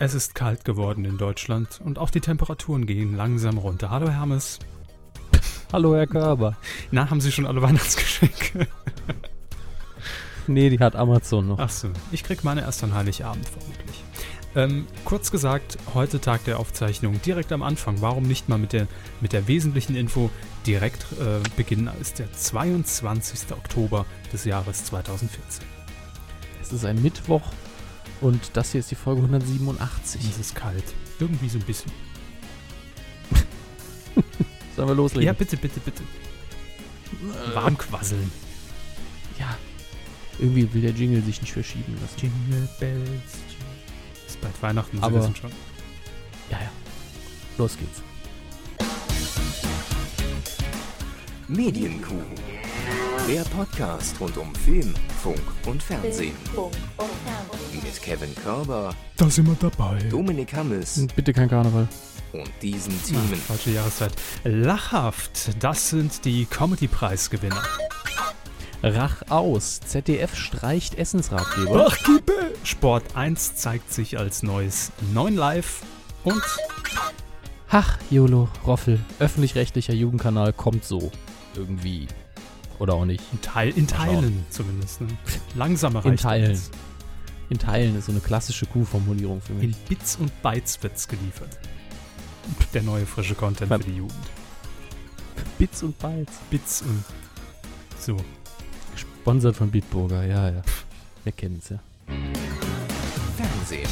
Es ist kalt geworden in Deutschland und auch die Temperaturen gehen langsam runter. Hallo Hermes. Hallo Herr Körber. Na, haben Sie schon alle Weihnachtsgeschenke? nee, die hat Amazon noch. Ach so, ich krieg meine erst an Heiligabend vermutlich. Ähm, kurz gesagt, heute Tag der Aufzeichnung, direkt am Anfang. Warum nicht mal mit der, mit der wesentlichen Info direkt äh, beginnen? Ist der 22. Oktober des Jahres 2014. Es ist ein Mittwoch und das hier ist die Folge 187. Es ist kalt. Irgendwie so ein bisschen. Sollen wir loslegen? Ja, bitte, bitte, bitte. Warm quasseln. Ja. Irgendwie will der Jingle sich nicht verschieben lassen. Jingle Bells. Ist bald Weihnachten, Sie Aber- wissen schon. Ja, ja. Los geht's. Medienkuh. Der Podcast rund um Film, Funk und Fernsehen. Mit Kevin Körber, Da sind wir dabei. Dominik Hammes Und bitte kein Karneval. und diesen Ach, Themen. falsche Jahreszeit. Lachhaft, das sind die Comedy-Preisgewinner. Rach aus. ZDF streicht Essensratgeber. Ach, Giebe! Sport 1 zeigt sich als neues 9 Live und Ach, YOLO, Roffel. Öffentlich-rechtlicher Jugendkanal kommt so. Irgendwie. Oder auch nicht. in, Teil, in. Teilen zumindest. Ne? Langsamer In Teilen. das. In Teilen ist so eine klassische Kuhformulierung für In mich. Bits und Bytes wird's geliefert. Der neue frische Content für die Jugend. Bits und Bytes. Bits und so. Sponsert von Bitburger, ja, ja. Wir kennen's ja. Fernsehen.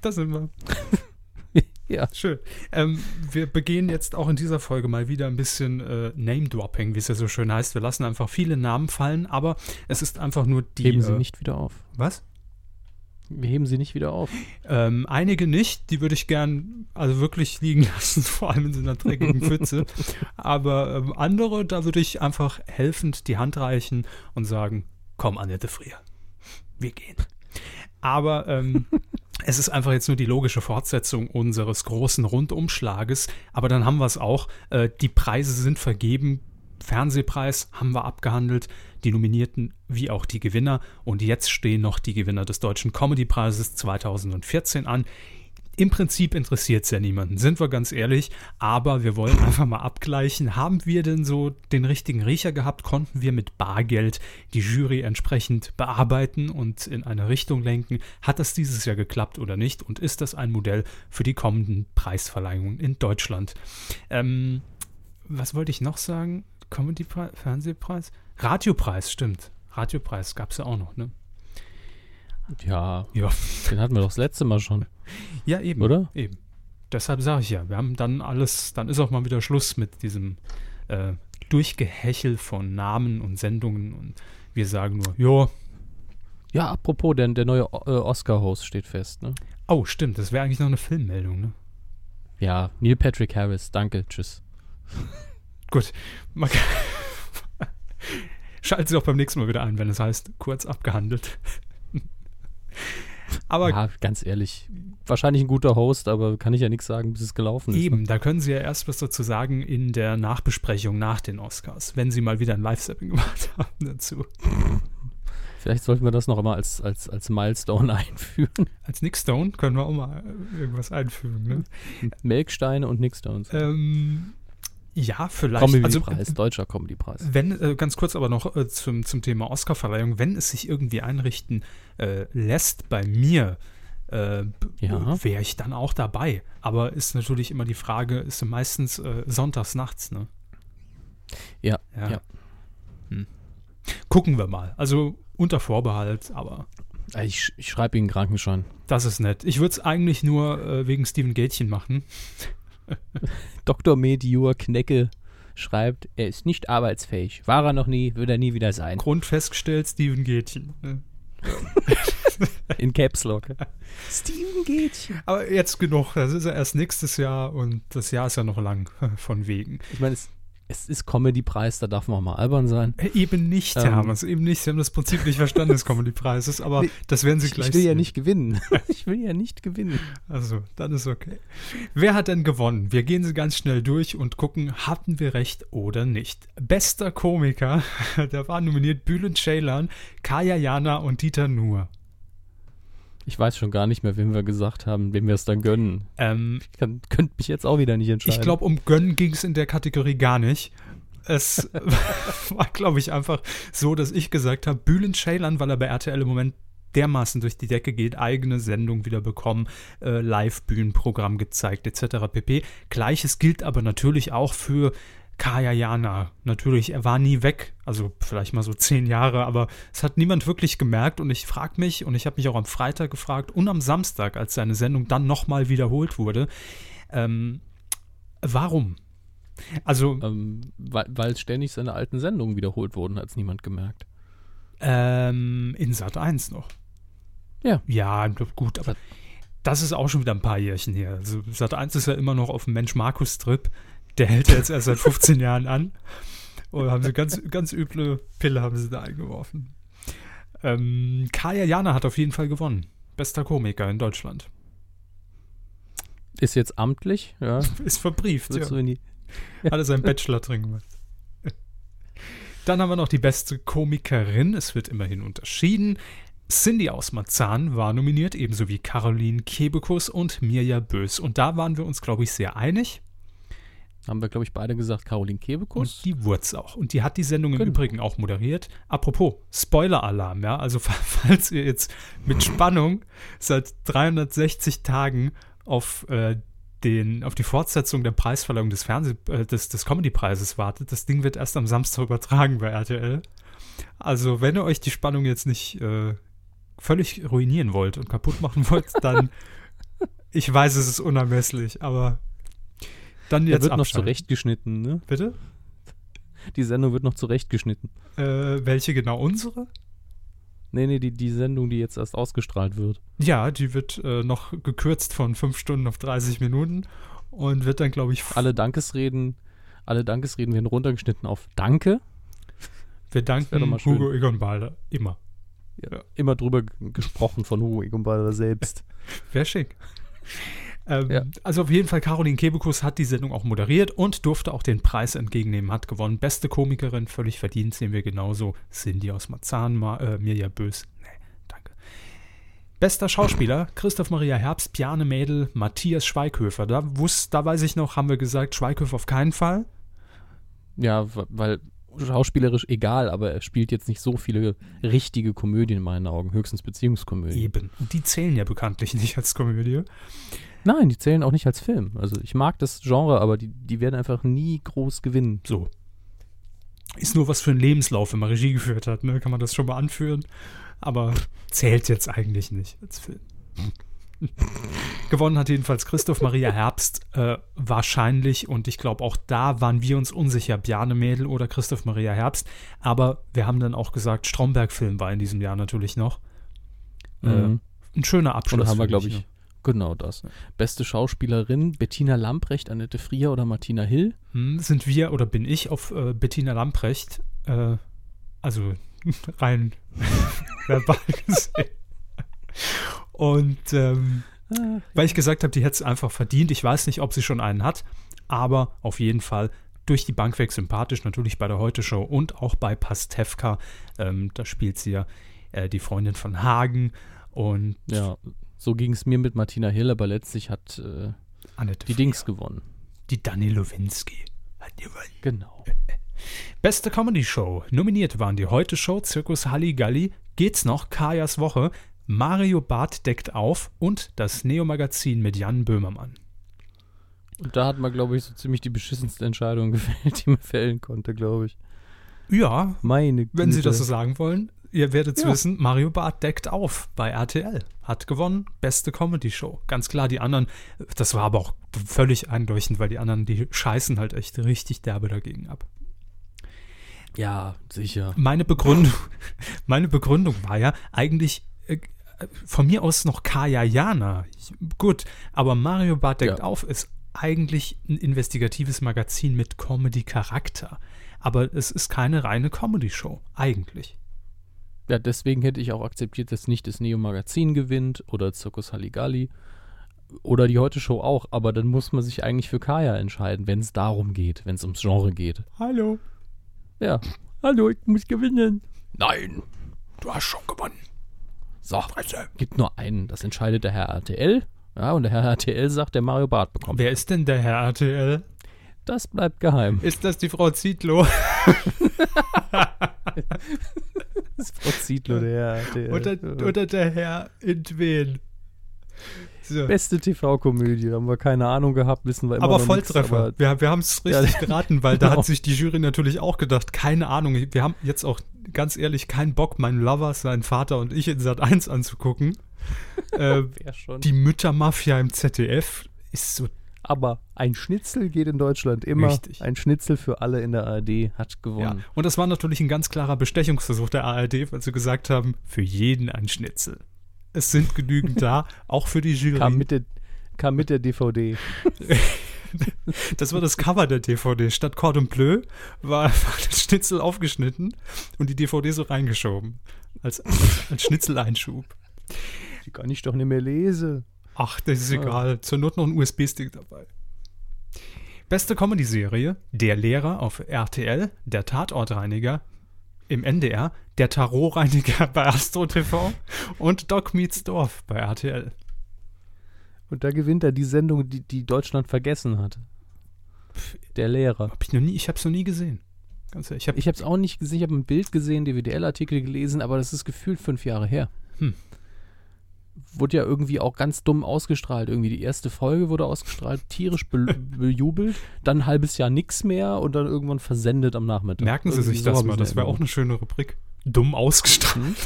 Da sind wir. Ja. Schön. Ähm, wir begehen jetzt auch in dieser Folge mal wieder ein bisschen äh, Name-Dropping, wie es ja so schön heißt. Wir lassen einfach viele Namen fallen, aber es ist einfach nur die. Heben Sie äh, nicht wieder auf. Was? Wir heben sie nicht wieder auf. Ähm, einige nicht, die würde ich gern also wirklich liegen lassen, vor allem in so einer dreckigen Pfütze. Aber ähm, andere, da würde ich einfach helfend die Hand reichen und sagen, komm Annette Frier, wir gehen. Aber ähm, es ist einfach jetzt nur die logische Fortsetzung unseres großen Rundumschlages. Aber dann haben wir es auch. Äh, die Preise sind vergeben. Fernsehpreis haben wir abgehandelt, die Nominierten wie auch die Gewinner. Und jetzt stehen noch die Gewinner des Deutschen Comedy-Preises 2014 an. Im Prinzip interessiert es ja niemanden, sind wir ganz ehrlich. Aber wir wollen einfach mal abgleichen. Haben wir denn so den richtigen Riecher gehabt? Konnten wir mit Bargeld die Jury entsprechend bearbeiten und in eine Richtung lenken? Hat das dieses Jahr geklappt oder nicht? Und ist das ein Modell für die kommenden Preisverleihungen in Deutschland? Ähm, was wollte ich noch sagen? Comedy-Preis, Fernsehpreis? Radiopreis, stimmt. Radiopreis gab es ja auch noch, ne? Ja, Ja. den hatten wir doch das letzte Mal schon. Ja, eben. Oder? Eben. Deshalb sage ich ja, wir haben dann alles, dann ist auch mal wieder Schluss mit diesem äh, Durchgehechel von Namen und Sendungen und wir sagen nur, jo, Ja, apropos, der, der neue äh, Oscar-Host steht fest, ne? oh, stimmt, das wäre eigentlich noch eine Filmmeldung, ne? Ja, Neil Patrick Harris, danke, tschüss. Gut. Man kann- Schalten Sie auch beim nächsten Mal wieder ein, wenn es heißt, kurz abgehandelt. Aber ja, ganz ehrlich, wahrscheinlich ein guter Host, aber kann ich ja nichts sagen, bis es gelaufen ist. Eben, Ne? da können Sie ja erst was dazu sagen in der Nachbesprechung nach den Oscars, wenn Sie mal wieder ein Live-Sapping gemacht haben dazu. Vielleicht sollten wir das noch immer als, als, als Milestone einführen. Als Nick Stone können wir auch mal irgendwas einfügen. Ne? Melksteine und Nick Stones. Ähm, ja, vielleicht. Also, Comedy-Preis, deutscher Comedy-Preis. wenn, äh, ganz kurz aber noch äh, zum, zum Thema Oscarverleihung, wenn es sich irgendwie einrichten äh, lässt bei mir, äh, Ja. wäre ich dann auch dabei. Aber ist natürlich immer die Frage, ist meistens äh, sonntags nachts, ne? Ja, Ja. ja. Hm. Gucken wir mal. Also unter Vorbehalt, aber Ich, ich schreibe Ihnen einen Krankenschein. das ist nett. Ich würde es eigentlich nur äh, wegen Steven Gätchen machen. Dr. Medior Knecke schreibt, er ist nicht arbeitsfähig. War er noch nie, wird er nie wieder sein. Grund festgestellt, Steven Gätchen. In Caps Lock. Steven Gätchen. Aber jetzt genug. Das ist ja erst nächstes Jahr und das Jahr ist ja noch lang von wegen. Ich meine, es, es ist Comedy-Preis, da darf man auch mal albern sein. Äh, Eben nicht, Ähm. Hermes, eben nicht. Sie haben das Prinzip nicht verstanden des Comedy-Preises, aber Nee, das werden Sie Ich, gleich ich will ja sehen. nicht gewinnen. Ich will ja nicht gewinnen. Also, dann ist okay. Wer hat denn gewonnen? Wir gehen sie ganz schnell durch und gucken, hatten wir recht oder nicht. Bester Komiker, da waren nominiert Bülent Ceylan, Kaya Jana und Dieter Nuhr. Ich weiß schon gar nicht mehr, wem wir gesagt haben, wem wir es dann gönnen. Ähm, Ich kann, könnte mich jetzt auch wieder nicht entscheiden. ich glaube, um Gönnen ging es in der Kategorie gar nicht. Es war, glaube ich, einfach so, dass ich gesagt habe, Bülent Ceylan, weil er bei RTL im Moment dermaßen durch die Decke geht, eigene Sendung wieder bekommen, äh, Live-Bühnenprogramm gezeigt, etc. pp. Gleiches gilt aber natürlich auch für Kaya Jana. Natürlich, er war nie weg, also vielleicht mal so zehn Jahre, aber es hat niemand wirklich gemerkt und ich frage mich, und ich habe mich auch am Freitag gefragt und am Samstag, als seine Sendung dann nochmal wiederholt wurde, ähm, warum? Also, ähm, weil, ständig seine alten Sendungen wiederholt wurden, hat es niemand gemerkt. ähm, in Sat 1 noch. Ja. Ja, gut, aber das ist auch schon wieder ein paar Jährchen her. Also Sat 1 ist ja immer noch auf dem Mensch-Markus-Trip. Der hält ja jetzt erst seit 15 Jahren an. Und haben sie ganz, ganz üble Pille haben sie da eingeworfen. Ähm, Kaya Jana hat auf jeden Fall gewonnen. Bester Komiker in Deutschland. Ist jetzt amtlich, ja. Ist verbrieft, ja. Hat er seinen Bachelor drin gemacht. Dann haben wir noch die beste Komikerin. Es wird immerhin unterschieden. Cindy aus Marzahn war nominiert, ebenso wie Caroline Kebekus und Mirja Bös. Und da waren wir uns, glaube ich, sehr einig. Haben wir, glaube ich, beide gesagt, Caroline Kebekus. Und die wurde es auch. Und die hat die Sendung im Genau. Übrigen auch moderiert. Apropos, Spoiler-Alarm, ja. Also, falls ihr jetzt mit Spannung seit 360 Tagen auf, äh, den, auf die Fortsetzung der Preisverleihung des Fernseh-, äh, des, des Comedy-Preises wartet, das Ding wird erst am Samstag übertragen bei RTL. Also, wenn ihr euch die Spannung jetzt nicht äh, völlig ruinieren wollt und kaputt machen wollt, dann, ich weiß, es ist unermesslich, aber dann Der jetzt wird noch zurechtgeschnitten, ne? Bitte? Die Sendung wird noch zurechtgeschnitten. Äh, welche genau unsere? Nee, nee, die, die Sendung, die jetzt erst ausgestrahlt wird. Ja, die wird äh, noch gekürzt von 5 Stunden auf 30 Minuten und wird dann, glaube ich, Alle Dankesreden, alle Dankesreden werden runtergeschnitten auf Danke. wir danken. Hugo Egon Balder. Immer. Immer drüber gesprochen von Hugo Egon Balder selbst. Wäre schick. Ähm, Ja. Also auf jeden Fall, Caroline Kebekus hat die Sendung auch moderiert und durfte auch den Preis entgegennehmen, hat gewonnen. Beste Komikerin, völlig verdient, sehen wir genauso. Cindy aus Marzahn, Ma äh, Mirja Bös. Nee, danke. Bester Schauspieler, Christoph Maria Herbst, Bjarne Mädel, Matthias Schweighöfer. Da, wus, da weiß ich noch, haben wir gesagt, Schweighöfer auf keinen Fall. Ja, weil schauspielerisch egal, aber er spielt jetzt nicht so viele richtige Komödien in meinen Augen, höchstens Beziehungskomödien. Eben. Die zählen ja bekanntlich nicht als Komödie. Nein, die zählen auch nicht als Film. Also ich mag das Genre, aber die, die werden einfach nie groß gewinnen. So. Ist nur was für ein Lebenslauf, wenn man Regie geführt hat, ne? Kann man das schon mal anführen. Aber zählt jetzt eigentlich nicht als Film. Gewonnen hat jedenfalls Christoph Maria Herbst äh, wahrscheinlich und ich glaube auch da waren wir uns unsicher, Bjarne Mädel oder Christoph Maria Herbst. Aber wir haben dann auch gesagt, Stromberg-Film war in diesem Jahr natürlich noch. Äh, Mhm. ein schöner Abschluss. Und haben wir, glaube ich, ne? Genau das. Beste Schauspielerin, Bettina Lamprecht, Annette Frier oder Martina Hill. Hm, sind wir oder bin ich auf äh, Bettina Lamprecht, äh, also rein verbal gesehen. Und ähm, weil ich gesagt habe, die hätte es einfach verdient. Ich weiß nicht, ob sie schon einen hat, aber auf jeden Fall durch die Bank weg sympathisch, natürlich bei der Heute-Show und auch bei Pastewka. Ähm, da spielt sie ja äh, die Freundin von Hagen und Ja, so ging es mir mit Martina Hill, aber letztlich hat äh, die Frier. Dings gewonnen. Die Dani Lowinski hat gewonnen. Genau. Beste Comedy Show. Nominiert waren die Heute Show, Zirkus Halligalli, Geht's noch, Kajas Woche, Mario Barth deckt auf und das Neo-Magazin mit Jan Böhmermann. Und da hat man, glaube ich, so ziemlich die beschissenste Entscheidung gefällt, die man fällen konnte, glaube ich. Ja, Meine wenn Sie Güte. das so sagen wollen, ihr werdet Ja. wissen, Mario Barth deckt auf bei RTL. Hat gewonnen, beste Comedy Show. Ganz klar, die anderen, das war aber auch völlig eindeutig, weil die anderen, die scheißen halt echt richtig derbe dagegen ab. Ja, sicher. meine Begründung, meine Begründung war ja eigentlich äh, von mir aus noch Kaya Jana. Gut, aber Mario Barth deckt Ja. auf ist eigentlich ein investigatives Magazin mit Comedy-Charakter. Aber es ist keine reine Comedy-Show, eigentlich. Ja, deswegen hätte ich auch akzeptiert, dass nicht das Neo-Magazin gewinnt oder Zirkus Halligalli oder die Heute-Show auch, aber dann muss man sich eigentlich für Kaya entscheiden, wenn es darum geht, wenn es ums Genre geht. Hallo. Ja. Hallo, ich muss gewinnen. Nein. Du hast schon gewonnen. So, gibt nur einen. Das entscheidet der Herr RTL. Ja, und der Herr RTL sagt, der Mario Barth bekommt. Wer ist denn der Herr RTL? Das bleibt geheim. Ist das die Frau Zietlow? Das ist Frau Zietlow, der Herr oder, oder der Herr Intwen? So. Beste TV-Komödie. Haben wir keine Ahnung gehabt, wissen wir immer Aber noch Volltreffer. Nix, wir wir haben es richtig Ja, geraten, weil da genau. hat sich die Jury natürlich auch gedacht, keine Ahnung. Wir haben jetzt auch ganz ehrlich keinen Bock, meinen Lover, seinen Vater und ich in Sat 1 anzugucken. äh, aber schon. die Müttermafia im ZDF ist so. Aber ein Schnitzel geht in Deutschland immer. Richtig. Ein Schnitzel für alle in der ARD hat Ja. gewonnen. Und das war natürlich ein ganz klarer Bestechungsversuch der ARD, weil sie gesagt haben, für jeden ein Schnitzel. Es sind genügend da, auch für die Jury. Kam, mit der, kam mit der DVD. Das war das Cover der DVD. Statt Cordon Bleu war einfach der Schnitzel aufgeschnitten und die DVD so reingeschoben. Als, als, als Schnitzeleinschub. Die kann ich doch nicht mehr lesen. Ach, das ist Ah. egal. Zur Not noch ein USB-Stick dabei. Beste Comedy-Serie: Der Lehrer auf RTL, Der Tatortreiniger im NDR, Der Tarotreiniger bei Astro TV und Doc Meets Dorf bei RTL. Und da gewinnt er die Sendung, die, die Deutschland vergessen hat. Der Lehrer. Hab ich noch nie, ich hab's noch nie gesehen. Ganz ehrlich, ich hab, Ich habe es auch nicht gesehen, ich habe ein Bild gesehen, DWDL-Artikel gelesen, aber das ist gefühlt fünf Jahre her. Hm. Wurde ja irgendwie auch ganz dumm ausgestrahlt. Irgendwie die erste Folge wurde ausgestrahlt, tierisch be bejubelt, dann ein halbes Jahr nix mehr und dann irgendwann versendet am Nachmittag. merken Sie Irgendwie sich so das mal, das wäre auch eine schöne Rubrik. Dumm ausgestrahlt.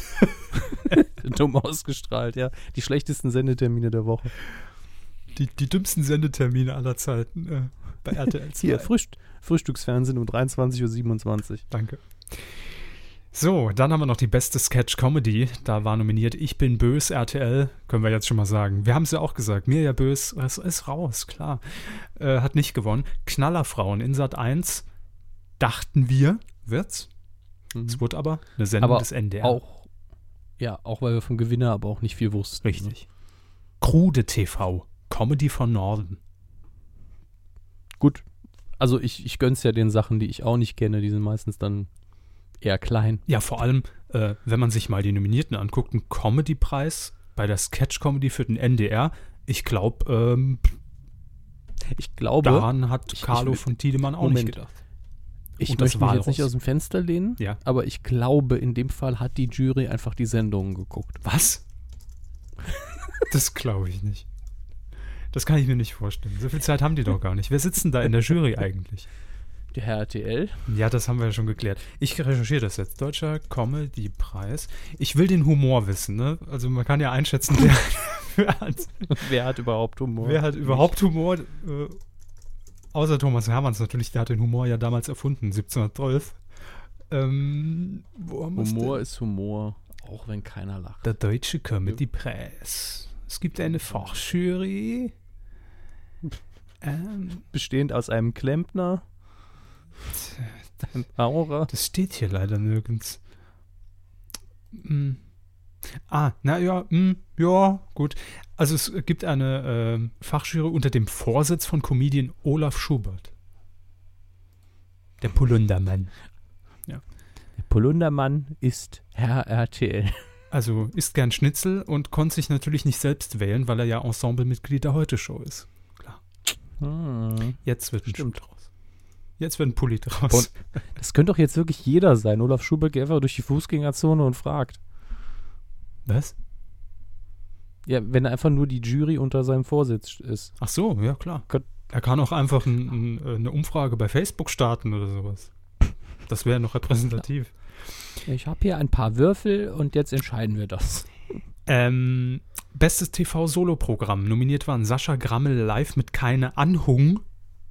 Erinnerung. dumm ausgestrahlt, ja. Die schlechtesten Sendetermine der Woche. Die, die dümmsten Sendetermine aller Zeiten äh, bei RTL 2. Hier, Frühst Frühstücksfernsehen um 23.27 Uhr. Danke. So, dann haben wir noch die beste Sketch-Comedy. Da war nominiert Ich bin bös, RTL. Können wir jetzt schon mal sagen. Wir haben es ja auch gesagt. Mirja Bös es ist raus, klar. Äh, hat nicht gewonnen. Knallerfrauen in Sat 1 dachten wir, wird's. Es wurde aber eine Sendung Aber des NDR. Auch, ja, auch weil wir vom Gewinner aber auch nicht viel wussten. Richtig. Krude TV. Comedy von Norden. Gut. Also ich, ich gönn's ja den Sachen, die ich auch nicht kenne. Die sind meistens dann eher klein. Ja, vor allem, äh, wenn man sich mal die Nominierten anguckt, ein Comedy-Preis bei der Sketch-Comedy für den NDR. Ich glaube, ähm, Ich glaube, daran hat ich- Carlo ich- von Tiedemann auch Moment. nicht gedacht. ich und das möchte mich jetzt nicht aus dem Fenster lehnen, Ja. aber ich glaube, in dem Fall hat die Jury einfach die Sendungen geguckt. Was? Das glaube ich nicht. Das kann ich mir nicht vorstellen. So viel Zeit haben die doch gar nicht. Wer sitzt denn da in der Jury eigentlich? Der Herr RTL. Ja, das haben wir ja schon geklärt. Ich recherchiere das jetzt. Deutscher Comedy-Preis. Ich will den Humor wissen, ne? Also man kann ja einschätzen, wer, wer, hat, Wer hat überhaupt Humor? wer hat überhaupt Humor. Äh, außer Thomas Hermanns natürlich, der hat den Humor ja damals erfunden, 1712. Ähm, Humor ist Humor, auch wenn keiner lacht. Der Deutsche Comedy-Preis. Es gibt eine Fachjury. Ähm, Bestehend aus einem Klempner, einem Maurer. das steht hier leider nirgends. Hm. Ah, na ja, hm, ja, gut. Also es gibt eine ähm, Fachjury unter dem Vorsitz von Comedian Olaf Schubert. Der Polundermann. Der Polundermann ist Herr RTL. Also isst gern Schnitzel und konnte sich natürlich nicht selbst wählen, weil er ja Ensemblemitglied der Heute-Show ist. Hm. Jetzt wird ein Stimmt. Schuh draus. Jetzt wird ein Pulli draus. Und- Das könnte doch jetzt wirklich jeder sein. Olaf Schubert geht einfach durch die Fußgängerzone und fragt. Was? Ja, wenn einfach nur die Jury unter seinem Vorsitz ist. Ach so, ja klar. Er kann auch einfach ein, ein, äh, eine Umfrage bei Facebook starten oder sowas. Das wäre noch repräsentativ. Ich habe hier ein paar Würfel und jetzt entscheiden wir das. Ähm, bestes TV-Solo-Programm. Nominiert waren Sascha Grammel live mit Keine Anhung.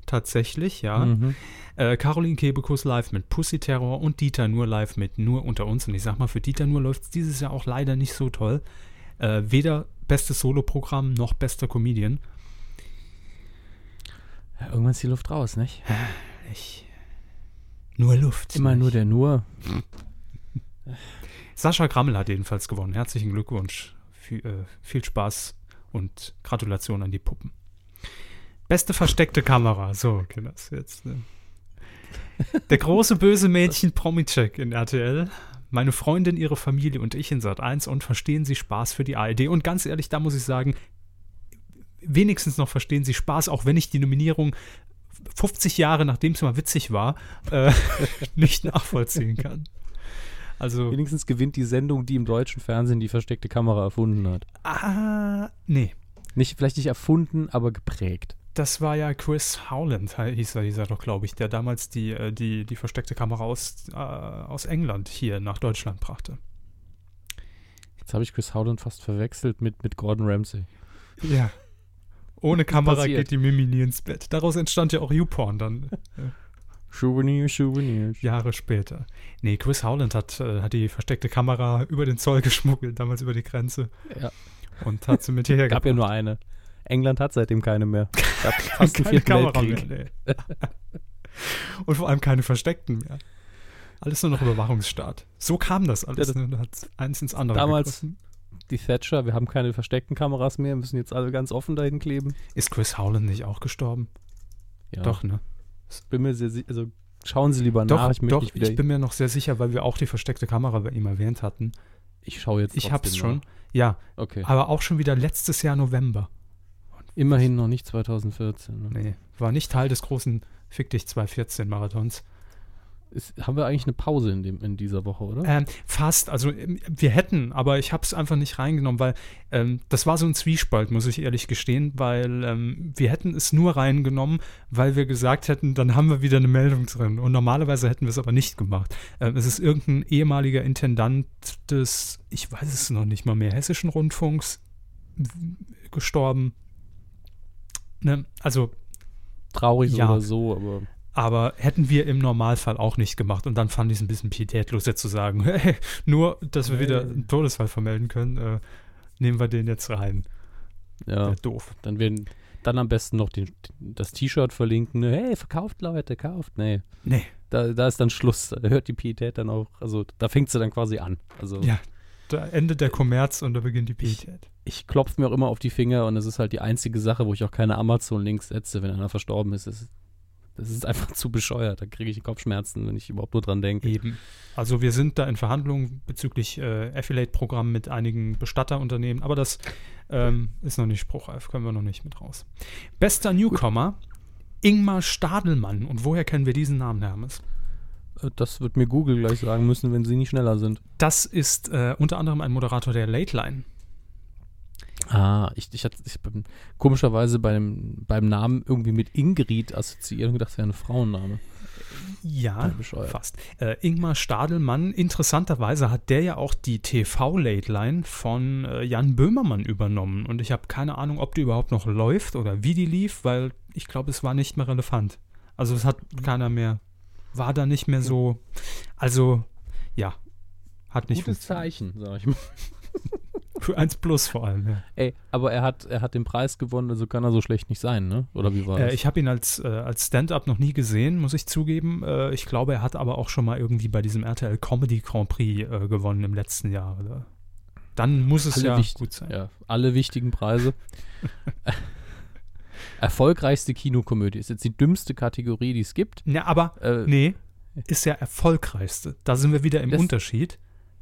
Tatsächlich, ja. Mhm. Äh, Caroline Kebekus live mit Pussy Terror und Dieter Nur live mit Nur unter uns. Und ich sag mal, für Dieter Nur läuft es dieses Jahr auch leider nicht so toll. Äh, weder bestes Solo-Programm noch bester Comedian. Ja, irgendwann ist die Luft raus, nicht? Ich, nur Luft. Immer nur der Nur. Sascha Grammel hat jedenfalls gewonnen. Herzlichen Glückwunsch. Viel, äh, viel Spaß und Gratulation an die Puppen. Beste versteckte Kamera. So, okay, das jetzt. Ne? Der große böse Mädchen Promi-Check in RTL meine Freundin, ihre Familie und ich in Sat 1 und verstehen Sie Spaß für die ARD. Und ganz ehrlich, da muss ich sagen, wenigstens noch verstehen Sie Spaß, auch wenn ich die Nominierung 50 Jahre, nachdem es mal witzig war, äh, nicht nachvollziehen kann. Also. Wenigstens gewinnt die Sendung, die im deutschen Fernsehen die versteckte Kamera erfunden hat. Ah, nee. Nicht, vielleicht nicht erfunden, aber geprägt. Das war ja Chris Howland, hieß er, hieß er doch, glaube ich, der damals die, äh, die, die versteckte Kamera aus, äh, aus England hier nach Deutschland brachte. Jetzt habe ich Chris Howland fast verwechselt mit, mit Gordon Ramsay. Ja. Ohne Kamera geht die Mimi nie ins Bett. Daraus entstand ja auch YouPorn dann. Souvenir, Souvenir. Jahre später. Nee, Chris Howland hat, äh, hat die versteckte Kamera über den Zoll geschmuggelt, damals über die Grenze. Ja. Und hat sie mit hierher Gab ja nur eine. England hat seitdem keine mehr. Gab fast keine Kamera Weltkrieg. mehr. Nee. Und vor allem keine versteckten mehr. Alles nur noch Überwachungsstaat. So kam das alles. Ja, das- ne? hat eins ins andere Damals- gegriffen. Die Thatcher, wir haben keine versteckten Kameras mehr, müssen jetzt alle ganz offen dahin kleben. Ist Chris Howland nicht auch gestorben? Ja, Doch, ne? bin mir sehr, also schauen Sie lieber Doch, nach. Ich, doch ich bin mir noch sehr sicher, weil wir auch die versteckte Kamera bei ihm erwähnt hatten. ich schaue jetzt Ich hab's schon. nach. Ja, Okay. aber auch schon wieder letztes Jahr November. Immerhin noch nicht 2014. Ne? Nee, war nicht Teil des großen Fick dich 214 Marathons. Ist, haben wir eigentlich eine Pause in, dem, in dieser Woche, oder? Ähm, fast, also ähm, wir hätten, aber ich habe es einfach nicht reingenommen, weil ähm, das war so ein Zwiespalt, muss ich ehrlich gestehen, weil ähm, wir hätten es nur reingenommen, weil wir gesagt hätten, dann haben wir wieder eine Meldung drin. Und normalerweise hätten wir es aber nicht gemacht. Ähm, es ist irgendein ehemaliger Intendant des, ich weiß es noch nicht mal mehr, Hessischen Rundfunks gestorben. Ne? Also Traurig ja. oder so, aber aber hätten wir im Normalfall auch nicht gemacht. Und dann fand ich es ein bisschen pietätlos, jetzt zu sagen, hey, nur, dass wir wieder einen Todesfall vermelden können, äh, nehmen wir den jetzt rein. ja, Ja, doof. dann werden dann am besten noch den, das T-Shirt verlinken. ne? Hey, verkauft Leute, kauft. Nee, Nee, da, da ist dann Schluss. Da hört die Pietät dann auch, also da fängt sie dann quasi an. Also Ja. da endet der Kommerz und da beginnt die Pietät. Ich klopfe mir auch immer auf die Finger und das ist halt die einzige Sache, wo ich auch keine Amazon-Links setze, wenn einer verstorben ist. Das ist, das ist einfach zu bescheuert. Da kriege ich Kopfschmerzen, wenn ich überhaupt nur dran denke. Eben. Also wir sind da in Verhandlungen bezüglich äh, Affiliate-Programmen mit einigen Bestatterunternehmen, aber das ähm, ist noch nicht spruchreif, können wir noch nicht mit raus. Bester Newcomer, Ingmar Stadelmann. Und woher kennen wir diesen Namen, Hermes? Äh, Das wird mir Google gleich sagen müssen, wenn sie nicht schneller sind. Das ist äh, unter anderem ein Moderator der Late Line. Ah, ich, ich hatte ich bin komischerweise beim, beim Namen irgendwie mit Ingrid assoziiert und gedacht, das wäre ein Frauenname. Ja, fast. Äh, Ingmar Stadelmann, interessanterweise hat der ja auch die TV-Late-Line von äh, Jan Böhmermann übernommen. Und ich habe keine Ahnung, ob die überhaupt noch läuft oder wie die lief, weil ich glaube, es war nicht mehr relevant. Also es hat keiner mehr, war da nicht mehr so, also ja, hat nicht Gutes. Zeichen, sag ich mal. Für 1 Plus vor allem, ja. Ey, aber er hat, er hat den Preis gewonnen, also kann er so schlecht nicht sein, ne? Oder wie war Äh, das? ich habe ihn als, äh, als Stand-up noch nie gesehen, muss ich zugeben. Äh, ich glaube, er hat aber auch schon mal irgendwie bei diesem RTL Comedy Grand Prix äh, gewonnen im letzten Jahr. Oder? Dann muss es Alle ja gut sein. Ja, alle wichtigen Preise. Erfolgreichste Kinokomödie ist jetzt die dümmste Kategorie, die es gibt. Ja, aber Äh, nee, ist ja erfolgreichste. Da sind wir wieder im Das- Unterschied.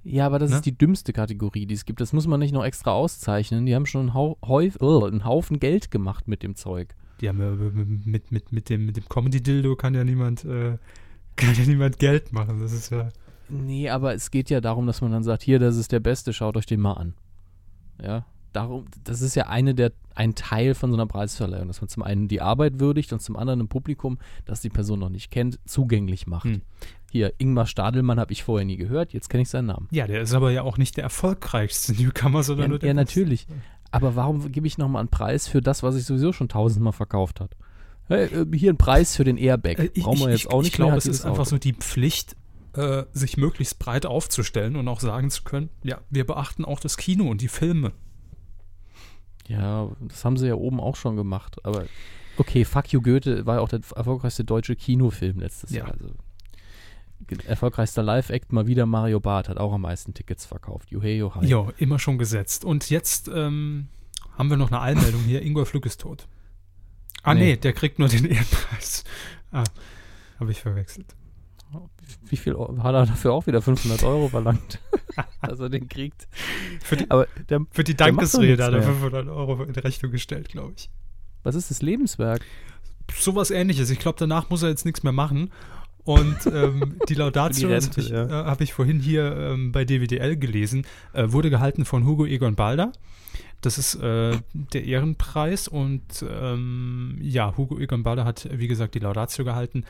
Ja, aber das Ne? ist die dümmste Kategorie, die es gibt. Das muss man nicht noch extra auszeichnen. Die haben schon einen, Hau Häuf oh, einen Haufen Geld gemacht mit dem Zeug. Ja mit, mit, mit dem, mit dem Comedy-Dildo kann ja niemand, äh, kann ja niemand Geld machen. Das ist ja. Nee, aber es geht ja darum, dass man dann sagt, hier, das ist der Beste, schaut euch den mal an. Ja, darum, das ist ja eine der, ein Teil von so einer Preisverleihung, dass man zum einen die Arbeit würdigt und zum anderen ein Publikum, das die Person noch nicht kennt, zugänglich macht. Hm. Hier, Ingmar Stadelmann habe ich vorher nie gehört, jetzt kenne ich seinen Namen. Ja, der ist aber ja auch nicht der erfolgreichste Newcomer, sondern Ja, nur der ja natürlich. Aber warum gebe ich nochmal einen Preis für das, was ich sowieso schon tausendmal verkauft hat? Hey, äh, hier ein Preis für den Airbag. Äh, ich- Brauchen wir ich- jetzt auch nicht Ich glaube, mehr. es ist einfach Auto. so die Pflicht, äh, sich möglichst breit aufzustellen und auch sagen zu können, ja, wir beachten auch das Kino und die Filme. Ja, das haben sie ja oben auch schon gemacht. Aber okay, Fuck You Goethe war ja auch der erfolgreichste deutsche Kinofilm letztes Ja. Jahr. Also, erfolgreichster Live-Act mal wieder Mario Barth hat auch am meisten Tickets verkauft. Juhei, juhai. Ja, immer schon gesetzt. Und jetzt ähm, haben wir noch eine Allmeldung hier. Ingolf Lück ist tot. Ah, nee, Nee. der kriegt nur den Ehrenpreis. Ah, habe ich verwechselt. Wie viel hat er dafür auch wieder 500 Euro verlangt, dass er den kriegt? Für die, Aber der, für die Dankesrede hat er mehr. 500 Euro in Rechnung gestellt, glaube ich. was ist das Lebenswerk? Sowas ähnliches. Ich glaube, danach muss er jetzt nichts mehr machen. Und ähm, die Laudatio, habe ich, ja. äh, hab ich vorhin hier ähm, bei DWDL gelesen, äh, wurde gehalten von Hugo Egon Balder. Das ist äh, der Ehrenpreis und ähm, ja, Hugo Egon Balder hat, wie gesagt, die Laudatio gehalten.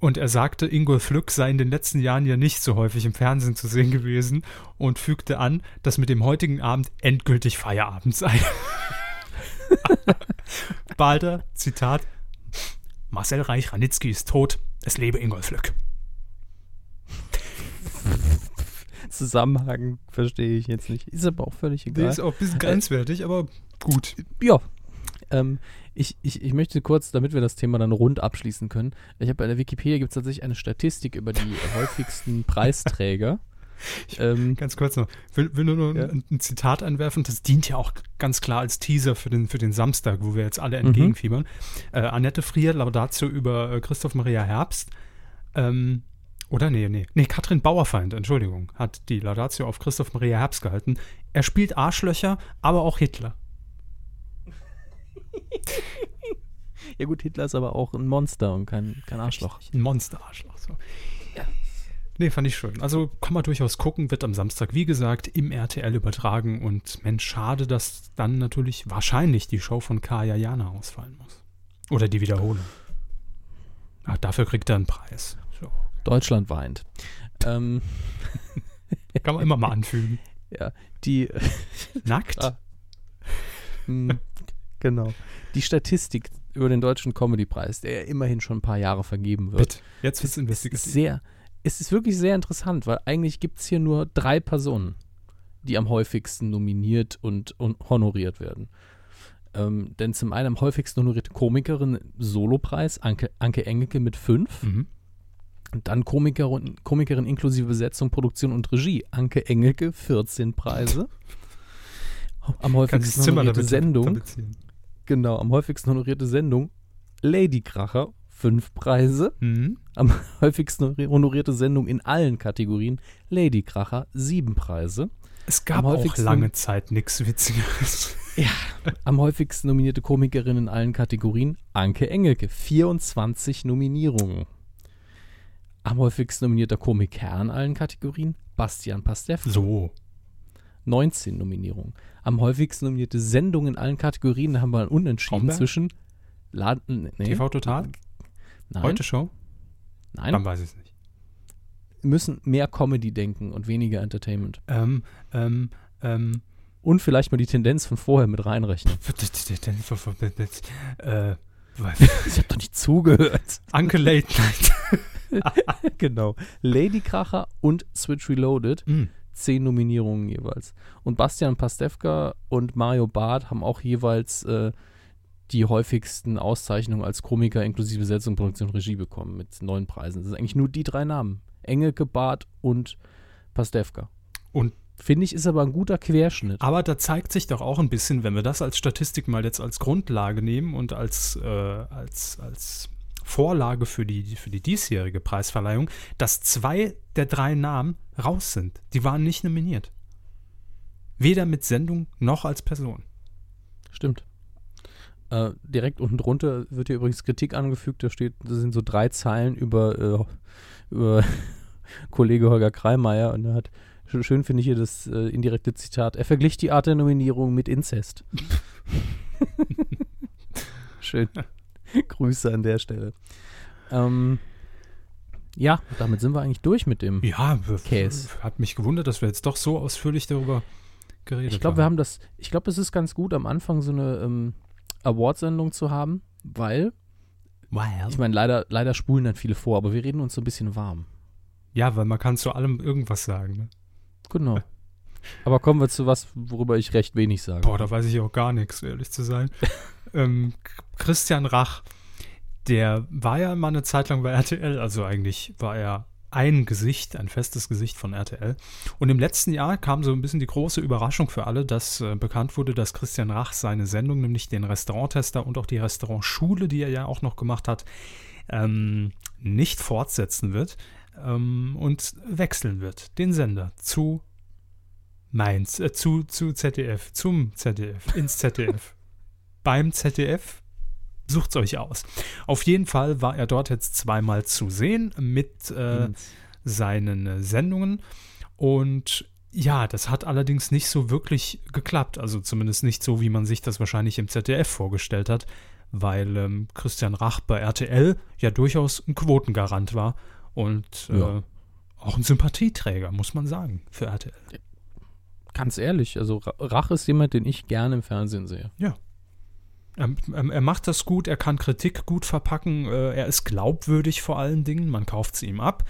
Äh, und er sagte, Ingolf Lück sei in den letzten Jahren ja nicht so häufig im Fernsehen zu sehen gewesen und fügte an, dass mit dem heutigen Abend endgültig Feierabend sei. Balder, Zitat, Marcel Reich-Ranitzky ist tot, es lebe Ingolf Lück. Zusammenhang verstehe ich jetzt nicht. Ist aber auch völlig Der egal. ist auch ein bisschen grenzwertig, aber gut. Ja. Ähm, ich, ich, ich möchte kurz, damit wir das Thema dann rund abschließen können. Ich habe bei der Wikipedia gibt es tatsächlich eine Statistik über die häufigsten Preisträger. ähm, Ganz kurz noch, will, will nur noch Ja. ein, ein Zitat einwerfen, das dient ja auch ganz klar als Teaser für den, für den Samstag, wo wir jetzt alle Mhm. entgegenfiebern. Äh, Annette Frier, Laudatio über äh, Christoph Maria Herbst, ähm, oder nee, nee, nee, Katrin Bauerfeind, Entschuldigung, hat die Laudatio auf Christoph Maria Herbst gehalten. Er spielt Arschlöcher, aber auch Hitler. ja gut, Hitler ist aber auch ein Monster und kein, kein Arschloch. Ein Monster-Arschloch. So. Nee, fand ich schön. Also kann man durchaus gucken, wird am Samstag, wie gesagt, im RTL übertragen. Und Mensch, schade, dass dann natürlich wahrscheinlich die Show von Kaya Jana ausfallen muss. Oder die Wiederholung. Ach, dafür kriegt er einen Preis. So. Deutschland weint. Ähm, Kann man immer mal anfügen. ja, die, Nackt? Ah. Hm, genau. Die Statistik über den Deutschen Comedy-Preis, der ja immerhin schon ein paar Jahre vergeben wird, Bitte. Jetzt wird's ist investigativ. sehr, es ist wirklich sehr interessant, weil eigentlich gibt es hier nur drei Personen, die am häufigsten nominiert und, und honoriert werden. Ähm, denn zum einen am häufigsten honorierte Komikerin Solopreis, Anke, Anke Engelke mit fünf. Mhm. Und dann Komikerin, Komikerin inklusive Besetzung, Produktion und Regie, Anke Engelke, 14 Preise. Am häufigsten honorierte damit Sendung, tapezieren. Genau, am häufigsten honorierte Sendung, Lady Kracher, fünf Preise. Mhm. Am häufigsten honorierte Sendung in allen Kategorien, Lady Kracher, sieben Preise. Es gab auch lange Zeit nichts Witzigeres. Am häufigsten nominierte Komikerin in allen Kategorien, Anke Engelke, 24 Nominierungen. Am häufigsten nominierter Komiker in allen Kategorien, Bastian Pastewka, So. 19 Nominierungen. Am häufigsten nominierte Sendung in allen Kategorien, da haben wir ein Unentschieden Stromberg? zwischen Laden, nee, TV Total? nein, Heute Show? nein, Dann weiß ich es nicht. müssen mehr Comedy denken und weniger Entertainment. Ähm, ähm, ähm, Und vielleicht mal die Tendenz von vorher mit reinrechnen. äh, Ich habe doch nicht zugehört. Anke Late Night. genau. Lady Kracher und Switch Reloaded. Mm. Zehn Nominierungen jeweils. Und Bastian Pastewka und Mario Barth haben auch jeweils äh, die häufigsten Auszeichnungen als Komiker inklusive Besetzung, Produktion und Regie bekommen mit neun Preisen. Das sind eigentlich nur die drei Namen. Engelke, Barth und Pastewka. Und- Finde ich, ist aber ein guter Querschnitt. Aber da zeigt sich doch auch ein bisschen, wenn wir das als Statistik mal jetzt als Grundlage nehmen und als, äh, als, als Vorlage für die, für die diesjährige Preisverleihung, dass zwei der drei Namen raus sind. Die waren nicht nominiert. Weder mit Sendung noch als Person. Stimmt. Äh, direkt unten drunter wird hier übrigens Kritik angefügt. Da steht, das sind so drei Zeilen über, äh, über Kollege Holger Kreimeier und er hat sch- schön finde ich hier das äh, indirekte Zitat. Er verglich die Art der Nominierung mit Inzest. schön. Grüße an der Stelle. Ähm, ja, damit sind wir eigentlich durch mit dem. Ja, Käse. hat mich gewundert, dass wir jetzt doch so ausführlich darüber geredet Ich glaube, wir haben das, ich glaube, es ist ganz gut, am Anfang so eine ähm, Awardsendung zu haben, weil Wow. Ich meine, leider, leider spulen dann viele vor, aber wir reden uns so ein bisschen warm. Ja, weil man kann zu allem irgendwas sagen. Ne? Genau. Aber kommen wir zu was, worüber ich recht wenig sage. Boah, da weiß ich auch gar nichts, ehrlich zu sein. ähm, Christian Rach, der war ja mal eine Zeit lang bei RTL, also eigentlich war er ein Gesicht, ein festes Gesicht von RTL. Und im letzten Jahr kam so ein bisschen die große Überraschung für alle, dass äh, bekannt wurde, dass Christian Rach seine Sendung, nämlich den Restauranttester und auch die Restaurantschule, die er ja auch noch gemacht hat, ähm, nicht fortsetzen wird ähm, und wechseln wird, den Sender zu Mainz, äh, zu, zu ZDF, zum ZDF, ins ZDF, beim ZDF. Sucht's euch aus. Auf jeden Fall war er dort jetzt zweimal zu sehen mit äh, seinen äh, Sendungen. Und ja, das hat allerdings nicht so wirklich geklappt. Also zumindest nicht so, wie man sich das wahrscheinlich im ZDF vorgestellt hat, weil ähm, Christian Rach bei RTL ja durchaus ein Quotengarant war und äh, ja. auch ein Sympathieträger, muss man sagen, für RTL. Ganz ehrlich, also Rach ist jemand, den ich gerne im Fernsehen sehe. Ja. Er, er, macht das gut, er kann Kritik gut verpacken, äh, er ist glaubwürdig vor allen Dingen, man kauft es ihm ab,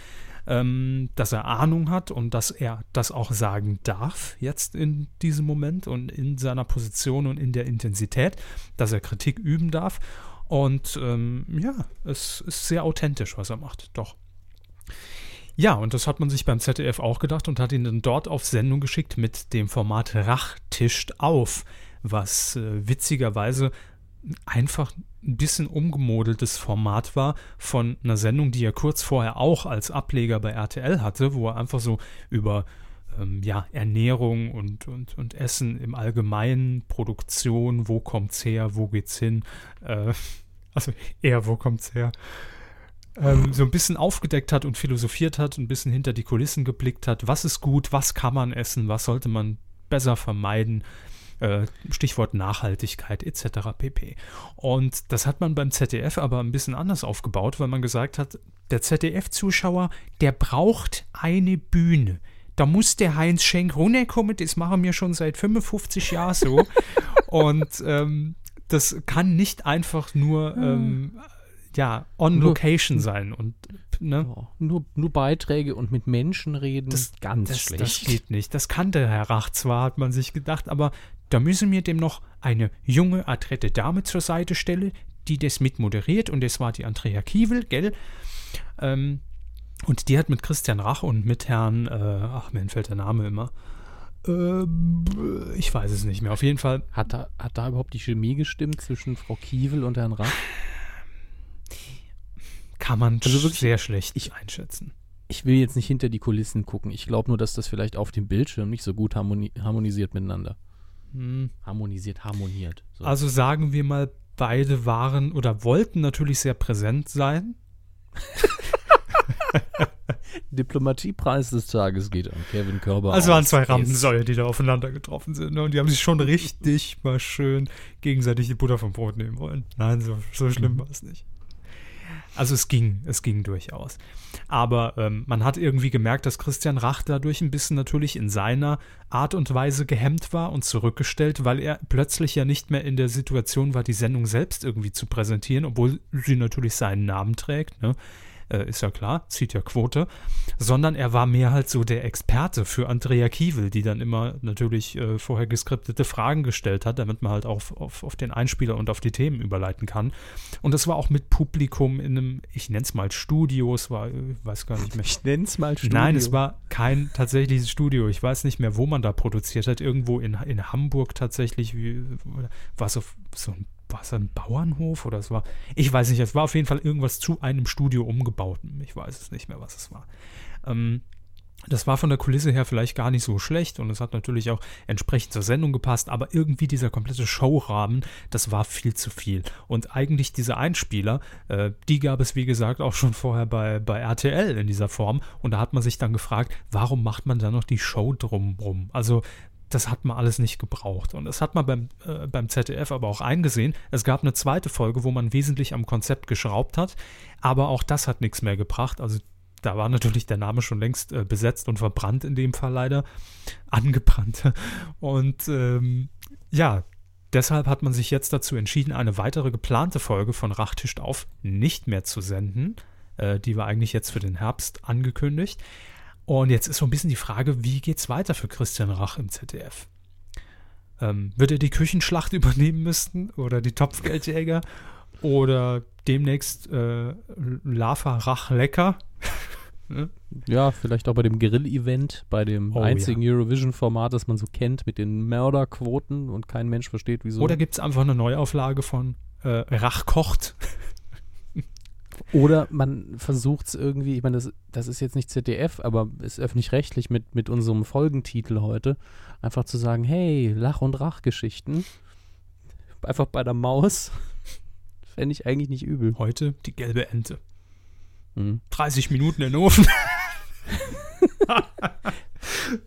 ähm, dass er Ahnung hat und dass er das auch sagen darf jetzt in diesem Moment und in seiner Position und in der Intensität, dass er Kritik üben darf. Und ähm, ja, es ist sehr authentisch, was er macht, doch. Ja, und das hat man sich beim ZDF auch gedacht und hat ihn dann dort auf Sendung geschickt mit dem Format Rach tischt auf, was äh, witzigerweise einfach ein bisschen umgemodeltes Format war von einer Sendung, die er kurz vorher auch als Ableger bei RTL hatte, wo er einfach so über ähm, ja, Ernährung und, und, und Essen im Allgemeinen, Produktion, wo kommt's her, wo geht's hin, äh, also eher, wo kommt's her, ähm, so ein bisschen aufgedeckt hat und philosophiert hat, ein bisschen hinter die Kulissen geblickt hat, was ist gut, was kann man essen, was sollte man besser vermeiden, äh, Stichwort Nachhaltigkeit etc. pp. Und das hat man beim ZDF aber ein bisschen anders aufgebaut, weil man gesagt hat, der ZDF-Zuschauer, der braucht eine Bühne. Da muss der Heinz Schenk runterkommen, das machen wir schon seit 55 Jahren so. Und ähm, das kann nicht einfach nur ähm, ja, on nur, location sein und ne? Nur, nur Beiträge und mit Menschen reden, das ganz das, schlecht. Das geht nicht. Das kannte Herr Rach zwar, hat man sich gedacht, aber da müssen wir dem noch eine junge, adrette Dame zur Seite stellen, die das mit moderiert und das war die Andrea Kiewel, gell? Ähm, und die hat mit Christian Rach und mit Herrn, äh, ach, mir entfällt der Name immer, äh, ich weiß es nicht mehr. Auf jeden Fall. Hat da, hat da überhaupt die Chemie gestimmt zwischen Frau Kiewel und Herrn Rach? Kann man also wirklich sehr schlecht ich, einschätzen. Ich will jetzt nicht hinter die Kulissen gucken. Ich glaube nur, dass das vielleicht auf dem Bildschirm nicht so gut harmoni harmonisiert miteinander. Hm. Harmonisiert, harmoniert. So. Also sagen wir mal, beide waren oder wollten natürlich sehr präsent sein. Diplomatiepreis des Tages geht an Kevin Körber. Also waren zwei Rampensäue, die da aufeinander getroffen sind. Ne? Und die haben sich schon richtig mal schön gegenseitig die Butter vom Brot nehmen wollen. Nein, so, so schlimm mhm. war es nicht. Also es ging, es ging durchaus. Aber ähm, man hat irgendwie gemerkt, dass Christian Rach dadurch ein bisschen natürlich in seiner Art und Weise gehemmt war und zurückgestellt, weil er plötzlich ja nicht mehr in der Situation war, die Sendung selbst irgendwie zu präsentieren, obwohl sie natürlich seinen Namen trägt. Ne? Äh, ist ja klar, zieht ja Quote, sondern er war mehr halt so der Experte für Andrea Kiewel, die dann immer natürlich äh, vorher geskriptete Fragen gestellt hat, damit man halt auf, auf, auf den Einspieler und auf die Themen überleiten kann. Und das war auch mit Publikum in einem, ich nenne es mal Studio, es war, ich äh, weiß gar nicht mehr. Ich nenne es mal Studio. Nein, es war kein tatsächliches Studio. Ich weiß nicht mehr, wo man da produziert hat. Irgendwo in, in Hamburg tatsächlich, wie, war so, so ein war es ein Bauernhof oder es war, ich weiß nicht, es war auf jeden Fall irgendwas zu einem Studio umgebaut. Ich weiß es nicht mehr, was es war. Ähm, das war von der Kulisse her vielleicht gar nicht so schlecht und es hat natürlich auch entsprechend zur Sendung gepasst, aber irgendwie dieser komplette Showrahmen, das war viel zu viel. Und eigentlich diese Einspieler, äh, die gab es wie gesagt auch schon vorher bei, bei RTL in dieser Form und da hat man sich dann gefragt, warum macht man da noch die Show drumrum? Also das hat man alles nicht gebraucht. Und das hat man beim, äh, beim ZDF aber auch eingesehen. Es gab eine zweite Folge, wo man wesentlich am Konzept geschraubt hat, aber auch das hat nichts mehr gebracht. Also da war natürlich der Name schon längst äh, besetzt und verbrannt in dem Fall leider. Angebrannt. Und ähm, ja, deshalb hat man sich jetzt dazu entschieden, eine weitere geplante Folge von Rachtischt auf nicht mehr zu senden. Äh, die war eigentlich jetzt für den Herbst angekündigt. Und jetzt ist so ein bisschen die Frage, wie geht es weiter für Christian Rach im ZDF? Ähm, wird er die Küchenschlacht übernehmen müssen oder die Topfgeldjäger oder demnächst äh, Lava Rach lecker? Ja, vielleicht auch bei dem Grill-Event, bei dem oh, einzigen ja. Eurovision-Format, das man so kennt, mit den Mörderquoten und kein Mensch versteht, wieso. Oder gibt es einfach eine Neuauflage von äh, Rach kocht? Oder man versucht es irgendwie, ich meine, das, das ist jetzt nicht ZDF, aber ist öffentlich-rechtlich mit, mit unserem Folgentitel heute, einfach zu sagen, hey, Lach- und Rachgeschichten. Einfach bei der Maus. Fände ich eigentlich nicht übel. Heute die gelbe Ente. Mhm. 30 Minuten in den Ofen.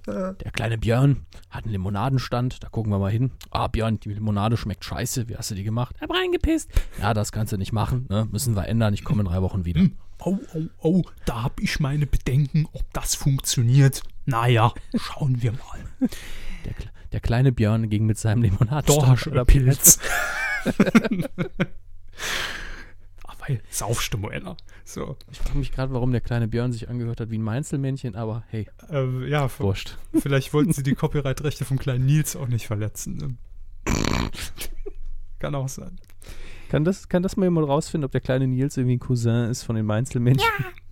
Der kleine Björn hat einen Limonadenstand, da gucken wir mal hin. Ah, Björn, die Limonade schmeckt scheiße, wie hast du die gemacht? Hab reingepisst. Ja, das kannst du nicht machen, ne? müssen wir ändern, ich komme in drei Wochen wieder. Oh, oh, oh, da habe ich meine Bedenken, ob das funktioniert. Naja, schauen wir mal. Der, der kleine Björn ging mit seinem Limonadenstand Dorsch oder oder Pilz. Aber Saufstimme, Ella. So. Ich frage mich gerade, warum der kleine Björn sich angehört hat wie ein Mainzelmännchen, aber hey, Äh, ja, wurscht. vielleicht wollten sie die Copyright-Rechte vom kleinen Nils auch nicht verletzen. ne? Kann auch sein. Kann das, kann das mal jemand rausfinden, ob der kleine Nils irgendwie ein Cousin ist von den Mainzelmännchen?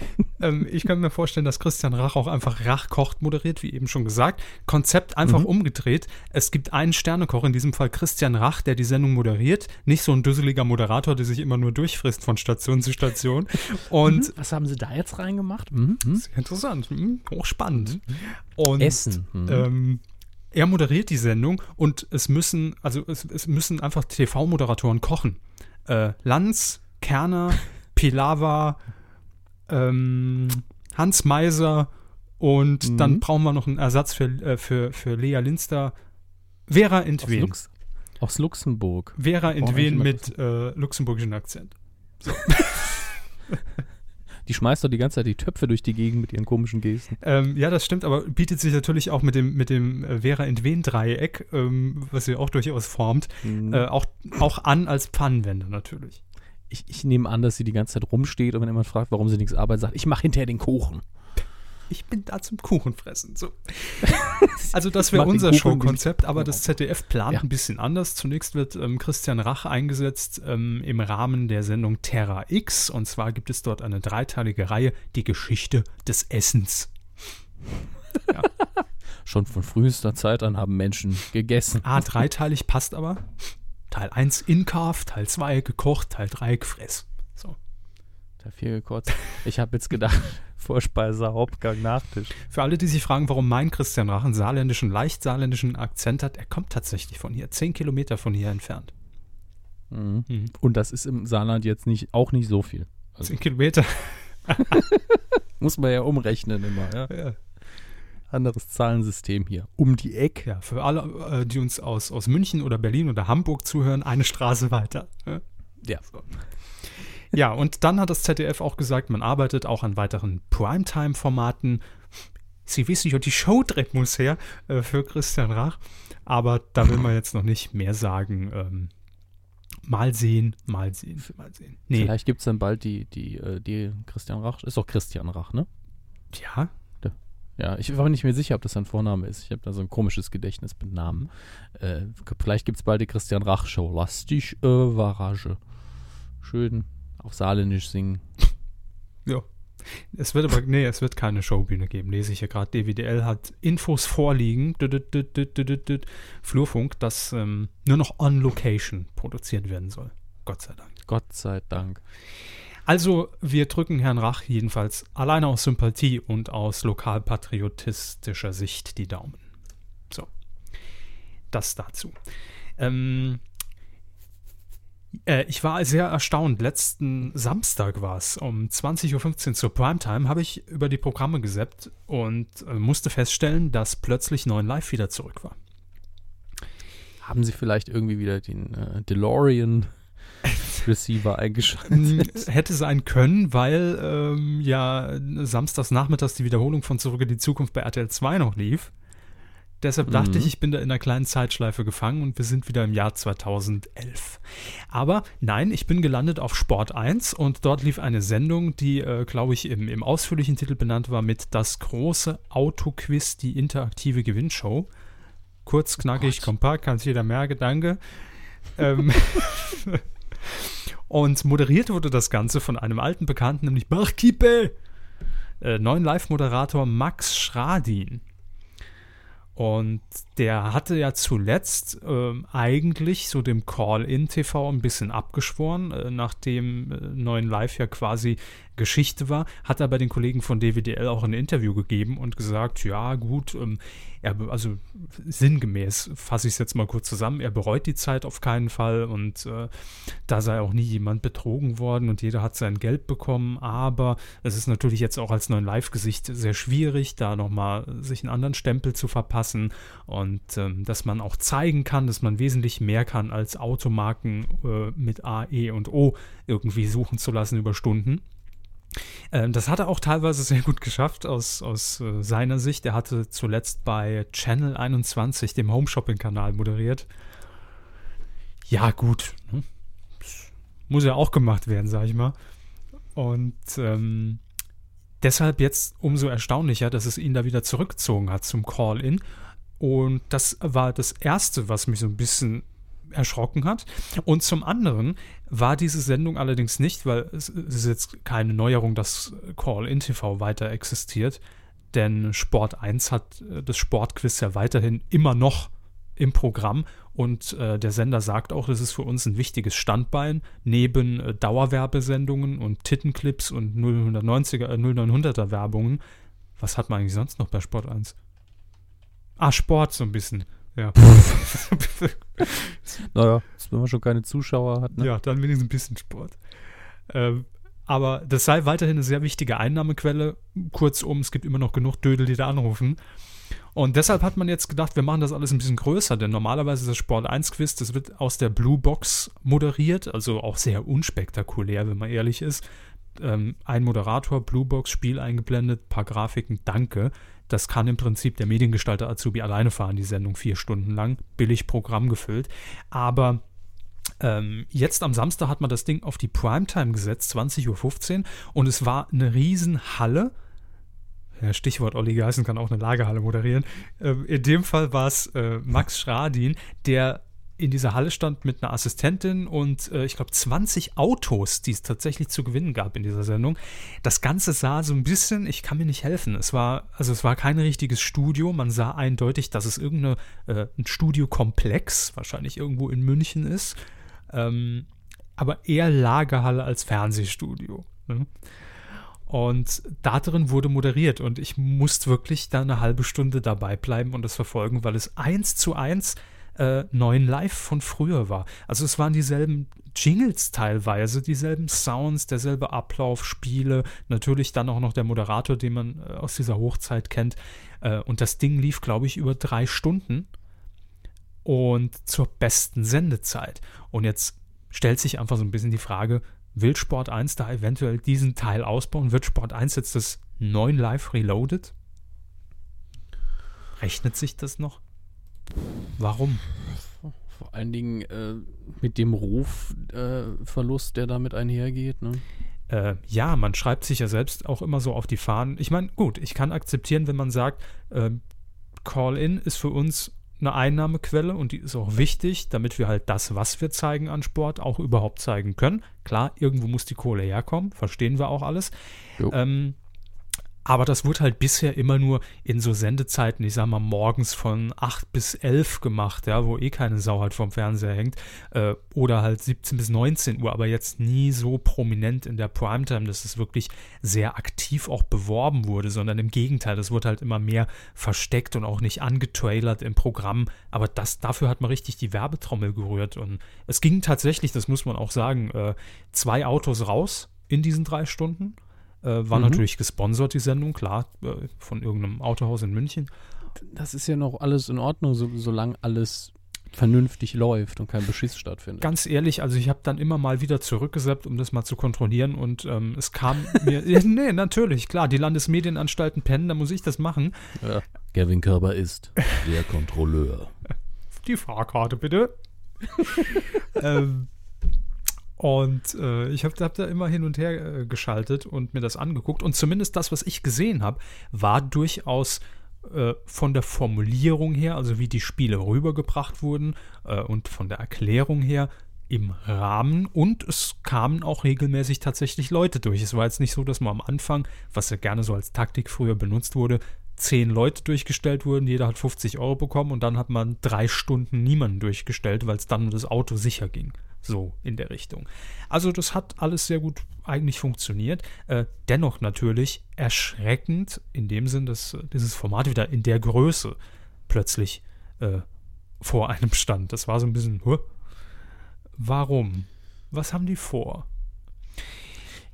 Ähm, ich kann mir vorstellen, dass Christian Rach auch einfach Rach kocht moderiert, wie eben schon gesagt. Konzept einfach Mhm. umgedreht. Es gibt einen Sternekoch, in diesem Fall Christian Rach, der die Sendung moderiert. Nicht so ein dusseliger Moderator, der sich immer nur durchfrisst von Station zu Station. Und Was haben sie da jetzt reingemacht? Mhm. mhm. sehr interessant, hm, hochspannend. Und Essen. Mhm. ähm, er moderiert die Sendung und es müssen, also es, es müssen einfach TV-Moderatoren kochen. Äh, Lanz, Kerner, Pilawa, ähm, Hans Meiser und Mhm. dann brauchen wir noch einen Ersatz für, äh, für, für Lea Linster. Vera aus, Entwen. Lux aus Luxemburg. Vera Entwen mit äh, luxemburgischem Akzent. Die schmeißt doch die ganze Zeit die Töpfe durch die Gegend mit ihren komischen Gesten. Ähm, ja, das stimmt, aber bietet sich natürlich auch mit dem, mit dem äh, Vera Entwen-Dreieck, ähm, was sie auch durchaus formt, Mhm. äh, auch, auch an als Pfannenwender natürlich. Ich, ich nehme an, dass sie die ganze Zeit rumsteht und wenn jemand fragt, warum sie nichts arbeitet, sagt, ich mache hinterher den Kuchen. Ich bin da zum Kuchenfressen. So. Also das wäre unser Showkonzept, aber das ZDF plant Ja. ein bisschen anders. Zunächst wird ähm, Christian Rach eingesetzt ähm, im Rahmen der Sendung Terra X und zwar gibt es dort eine dreiteilige Reihe, die Geschichte des Essens. Schon von frühester Zeit an haben Menschen gegessen. Ah, dreiteilig passt aber. Teil 1 Inkarf, Teil 2 gekocht, Teil 3 gefressen. So. Da viel gekotzt. Ich habe jetzt gedacht, Vorspeise, Hauptgang, Nachtisch. Für alle, die sich fragen, warum mein Christian Rach einen saarländischen, leicht saarländischen Akzent hat, er kommt tatsächlich von hier, zehn Kilometer von hier entfernt. Mhm. Mhm. Und das ist im Saarland jetzt nicht, auch nicht so viel. Also, Zehn Kilometer. muss man ja umrechnen immer. Ja? Ja. Anderes Zahlensystem hier. Um die Ecke. Ja, für alle, äh, die uns aus, aus München oder Berlin oder Hamburg zuhören, eine Straße weiter. Ja. Ja. Ja, und dann hat das ZDF auch gesagt, man arbeitet auch an weiteren Primetime-Formaten. Sie wissen ja, die Show dreht muss her äh, für Christian Rach. Aber da will man jetzt noch nicht mehr sagen. Ähm, mal sehen, mal sehen, mal sehen. Nee, Vielleicht gibt es dann bald die, die, äh, die Christian Rach. Ist doch Christian Rach, ne? ja, Ja, ich war nicht mehr sicher, ob das sein Vorname ist. Ich habe da so ein komisches Gedächtnis mit Namen. Äh, vielleicht gibt es bald die Christian Rach Show. Lass dich überraschen. Schön auf Saarländisch singen. Ja. Es wird aber, nee, es wird keine Showbühne geben, lese ich hier gerade. DWDL hat Infos vorliegen, Flurfunk, dass ähm, nur noch on Location produziert werden soll. Gott sei Dank. Gott sei Dank. Also, wir drücken Herrn Rach jedenfalls alleine aus Sympathie und aus lokalpatriotistischer Sicht die Daumen. So. Das dazu. Ähm, äh, ich war sehr erstaunt. Letzten Samstag war es, um 20.15 Uhr zur Primetime, habe ich über die Programme gesappt und äh, musste feststellen, dass plötzlich 9 Live wieder zurück war. Haben Sie vielleicht irgendwie wieder den äh, DeLorean Receiver eingeschaltet? Mm, Hätte sein können, weil ähm, ja samstags nachmittags die Wiederholung von Zurück in die Zukunft bei RTL 2 noch lief. Deshalb dachte Mhm. ich, ich bin da in einer kleinen Zeitschleife gefangen und wir sind wieder im Jahr 2011. Aber nein, ich bin gelandet auf Sport 1 und dort lief eine Sendung, die, äh, glaube ich, im, im ausführlichen Titel benannt war mit Das große Autoquiz, die interaktive Gewinnshow. Kurz, knackig, Gott. kompakt, kann sich jeder merken, danke. ähm, und moderiert wurde das Ganze von einem alten Bekannten, nämlich Barkipe, äh, neuen Live-Moderator Max Schradin. Und der hatte ja zuletzt äh, eigentlich so dem Call-In-TV ein bisschen abgeschworen, äh, nachdem äh, neuen Live ja quasi Geschichte war, hat er bei den Kollegen von DWDL auch ein Interview gegeben und gesagt, ja gut, ähm, er, also sinngemäß fasse ich es jetzt mal kurz zusammen, er bereut die Zeit auf keinen Fall und äh, da sei auch nie jemand betrogen worden und jeder hat sein Geld bekommen, aber es ist natürlich jetzt auch als neuen Live-Gesicht sehr schwierig, da nochmal sich einen anderen Stempel zu verpassen und ähm, dass man auch zeigen kann, dass man wesentlich mehr kann, als Automarken äh, mit A, E und O irgendwie suchen zu lassen über Stunden. Ähm, das hat er auch teilweise sehr gut geschafft aus, aus äh, seiner Sicht. Er hatte zuletzt bei Channel 21, dem Home-Shopping-Kanal, moderiert. Ja, gut. Ne? Muss ja auch gemacht werden, sag ich mal. Und ähm, deshalb jetzt umso erstaunlicher, dass es ihn da wieder zurückgezogen hat zum Call-In. Und das war das Erste, was mich so ein bisschen erschrocken hat. Und zum anderen war diese Sendung allerdings nicht, weil es, ist jetzt keine Neuerung, dass Call-In TV weiter existiert, denn Sport 1 hat äh, das Sportquiz ja weiterhin immer noch im Programm und äh, der Sender sagt auch, das ist für uns ein wichtiges Standbein neben äh, Dauerwerbesendungen und Tittenclips und 090er, äh, 0900er Werbungen. Was hat man eigentlich sonst noch bei Sport 1? Ah, Sport so ein bisschen. Ja. naja, wenn man schon keine Zuschauer hat. Ne? Ja, dann wenigstens ein bisschen Sport. Ähm, aber das sei weiterhin eine sehr wichtige Einnahmequelle. Kurzum, es gibt immer noch genug Dödel, die da anrufen. Und deshalb hat man jetzt gedacht, wir machen das alles ein bisschen größer, denn normalerweise ist das Sport 1 Quiz, das wird aus der Blue Box moderiert, also auch sehr unspektakulär, wenn man ehrlich ist. Ähm, ein Moderator, Blue Box, Spiel eingeblendet, paar Grafiken, danke. Das kann im Prinzip der Mediengestalter Azubi alleine fahren, die Sendung vier Stunden lang, billig Programm gefüllt. Aber ähm, jetzt am Samstag hat man das Ding auf die Primetime gesetzt, 20.15 Uhr, und es war eine Riesenhalle. Ja, Stichwort Olli Geißen kann auch eine Lagerhalle moderieren. Ähm, in dem Fall war es äh, Max Schradin, der in dieser Halle stand mit einer Assistentin und äh, ich glaube 20 Autos, die es tatsächlich zu gewinnen gab in dieser Sendung. Das Ganze sah so ein bisschen, ich kann mir nicht helfen. Es war, also es war kein richtiges Studio. Man sah eindeutig, dass es irgendein äh, Studiokomplex, wahrscheinlich irgendwo in München ist. Ähm, aber eher Lagerhalle als Fernsehstudio. Ne? Und da drin wurde moderiert und ich musste wirklich da eine halbe Stunde dabei bleiben und das verfolgen, weil es eins zu eins äh, neuen Live von früher war. Also es waren dieselben Jingles teilweise, dieselben Sounds, derselbe Ablauf, Spiele, natürlich dann auch noch der Moderator, den man äh, aus dieser Hochzeit kennt. Äh, und das Ding lief, glaube ich, über drei Stunden und zur besten Sendezeit. Und jetzt stellt sich einfach so ein bisschen die Frage, will Sport 1 da eventuell diesen Teil ausbauen? Wird Sport 1 jetzt das 9 Live Reloaded? Rechnet sich das noch? Warum? Vor allen Dingen äh, mit dem Rufverlust, äh, der damit einhergeht. Ne? Äh, ja, man schreibt sich ja selbst auch immer so auf die Fahnen. Ich meine, gut, ich kann akzeptieren, wenn man sagt, äh, Call-In ist für uns eine Einnahmequelle und die ist auch wichtig, damit wir halt das, was wir zeigen an Sport, auch überhaupt zeigen können. Klar, irgendwo muss die Kohle herkommen, verstehen wir auch alles. Ähm, aber das wurde halt bisher immer nur in so Sendezeiten, ich sag mal, morgens von 8 bis 11 gemacht, ja, wo eh keine Sau halt vorm Fernseher hängt. Äh, oder halt 17 bis 19 Uhr, aber jetzt nie so prominent in der Primetime, dass es wirklich sehr aktiv auch beworben wurde, sondern im Gegenteil, das wurde halt immer mehr versteckt und auch nicht angetrailert im Programm. Aber das, dafür hat man richtig die Werbetrommel gerührt. Und es ging tatsächlich, das muss man auch sagen, äh, zwei Autos raus in diesen drei Stunden. Äh, war mhm. natürlich gesponsert, die Sendung, klar, äh, von irgendeinem Autohaus in München. Das ist ja noch alles in Ordnung, so, solange alles vernünftig läuft und kein Beschiss stattfindet. Ganz ehrlich, also ich habe dann immer mal wieder zurückgesetzt, um das mal zu kontrollieren und ähm, es kam mir, nee, natürlich, klar, die Landesmedienanstalten pennen, da muss ich das machen. Ja. Gavin Körber ist der Kontrolleur. Die Fahrkarte bitte. ähm, und äh, ich habe hab da immer hin und her äh, geschaltet und mir das angeguckt. Und zumindest das, was ich gesehen habe, war durchaus äh, von der Formulierung her, also wie die Spiele rübergebracht wurden äh, und von der Erklärung her im Rahmen. Und es kamen auch regelmäßig tatsächlich Leute durch. Es war jetzt nicht so, dass man am Anfang, was ja gerne so als Taktik früher benutzt wurde, zehn Leute durchgestellt wurden, jeder hat 50 Euro bekommen und dann hat man drei Stunden niemanden durchgestellt, weil es dann nur das Auto sicher ging. So in der Richtung. Also das hat alles sehr gut eigentlich funktioniert. Äh, dennoch natürlich erschreckend in dem Sinn, dass äh, dieses Format wieder in der Größe plötzlich äh, vor einem stand. Das war so ein bisschen, huh? warum? Was haben die vor?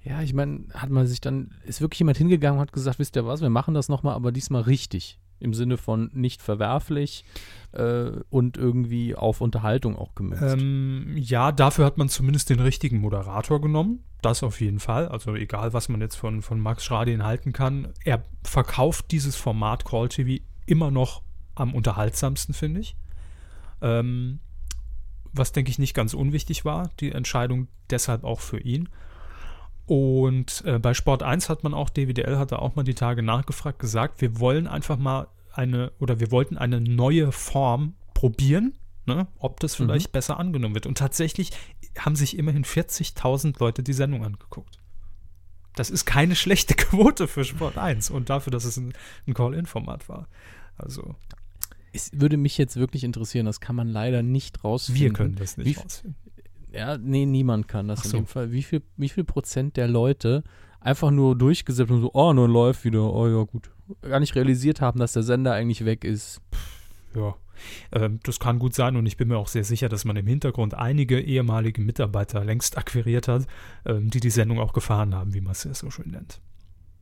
Ja, ich meine, hat man sich dann, ist wirklich jemand hingegangen und hat gesagt, wisst ihr was, wir machen das nochmal, aber diesmal richtig. Im Sinne von nicht verwerflich äh, und irgendwie auf Unterhaltung auch gemünzt. Ähm, ja, dafür hat man zumindest den richtigen Moderator genommen. Das auf jeden Fall. Also egal, was man jetzt von, von Max Schradin halten kann. Er verkauft dieses Format Call TV immer noch am unterhaltsamsten, finde ich. Ähm, was, denke ich, nicht ganz unwichtig war. Die Entscheidung deshalb auch für ihn. Und äh, bei Sport 1 hat man auch, DWDL hatte auch mal die Tage nachgefragt, gesagt, wir wollen einfach mal eine, oder wir wollten eine neue Form probieren, ne, ob das vielleicht mhm. besser angenommen wird. Und tatsächlich haben sich immerhin 40.000 Leute die Sendung angeguckt. Das ist keine schlechte Quote für Sport 1 und dafür, dass es ein, ein Call-In-Format war. Also. Es würde mich jetzt wirklich interessieren, das kann man leider nicht rausfinden. Wir können das nicht Wie, rausfinden. Ja, nee, niemand kann das Ach in so. dem Fall. Wie viel, wie viel Prozent der Leute einfach nur durchgesetzt und so, oh, nur läuft wieder, oh ja, gut. Gar nicht realisiert haben, dass der Sender eigentlich weg ist. Ja, ähm, das kann gut sein und ich bin mir auch sehr sicher, dass man im Hintergrund einige ehemalige Mitarbeiter längst akquiriert hat, ähm, die die Sendung auch gefahren haben, wie man es so schön nennt.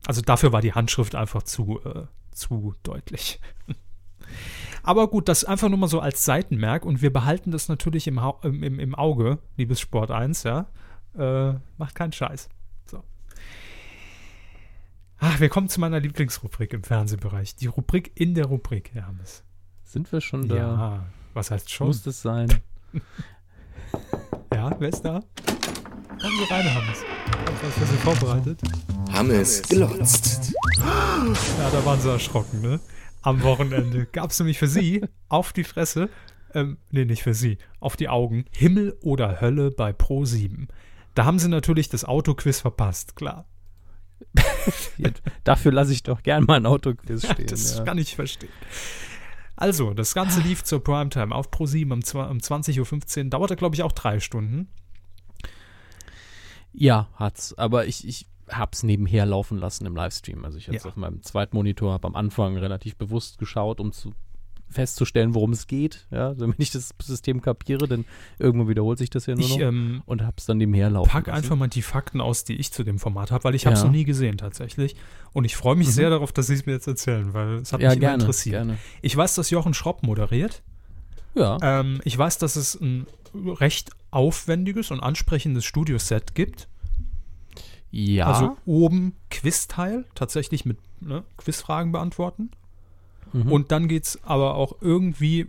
Also dafür war die Handschrift einfach zu, äh, zu deutlich. Aber gut, das einfach nur mal so als Seitenmerk und wir behalten das natürlich im, im, im Auge, liebes Sport 1, ja. Äh, macht keinen Scheiß. So. Ach, wir kommen zu meiner Lieblingsrubrik im Fernsehbereich. Die Rubrik in der Rubrik, Hermes. Sind wir schon da? Ja, was heißt schon? Muss das sein? ja, wer ist da? Kommen Sie rein, Hammes. Was hast du vorbereitet? Hammes glotzt. Ja, da waren sie erschrocken, ne? Am Wochenende gab es nämlich für sie auf die Fresse, ähm, nee, nicht für sie, auf die Augen, Himmel oder Hölle bei Pro 7. Da haben sie natürlich das Autoquiz verpasst, klar. Dafür lasse ich doch gern mal ein Autoquiz stehen. das ja. kann ich verstehen. Also, das Ganze lief zur Primetime auf Pro 7 um, um 20.15 Uhr. Dauerte, glaube ich, auch drei Stunden. Ja, hat's. Aber ich, ich habe es nebenher laufen lassen im Livestream. Also ich habe es ja. auf meinem zweiten Monitor, habe am Anfang relativ bewusst geschaut, um zu festzustellen, worum es geht, ja, damit ich das System kapiere, denn irgendwann wiederholt sich das ja nur ich, noch ähm, und habe es dann nebenher laufen Pack lassen. einfach mal die Fakten aus, die ich zu dem Format habe, weil ich habe es ja. noch nie gesehen tatsächlich und ich freue mich mhm. sehr darauf, dass Sie es mir jetzt erzählen, weil es hat ja, mich gerne, interessiert. Gerne. Ich weiß, dass Jochen Schropp moderiert. Ja. Ähm, ich weiß, dass es ein recht aufwendiges und ansprechendes Studioset gibt ja. Also oben Quizteil, tatsächlich mit ne, Quizfragen beantworten. Mhm. Und dann geht es aber auch irgendwie,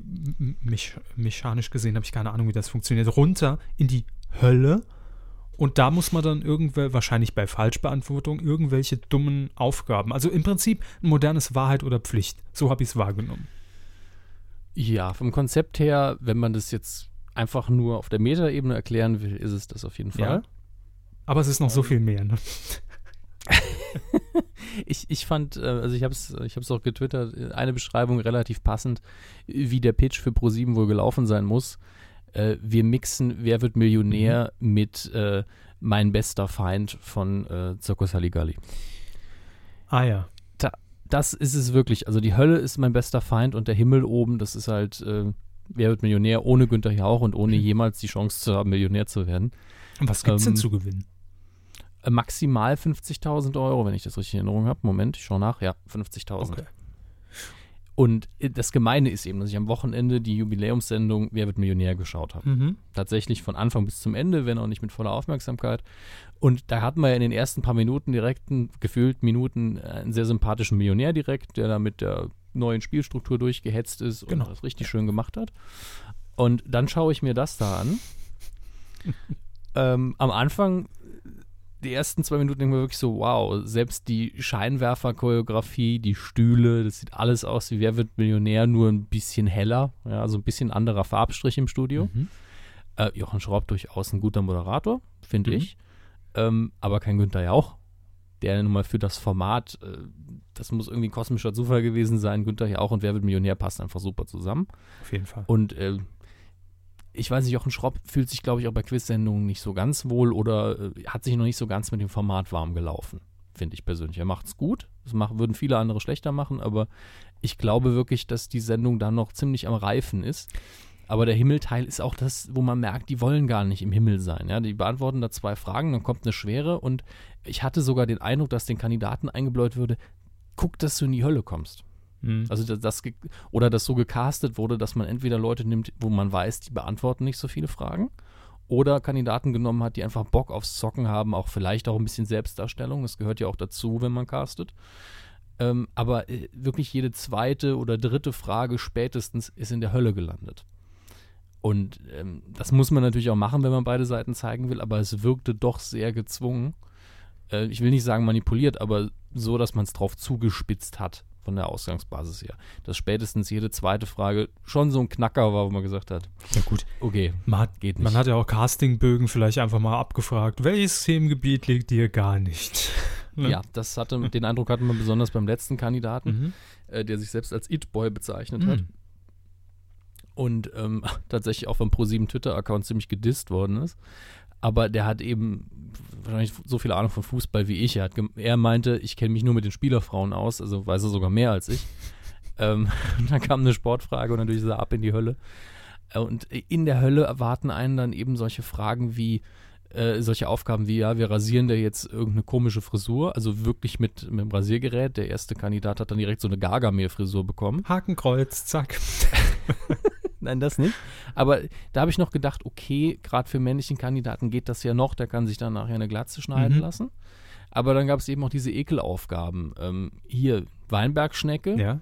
mich, mechanisch gesehen habe ich keine Ahnung, wie das funktioniert, runter in die Hölle. Und da muss man dann irgendwelche, wahrscheinlich bei Falschbeantwortung, irgendwelche dummen Aufgaben. Also im Prinzip ein modernes Wahrheit oder Pflicht. So habe ich es wahrgenommen. Ja, vom Konzept her, wenn man das jetzt einfach nur auf der Metaebene erklären will, ist es das auf jeden Fall. Ja. Aber es ist noch so viel mehr, ne? ich, ich fand, äh, also ich habe es ich hab's auch getwittert, eine Beschreibung relativ passend, wie der Pitch für Pro7 wohl gelaufen sein muss. Äh, wir mixen Wer wird Millionär mhm. mit äh, Mein bester Feind von äh, Zirkus Halligalli. Ah ja. Da, das ist es wirklich. Also die Hölle ist mein bester Feind und der Himmel oben, das ist halt äh, Wer wird Millionär ohne Günther Jauch und ohne mhm. jemals die Chance zu haben, Millionär zu werden. Und was gibt es ähm, denn zu gewinnen? Äh, maximal 50.000 Euro, wenn ich das richtig in Erinnerung habe. Moment, ich schaue nach. Ja, 50.000. Okay. Und äh, das Gemeine ist eben, dass ich am Wochenende die Jubiläumssendung Wer wird Millionär geschaut habe. Mhm. Tatsächlich von Anfang bis zum Ende, wenn auch nicht mit voller Aufmerksamkeit. Und da hatten wir ja in den ersten paar Minuten direkten, gefühlt Minuten, äh, einen sehr sympathischen Millionär direkt, der da mit der neuen Spielstruktur durchgehetzt ist und genau. das richtig ja. schön gemacht hat. Und dann schaue ich mir das da an. ähm, am Anfang die ersten zwei Minuten denken wir wirklich so, wow, selbst die Scheinwerfer-Choreografie, die Stühle, das sieht alles aus wie Wer wird Millionär, nur ein bisschen heller, ja, also ein bisschen anderer Farbstrich im Studio. Mhm. Äh, Jochen Schraub durchaus ein guter Moderator, finde mhm. ich, ähm, aber kein Günther Jauch. der nun mal für das Format, äh, das muss irgendwie ein kosmischer Zufall gewesen sein, Günther ja auch und Wer wird Millionär passt einfach super zusammen. Auf jeden Fall. Und äh, ich weiß nicht, Jochen Schropp fühlt sich, glaube ich, auch bei Quiz-Sendungen nicht so ganz wohl oder äh, hat sich noch nicht so ganz mit dem Format warm gelaufen, finde ich persönlich. Er macht es gut, das mach, würden viele andere schlechter machen, aber ich glaube wirklich, dass die Sendung da noch ziemlich am Reifen ist. Aber der Himmelteil ist auch das, wo man merkt, die wollen gar nicht im Himmel sein. Ja? Die beantworten da zwei Fragen, dann kommt eine schwere und ich hatte sogar den Eindruck, dass den Kandidaten eingebläut würde, guck, dass du in die Hölle kommst. Mhm. Also das, das oder das so gecastet wurde, dass man entweder Leute nimmt, wo man weiß, die beantworten nicht so viele Fragen, oder Kandidaten genommen hat, die einfach Bock aufs Zocken haben, auch vielleicht auch ein bisschen Selbstdarstellung. Das gehört ja auch dazu, wenn man castet. Ähm, aber äh, wirklich jede zweite oder dritte Frage spätestens ist in der Hölle gelandet. Und ähm, das muss man natürlich auch machen, wenn man beide Seiten zeigen will, aber es wirkte doch sehr gezwungen. Äh, ich will nicht sagen manipuliert, aber so, dass man es drauf zugespitzt hat von der Ausgangsbasis her. Dass spätestens jede zweite Frage schon so ein Knacker war, wo man gesagt hat, Ja gut, okay, man hat, geht nicht. man hat ja auch Castingbögen vielleicht einfach mal abgefragt, welches Themengebiet liegt dir gar nicht? Ne? ja, das hatte, den Eindruck hatten wir besonders beim letzten Kandidaten, Mhm. äh, der sich selbst als It-Boy bezeichnet hat. Mhm. und ähm, tatsächlich auch vom Pro7 Twitter-Account ziemlich gedisst worden ist. Aber der hat eben wahrscheinlich so viel Ahnung von Fußball wie ich. Er, hat er meinte, ich kenne mich nur mit den Spielerfrauen aus, also weiß er sogar mehr als ich. ähm, dann kam eine Sportfrage und natürlich ist er ab in die Hölle. Äh, Und in der Hölle erwarten einen dann eben solche Fragen wie, äh, solche Aufgaben wie, ja, wir rasieren dir jetzt irgendeine komische Frisur, also wirklich mit, mit dem Rasiergerät. Der erste Kandidat hat dann direkt so eine Gargamel-Frisur bekommen. Hakenkreuz, zack. Nein, das nicht. Aber da habe ich noch gedacht, okay, gerade für männlichen Kandidaten geht das ja noch, der kann sich dann nachher eine Glatze schneiden Mhm. lassen. Aber dann gab es eben auch diese Ekelaufgaben. Ähm, hier, Weinbergschnecke. Ja.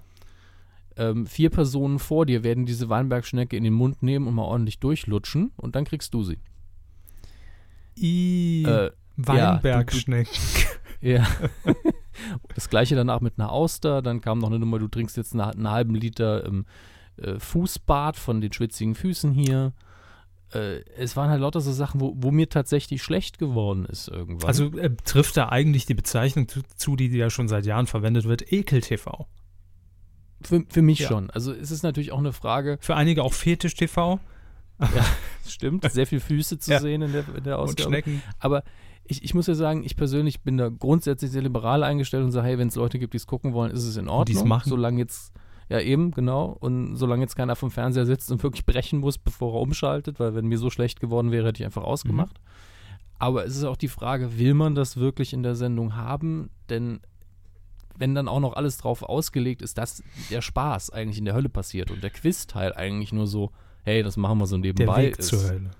Ähm, vier Personen vor dir werden diese Weinbergschnecke in den Mund nehmen und mal ordentlich durchlutschen und dann kriegst du sie. I, Äh, Weinbergschnecken. ja. das gleiche danach mit einer Auster. Dann kam noch eine Nummer, du trinkst jetzt eine, einen halben Liter ähm, äh, Fußbad von den schwitzigen Füßen hier. Äh, es waren halt lauter so Sachen, wo, wo mir tatsächlich schlecht geworden ist irgendwann. Also äh, trifft da eigentlich die Bezeichnung zu, zu, die ja schon seit Jahren verwendet wird, Ekel-TV. für, für mich Ja. schon. Also es ist natürlich auch eine Frage, Für einige auch Fetisch-TV stimmt, sehr viel Füße zu Ja. sehen in der, in der und Ausgabe. Schnecken. Aber ich, ich muss ja sagen, ich persönlich bin da grundsätzlich sehr liberal eingestellt und sage, hey, wenn es Leute gibt, die es gucken wollen, ist es in Ordnung. Solange jetzt, ja eben, genau, und solange jetzt keiner vom Fernseher sitzt und wirklich brechen muss, bevor er umschaltet, weil wenn mir so schlecht geworden wäre, hätte ich einfach ausgemacht. Aber es ist auch die Frage, will man das wirklich in der Sendung haben? Denn wenn dann auch noch alles drauf ausgelegt ist, dass der Spaß eigentlich in der Hölle passiert und der Quiz-Teil eigentlich nur so, hey, das machen wir so Der nebenbei Weg ist zur Hölle.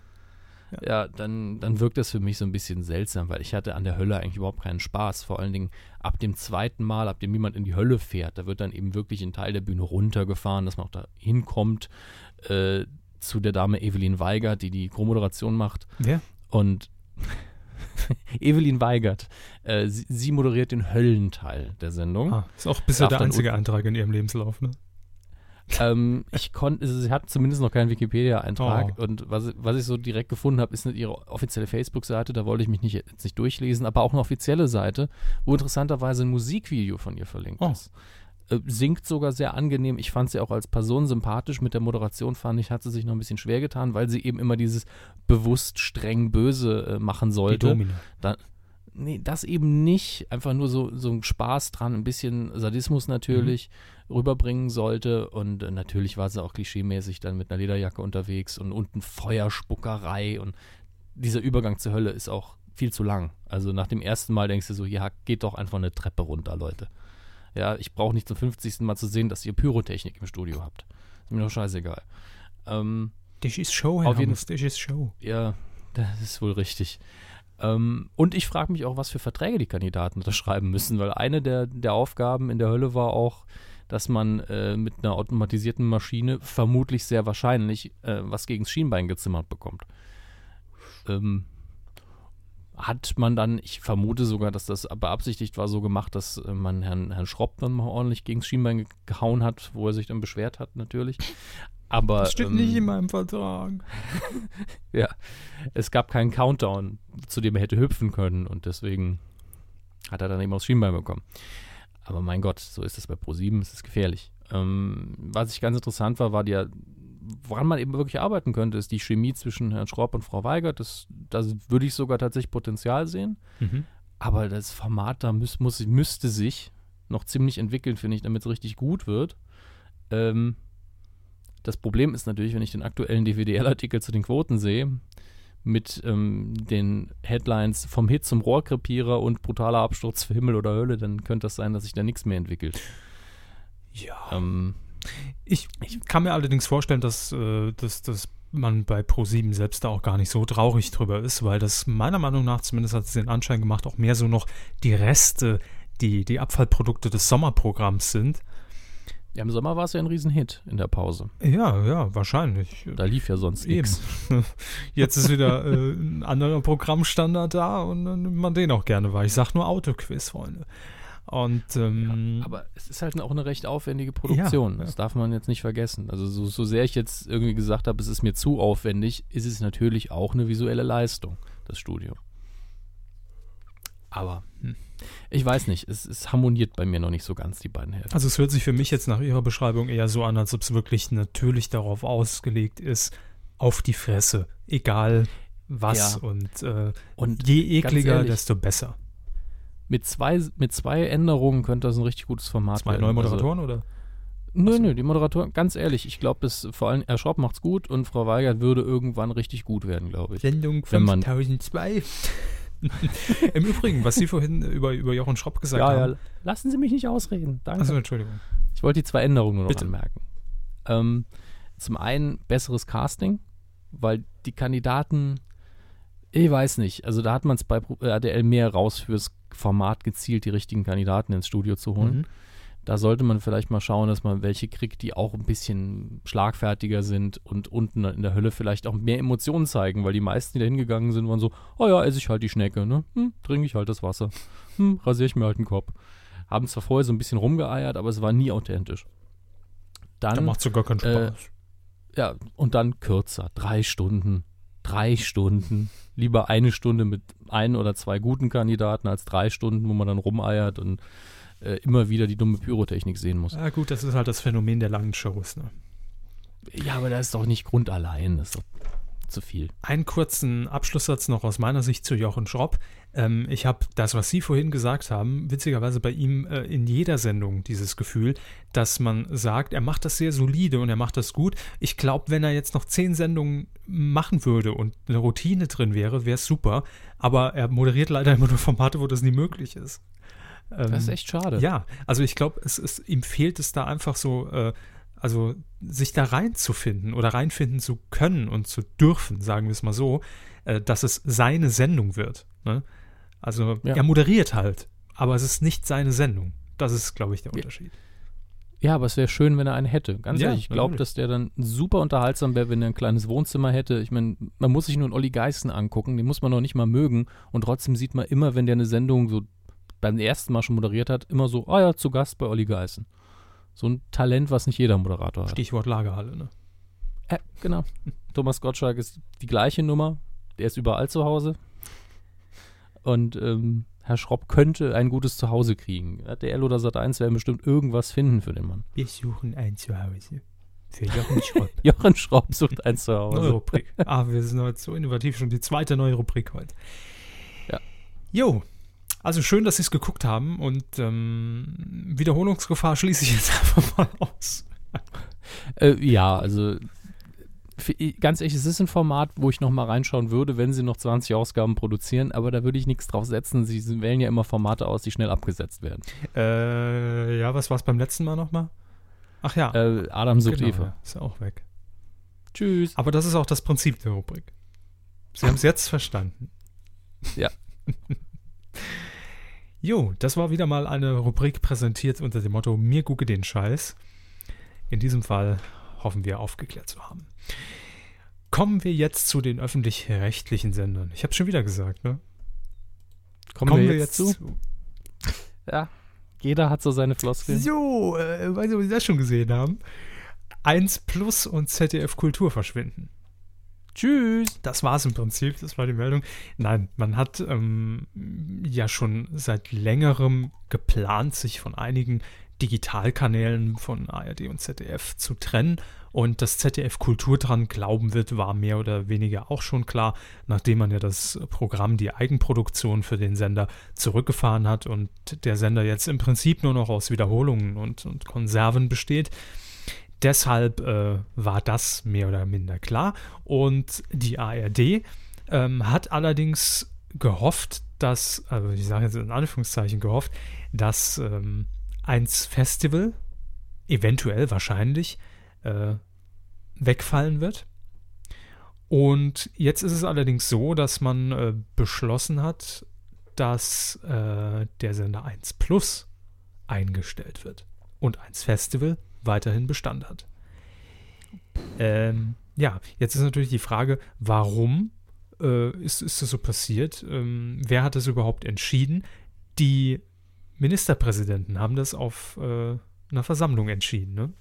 Ja, dann, dann wirkt das für mich so ein bisschen seltsam, weil ich hatte an der Hölle eigentlich überhaupt keinen Spaß. Vor allen Dingen ab dem zweiten Mal, ab dem jemand in die Hölle fährt, da wird dann eben wirklich ein Teil der Bühne runtergefahren, dass man auch da hinkommt äh, zu der Dame Evelyn Weigert, die die Co-Moderation macht. Wer? Und Evelyn Weigert, äh, sie, sie moderiert den Höllenteil der Sendung. Ah, ist auch bisher der einzige Eintrag in ihrem Lebenslauf, ne? Ähm, ich konnte, sie hat zumindest noch keinen Wikipedia-Eintrag Oh. und was, was ich so direkt gefunden habe, ist nicht ihre offizielle Facebook-Seite, da wollte ich mich nicht, jetzt nicht durchlesen, aber auch eine offizielle Seite, wo interessanterweise ein Musikvideo von ihr verlinkt Oh. ist. Äh, singt sogar sehr angenehm. Ich fand sie auch als Person sympathisch. Mit der Moderation fand ich, hat sie sich noch ein bisschen schwer getan, weil sie eben immer dieses bewusst streng böse äh, machen Die sollte. Domina. Nee, das eben nicht. Einfach nur so, so ein Spaß dran, ein bisschen Sadismus natürlich rüberbringen sollte. Und äh, natürlich war sie auch klischeemäßig dann mit einer Lederjacke unterwegs und unten Feuerspuckerei. Und dieser Übergang zur Hölle ist auch viel zu lang. Also nach dem ersten Mal denkst du so, ja, geht doch einfach eine Treppe runter, Leute. Ja, ich brauche nicht zum 50. Mal zu sehen, dass ihr Pyrotechnik im Studio habt. Ist mir doch scheißegal. Ähm, Das ist Show, Herr Auf jeden- das ist Show. ja, das ist wohl richtig. Ähm, und ich frage mich auch, was für Verträge die Kandidaten unterschreiben müssen, weil eine der, der Aufgaben in der Hölle war auch, dass man äh, mit einer automatisierten Maschine vermutlich sehr wahrscheinlich äh, was gegen das Schienbein gezimmert bekommt. Ähm, hat man dann, ich vermute sogar, dass das beabsichtigt war, so gemacht, dass äh, man Herrn, Herrn Schropp dann mal ordentlich gegen das Schienbein ge- gehauen hat, wo er sich dann beschwert hat, natürlich. Aber Das steht ähm, nicht in meinem Vertrag. ja, es gab keinen Countdown, zu dem er hätte hüpfen können und deswegen Hat er dann eben aufs Schienbein bekommen. Aber mein Gott, so ist es bei Pro7, es ist gefährlich. Ähm, was ich ganz interessant war, war die, woran man eben wirklich arbeiten könnte, ist die Chemie zwischen Herrn Schropp und Frau Weigert. Das, das würde ich sogar tatsächlich Potenzial sehen. Mhm. Aber das Format da müß, muss, müsste sich noch ziemlich entwickeln, finde ich, damit es richtig gut wird. Ähm, das Problem ist natürlich, wenn ich den aktuellen DVDL-Artikel zu den Quoten sehe, mit ähm, den Headlines vom Hit zum Rohrkrepierer und brutaler Absturz für Himmel oder Hölle, dann könnte das sein, dass sich da nichts mehr entwickelt. Ja. Ähm, Ich, ich kann mir allerdings vorstellen, dass, äh, dass, dass man bei Pro7 selbst da auch gar nicht so traurig drüber ist, weil das meiner Meinung nach, zumindest hat es den Anschein gemacht, auch mehr so noch die Reste, die, die Abfallprodukte des Sommerprogramms sind. Ja, Im Sommer war es ja ein Riesenhit in der Pause. Ja, ja, wahrscheinlich. Da lief ja sonst nichts. Jetzt ist wieder äh, ein anderer Programmstandard da und dann nimmt man den auch gerne wahr. Ich sag nur Autoquiz, Freunde. Und ähm, Aber es ist halt auch eine recht aufwendige Produktion. Ja, ja. Das darf man jetzt nicht vergessen. Also so, so sehr ich jetzt irgendwie gesagt habe, es ist mir zu aufwendig, ist es natürlich auch eine visuelle Leistung, das Studio. Aber hm, ich weiß nicht, es, es harmoniert bei mir noch nicht so ganz, die beiden Hälften. Also es hört sich für mich jetzt nach Ihrer Beschreibung eher so an, als ob es wirklich natürlich darauf ausgelegt ist, auf die Fresse. Egal was. Ja. Und, äh, Und je ekliger, ehrlich, desto besser. mit zwei, mit zwei Änderungen könnte das ein richtig gutes Format Zwei werden. neue Also- Moderatoren oder? Nö, Achso. nö, die Moderatoren, ganz ehrlich, ich glaube, vor allem Herr Schropp macht's gut und Frau Weigert würde irgendwann richtig gut werden, glaube ich. Sendung Wenn man- 5002. Im Übrigen, was Sie vorhin über, über Jochen Schropp gesagt haben. lassen Sie mich nicht ausreden. Danke. Also Entschuldigung. Ich wollte die zwei Änderungen nur noch Bitte. anmerken. Ähm, zum einen besseres Casting, weil die Kandidaten, ich weiß nicht, also da hat man es bei Pro- äh, RTL mehr raus fürs Format gezielt, die richtigen Kandidaten ins Studio zu holen. Mhm. Da sollte man vielleicht mal schauen, dass man welche kriegt, die auch ein bisschen schlagfertiger sind und unten in der Hölle vielleicht auch mehr Emotionen zeigen, weil die meisten, die da hingegangen sind, waren so, oh ja, esse ich halt die Schnecke, ne? Hm, trinke ich halt das Wasser. Hm, rasiere ich mir halt den Kopf. Haben zwar vorher so ein bisschen rumgeeiert, aber es war nie authentisch. Da Dann, macht sogar keinen äh, Spaß. ja, und dann kürzer, drei Stunden. Drei Stunden. Lieber eine Stunde mit ein oder zwei guten Kandidaten als drei Stunden, wo man dann rumeiert und äh, immer wieder die dumme Pyrotechnik sehen muss. ja gut, das ist halt das Phänomen der langen Shows. Ne? Ja, aber das ist doch nicht Grund allein. Das ist doch zu viel. Einen kurzen Abschlusssatz noch aus meiner Sicht zu Jochen Schropp. Ähm, ich habe das, was Sie vorhin gesagt haben, witzigerweise bei ihm äh, in jeder Sendung dieses Gefühl, dass man sagt, er macht das sehr solide und er macht das gut. Ich glaube, wenn er jetzt noch zehn Sendungen machen würde und eine Routine drin wäre, wäre es super. Aber er moderiert leider immer nur Formate, wo das nie möglich ist. Ähm, Das ist echt schade. ja, also ich glaube, es ist, ihm fehlt es da einfach so, äh, also sich da reinzufinden oder reinfinden zu können und zu dürfen, sagen wir es mal so, äh, dass es seine Sendung wird. Ne? Also Ja. er moderiert halt, aber es ist nicht seine Sendung. Das ist, glaube ich, der Ja. Unterschied. Ja, aber es wäre schön, wenn er einen hätte. Ganz Ja, ehrlich, ich glaube, dass der dann super unterhaltsam wäre, wenn er ein kleines Wohnzimmer hätte. Ich meine, man muss sich nur einen Olli Geißen angucken, den muss man noch nicht mal mögen. Und trotzdem sieht man immer, wenn der eine Sendung so beim ersten Mal schon moderiert hat, immer so, ah ja, zu Gast bei Olli Geißen. So ein Talent, was nicht jeder Moderator hat. Stichwort Lagerhalle. Ne? Ja, genau. Thomas Gottschalk ist die gleiche Nummer. Der ist überall zu Hause. Und ähm, Herr Schropp könnte ein gutes Zuhause kriegen. RTL oder Sat1 werden bestimmt irgendwas finden für den Mann. Wir suchen ein Zuhause für Jochen Schropp. Jochen Schropp sucht ein Neue Zuhause. Rubrik. Ah, wir sind heute so innovativ, schon die zweite neue Rubrik heute. Ja. Jo, also schön, dass Sie es geguckt haben und ähm, Wiederholungsgefahr schließe ich jetzt einfach mal aus. Äh, ja, also für, ganz ehrlich, es ist ein Format, wo ich noch mal reinschauen würde, wenn sie noch 20 Ausgaben produzieren, aber da würde ich nichts drauf setzen. Sie wählen ja immer Formate aus, die schnell abgesetzt werden. Äh, ja, was war es beim letzten Mal nochmal? Ach ja, Äh, Adam sucht genau, Eva. ja, ist auch weg. Tschüss. Aber das ist auch das Prinzip der Rubrik. Sie haben es jetzt verstanden. Ja. Jo, das war wieder mal eine Rubrik präsentiert unter dem Motto Mir gucke den Scheiß. In diesem Fall hoffen wir aufgeklärt zu haben. Kommen wir jetzt zu den öffentlich-rechtlichen Sendern. Ich habe schon wieder gesagt, ne? Kommen, wir, jetzt zu? Ja. Jeder hat so seine Floskeln. So, äh, weiß nicht, ob Sie das schon gesehen haben. 1 Plus und ZDF Kultur verschwinden. Tschüss. Das war es im Prinzip, das war die Meldung. Nein, man hat ähm, ja schon seit längerem geplant, sich von einigen Digitalkanälen von ARD und ZDF zu trennen. Und dass ZDF Kultur dran glauben wird, war mehr oder weniger auch schon klar, nachdem man ja das Programm, die Eigenproduktion für den Sender zurückgefahren hat und der Sender jetzt im Prinzip nur noch aus Wiederholungen und, und Konserven besteht. Deshalb äh, war das mehr oder minder klar. Und die ARD ähm, hat allerdings gehofft, dass, also ich sage jetzt in Anführungszeichen gehofft, dass ähm, eins Festival eventuell wahrscheinlich äh, wegfallen wird. Und jetzt ist es allerdings so, dass man äh, beschlossen hat, dass äh, der Sender 1 Plus eingestellt wird und 1 Festival weiterhin Bestand hat. Ähm, ja, jetzt ist natürlich die Frage, warum äh, ist, ist das so passiert? Ähm, wer hat das überhaupt entschieden? Die Ministerpräsidenten haben das auf äh, einer Versammlung entschieden, ne?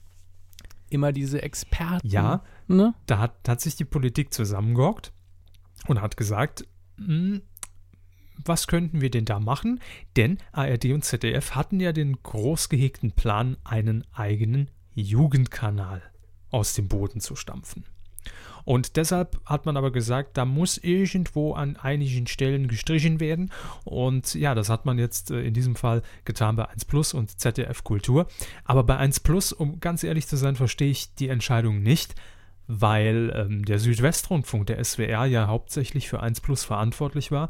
Immer diese Experten. Ja, Ne? da hat, hat sich die Politik zusammengehockt und hat gesagt, hm, was könnten wir denn da machen? Denn ARD und ZDF hatten ja den groß gehegten Plan, einen eigenen Jugendkanal aus dem Boden zu stampfen. Und deshalb hat man aber gesagt, da muss irgendwo an einigen Stellen gestrichen werden. Und ja, das hat man jetzt äh, in diesem Fall getan bei 1 Plus und ZDF Kultur. Aber bei 1 Plus, um ganz ehrlich zu sein, verstehe ich die Entscheidung nicht, weil ähm, der Südwestrundfunk, der SWR, ja hauptsächlich für 1 Plus verantwortlich war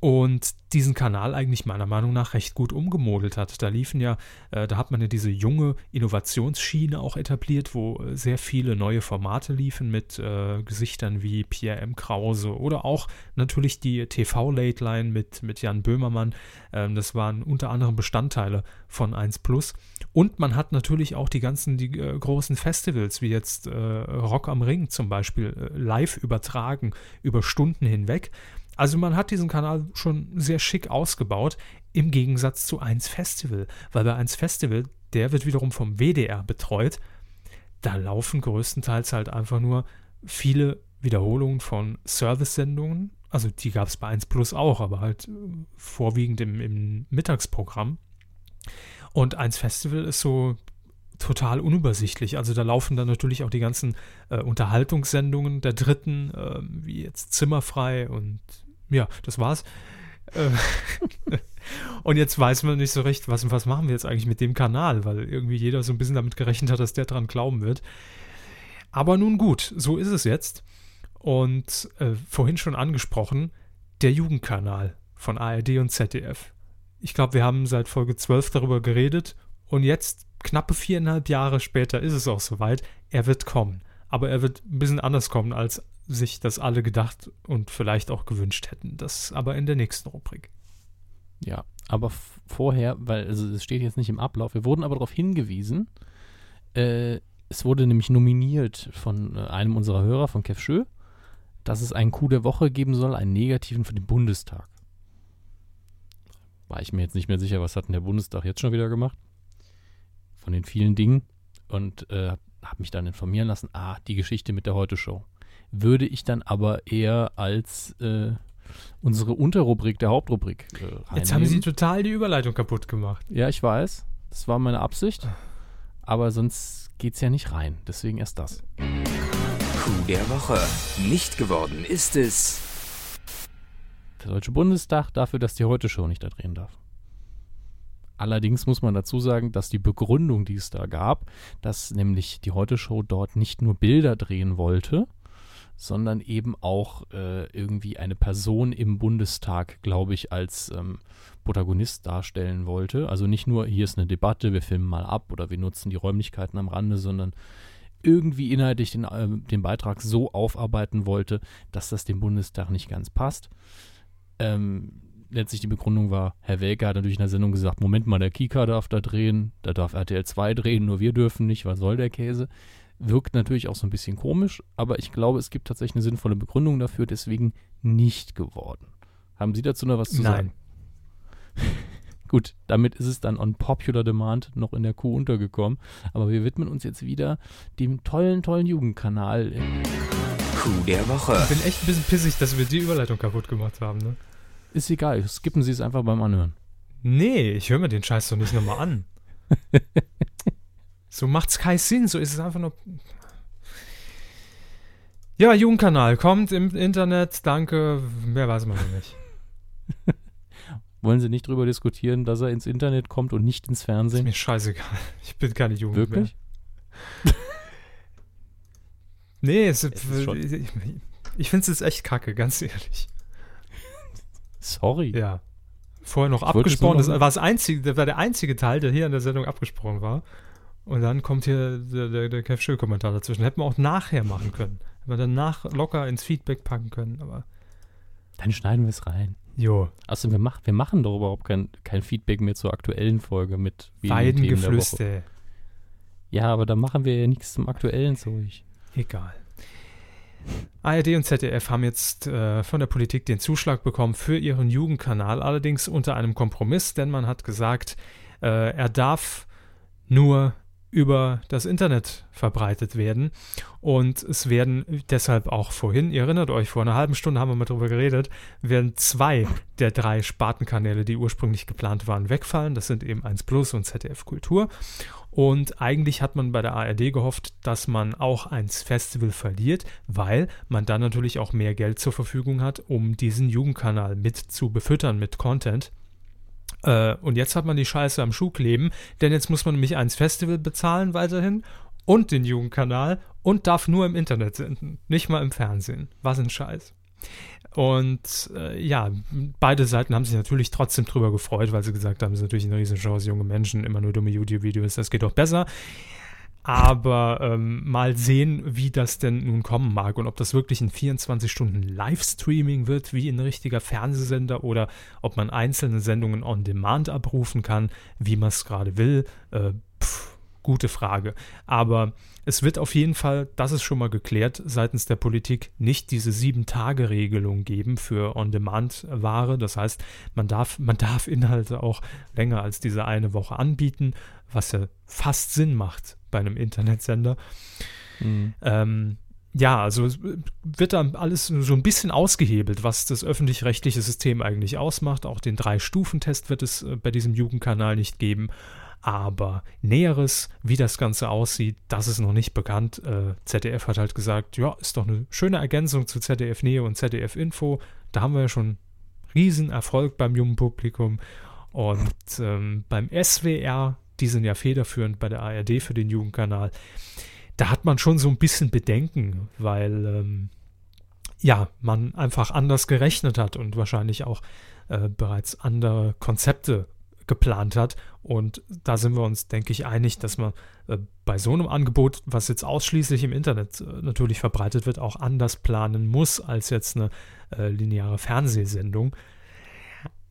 und diesen Kanal eigentlich meiner Meinung nach recht gut umgemodelt hat. Da liefen ja, äh, da hat man ja diese junge Innovationsschiene auch etabliert, wo äh, sehr viele neue Formate liefen mit äh, Gesichtern wie Pierre M. Krause oder auch natürlich die TV-Late Line mit, mit Jan Böhmermann. Ähm, das waren unter anderem Bestandteile von 1 Plus. Und man hat natürlich auch die ganzen die, äh, großen Festivals, wie jetzt äh, Rock am Ring zum Beispiel, äh, live übertragen über Stunden hinweg. Also man hat diesen Kanal schon sehr schick ausgebaut, im Gegensatz zu 1 Festival. Weil bei 1 Festival, der wird wiederum vom WDR betreut, da laufen größtenteils halt einfach nur viele Wiederholungen von Service-Sendungen. Also die gab es bei 1 Plus auch, aber halt äh, vorwiegend im, im Mittagsprogramm. Und 1 Festival ist so total unübersichtlich. Also da laufen dann natürlich auch die ganzen äh, Unterhaltungssendungen der Dritten, äh, wie jetzt Zimmerfrei und ja, das war's. Äh, und jetzt weiß man nicht so recht, was, was machen wir jetzt eigentlich mit dem Kanal, weil irgendwie jeder so ein bisschen damit gerechnet hat, dass der dran glauben wird. Aber nun gut, so ist es jetzt. Und äh, vorhin schon angesprochen, der Jugendkanal von ARD und ZDF. Ich glaube, wir haben seit Folge 12 darüber geredet und jetzt, knappe viereinhalb Jahre später, ist es auch soweit. Er wird kommen. Aber er wird ein bisschen anders kommen, als sich das alle gedacht und vielleicht auch gewünscht hätten. Das aber in der nächsten Rubrik. Ja, aber vorher, weil also es steht jetzt nicht im Ablauf, wir wurden aber darauf hingewiesen, äh, es wurde nämlich nominiert von äh, einem unserer Hörer, von Kev Schö, dass es einen Coup der Woche geben soll, einen negativen für den Bundestag. War ich mir jetzt nicht mehr sicher, was hat denn der Bundestag jetzt schon wieder gemacht? Von den vielen Dingen. Und äh, habe mich dann informieren lassen, ah, die Geschichte mit der Heute-Show. Würde ich dann aber eher als äh, unsere Unterrubrik der Hauptrubrik äh, Jetzt haben Sie total die Überleitung kaputt gemacht. Ja, ich weiß. Das war meine Absicht. Aber sonst geht's ja nicht rein. Deswegen erst das. Coup der Woche. Nicht geworden ist es. Der Deutsche Bundestag dafür, dass die Heute-Show nicht da drehen darf. Allerdings muss man dazu sagen, dass die Begründung, die es da gab, dass nämlich die Heute-Show dort nicht nur Bilder drehen wollte, sondern eben auch äh, irgendwie eine Person im Bundestag, glaube ich, als ähm, Protagonist darstellen wollte. Also nicht nur, hier ist eine Debatte, wir filmen mal ab oder wir nutzen die Räumlichkeiten am Rande, sondern irgendwie inhaltlich den, äh, den Beitrag so aufarbeiten wollte, dass das dem Bundestag nicht ganz passt. Ähm, letztlich die Begründung war, Herr Welker hat natürlich in der Sendung gesagt, Moment mal, der Kika darf da drehen, da darf RTL 2 drehen, nur wir dürfen nicht, was soll der Käse? Wirkt natürlich auch so ein bisschen komisch, aber ich glaube, es gibt tatsächlich eine sinnvolle Begründung dafür, deswegen nicht geworden. Haben Sie dazu noch was zu Nein. sagen? Gut, damit ist es dann on popular demand noch in der Kuh untergekommen. Aber wir widmen uns jetzt wieder dem tollen, tollen Jugendkanal. Coup der Woche. Ich bin echt ein bisschen pissig, dass wir die Überleitung kaputt gemacht haben, ne? Ist egal, skippen Sie es einfach beim Anhören. Nee, ich höre mir den Scheiß doch nicht nochmal an. so macht's keinen Sinn, so ist es einfach nur. Ja, Jugendkanal kommt im Internet, danke, mehr weiß man noch nicht. Wollen Sie nicht drüber diskutieren, dass er ins Internet kommt und nicht ins Ist Fernsehen? mir scheißegal. Ich bin keine Jugend Wirklich? mehr. Nee, es, Es ist ich, ich finde es jetzt echt kacke, ganz ehrlich. Sorry. Ja. Vorher noch Ich abgesprochen, das war das einzige, das war der einzige Teil, der hier in der Sendung abgesprochen war. Und dann kommt hier der, der, der Kev Schill-Kommentar dazwischen. Hätten wir auch nachher machen können. Hätten wir danach locker ins Feedback packen können, aber Dann schneiden wir es rein. jo, Achso, wir, mach, wir machen doch überhaupt kein, kein Feedback mehr zur aktuellen Folge mit Woche. Weidengeflüster. Ja, aber da machen wir ja nichts zum aktuellen Zeug. Egal. ARD und ZDF haben jetzt äh, von der Politik den Zuschlag bekommen für ihren Jugendkanal, allerdings unter einem Kompromiss, denn man hat gesagt, äh, er darf nur über das Internet verbreitet werden. Und es werden deshalb auch vorhin, ihr erinnert euch, vor einer halben Stunde haben wir mal drüber geredet, werden zwei der drei Spartenkanäle, die ursprünglich geplant waren, wegfallen. Das sind eben 1 Plus und ZDF Kultur. Und eigentlich hat man bei der ARD gehofft, dass man auch eins Festival verliert, weil man dann natürlich auch mehr Geld zur Verfügung hat, um diesen Jugendkanal mit zu befüttern mit Content. Äh, und jetzt hat man die Scheiße am Schuh kleben, denn jetzt muss man nämlich eins Festival bezahlen weiterhin und den Jugendkanal und darf nur im Internet senden, nicht mal im Fernsehen. Was ein Scheiß. Und äh, ja, beide Seiten haben sich natürlich trotzdem drüber gefreut, weil sie gesagt haben, es ist natürlich eine Riesenchance, junge Menschen, immer nur dumme YouTube-Videos, das geht doch besser. Aber ähm, mal sehen, wie das denn nun kommen mag und ob das wirklich ein 24-Stunden-Livestreaming wird, wie ein richtiger Fernsehsender oder ob man einzelne Sendungen on Demand abrufen kann, wie man es gerade will. Äh, gute Frage. Aber es wird auf jeden Fall, das ist schon mal geklärt, seitens der Politik nicht diese Sieben-Tage-Regelung geben für On-Demand-Ware. Das heißt, man darf, man darf Inhalte auch länger als diese eine Woche anbieten, was ja fast Sinn macht bei einem Internetsender. Mhm. Ähm, ja, also wird dann alles so ein bisschen ausgehebelt, was das öffentlich-rechtliche System eigentlich ausmacht. Auch den Drei-Stufen-Test wird es äh, bei diesem Jugendkanal nicht geben. Aber Näheres, wie das Ganze aussieht, das ist noch nicht bekannt. Äh, ZDF hat halt gesagt, ja, ist doch eine schöne Ergänzung zu ZDF Neo und ZDF Info. Da haben wir ja schon Riesenerfolg beim jungen Publikum. Und ähm, beim SWR, die sind ja federführend bei der ARD für den Jugendkanal, da hat man schon so ein bisschen Bedenken, weil ähm, ja, man einfach anders gerechnet hat und wahrscheinlich auch äh, bereits andere Konzepte geplant hat. Und da sind wir uns, denke ich, einig, dass man äh, bei so einem Angebot, was jetzt ausschließlich im Internet äh, natürlich verbreitet wird, auch anders planen muss als jetzt eine äh, lineare Fernsehsendung.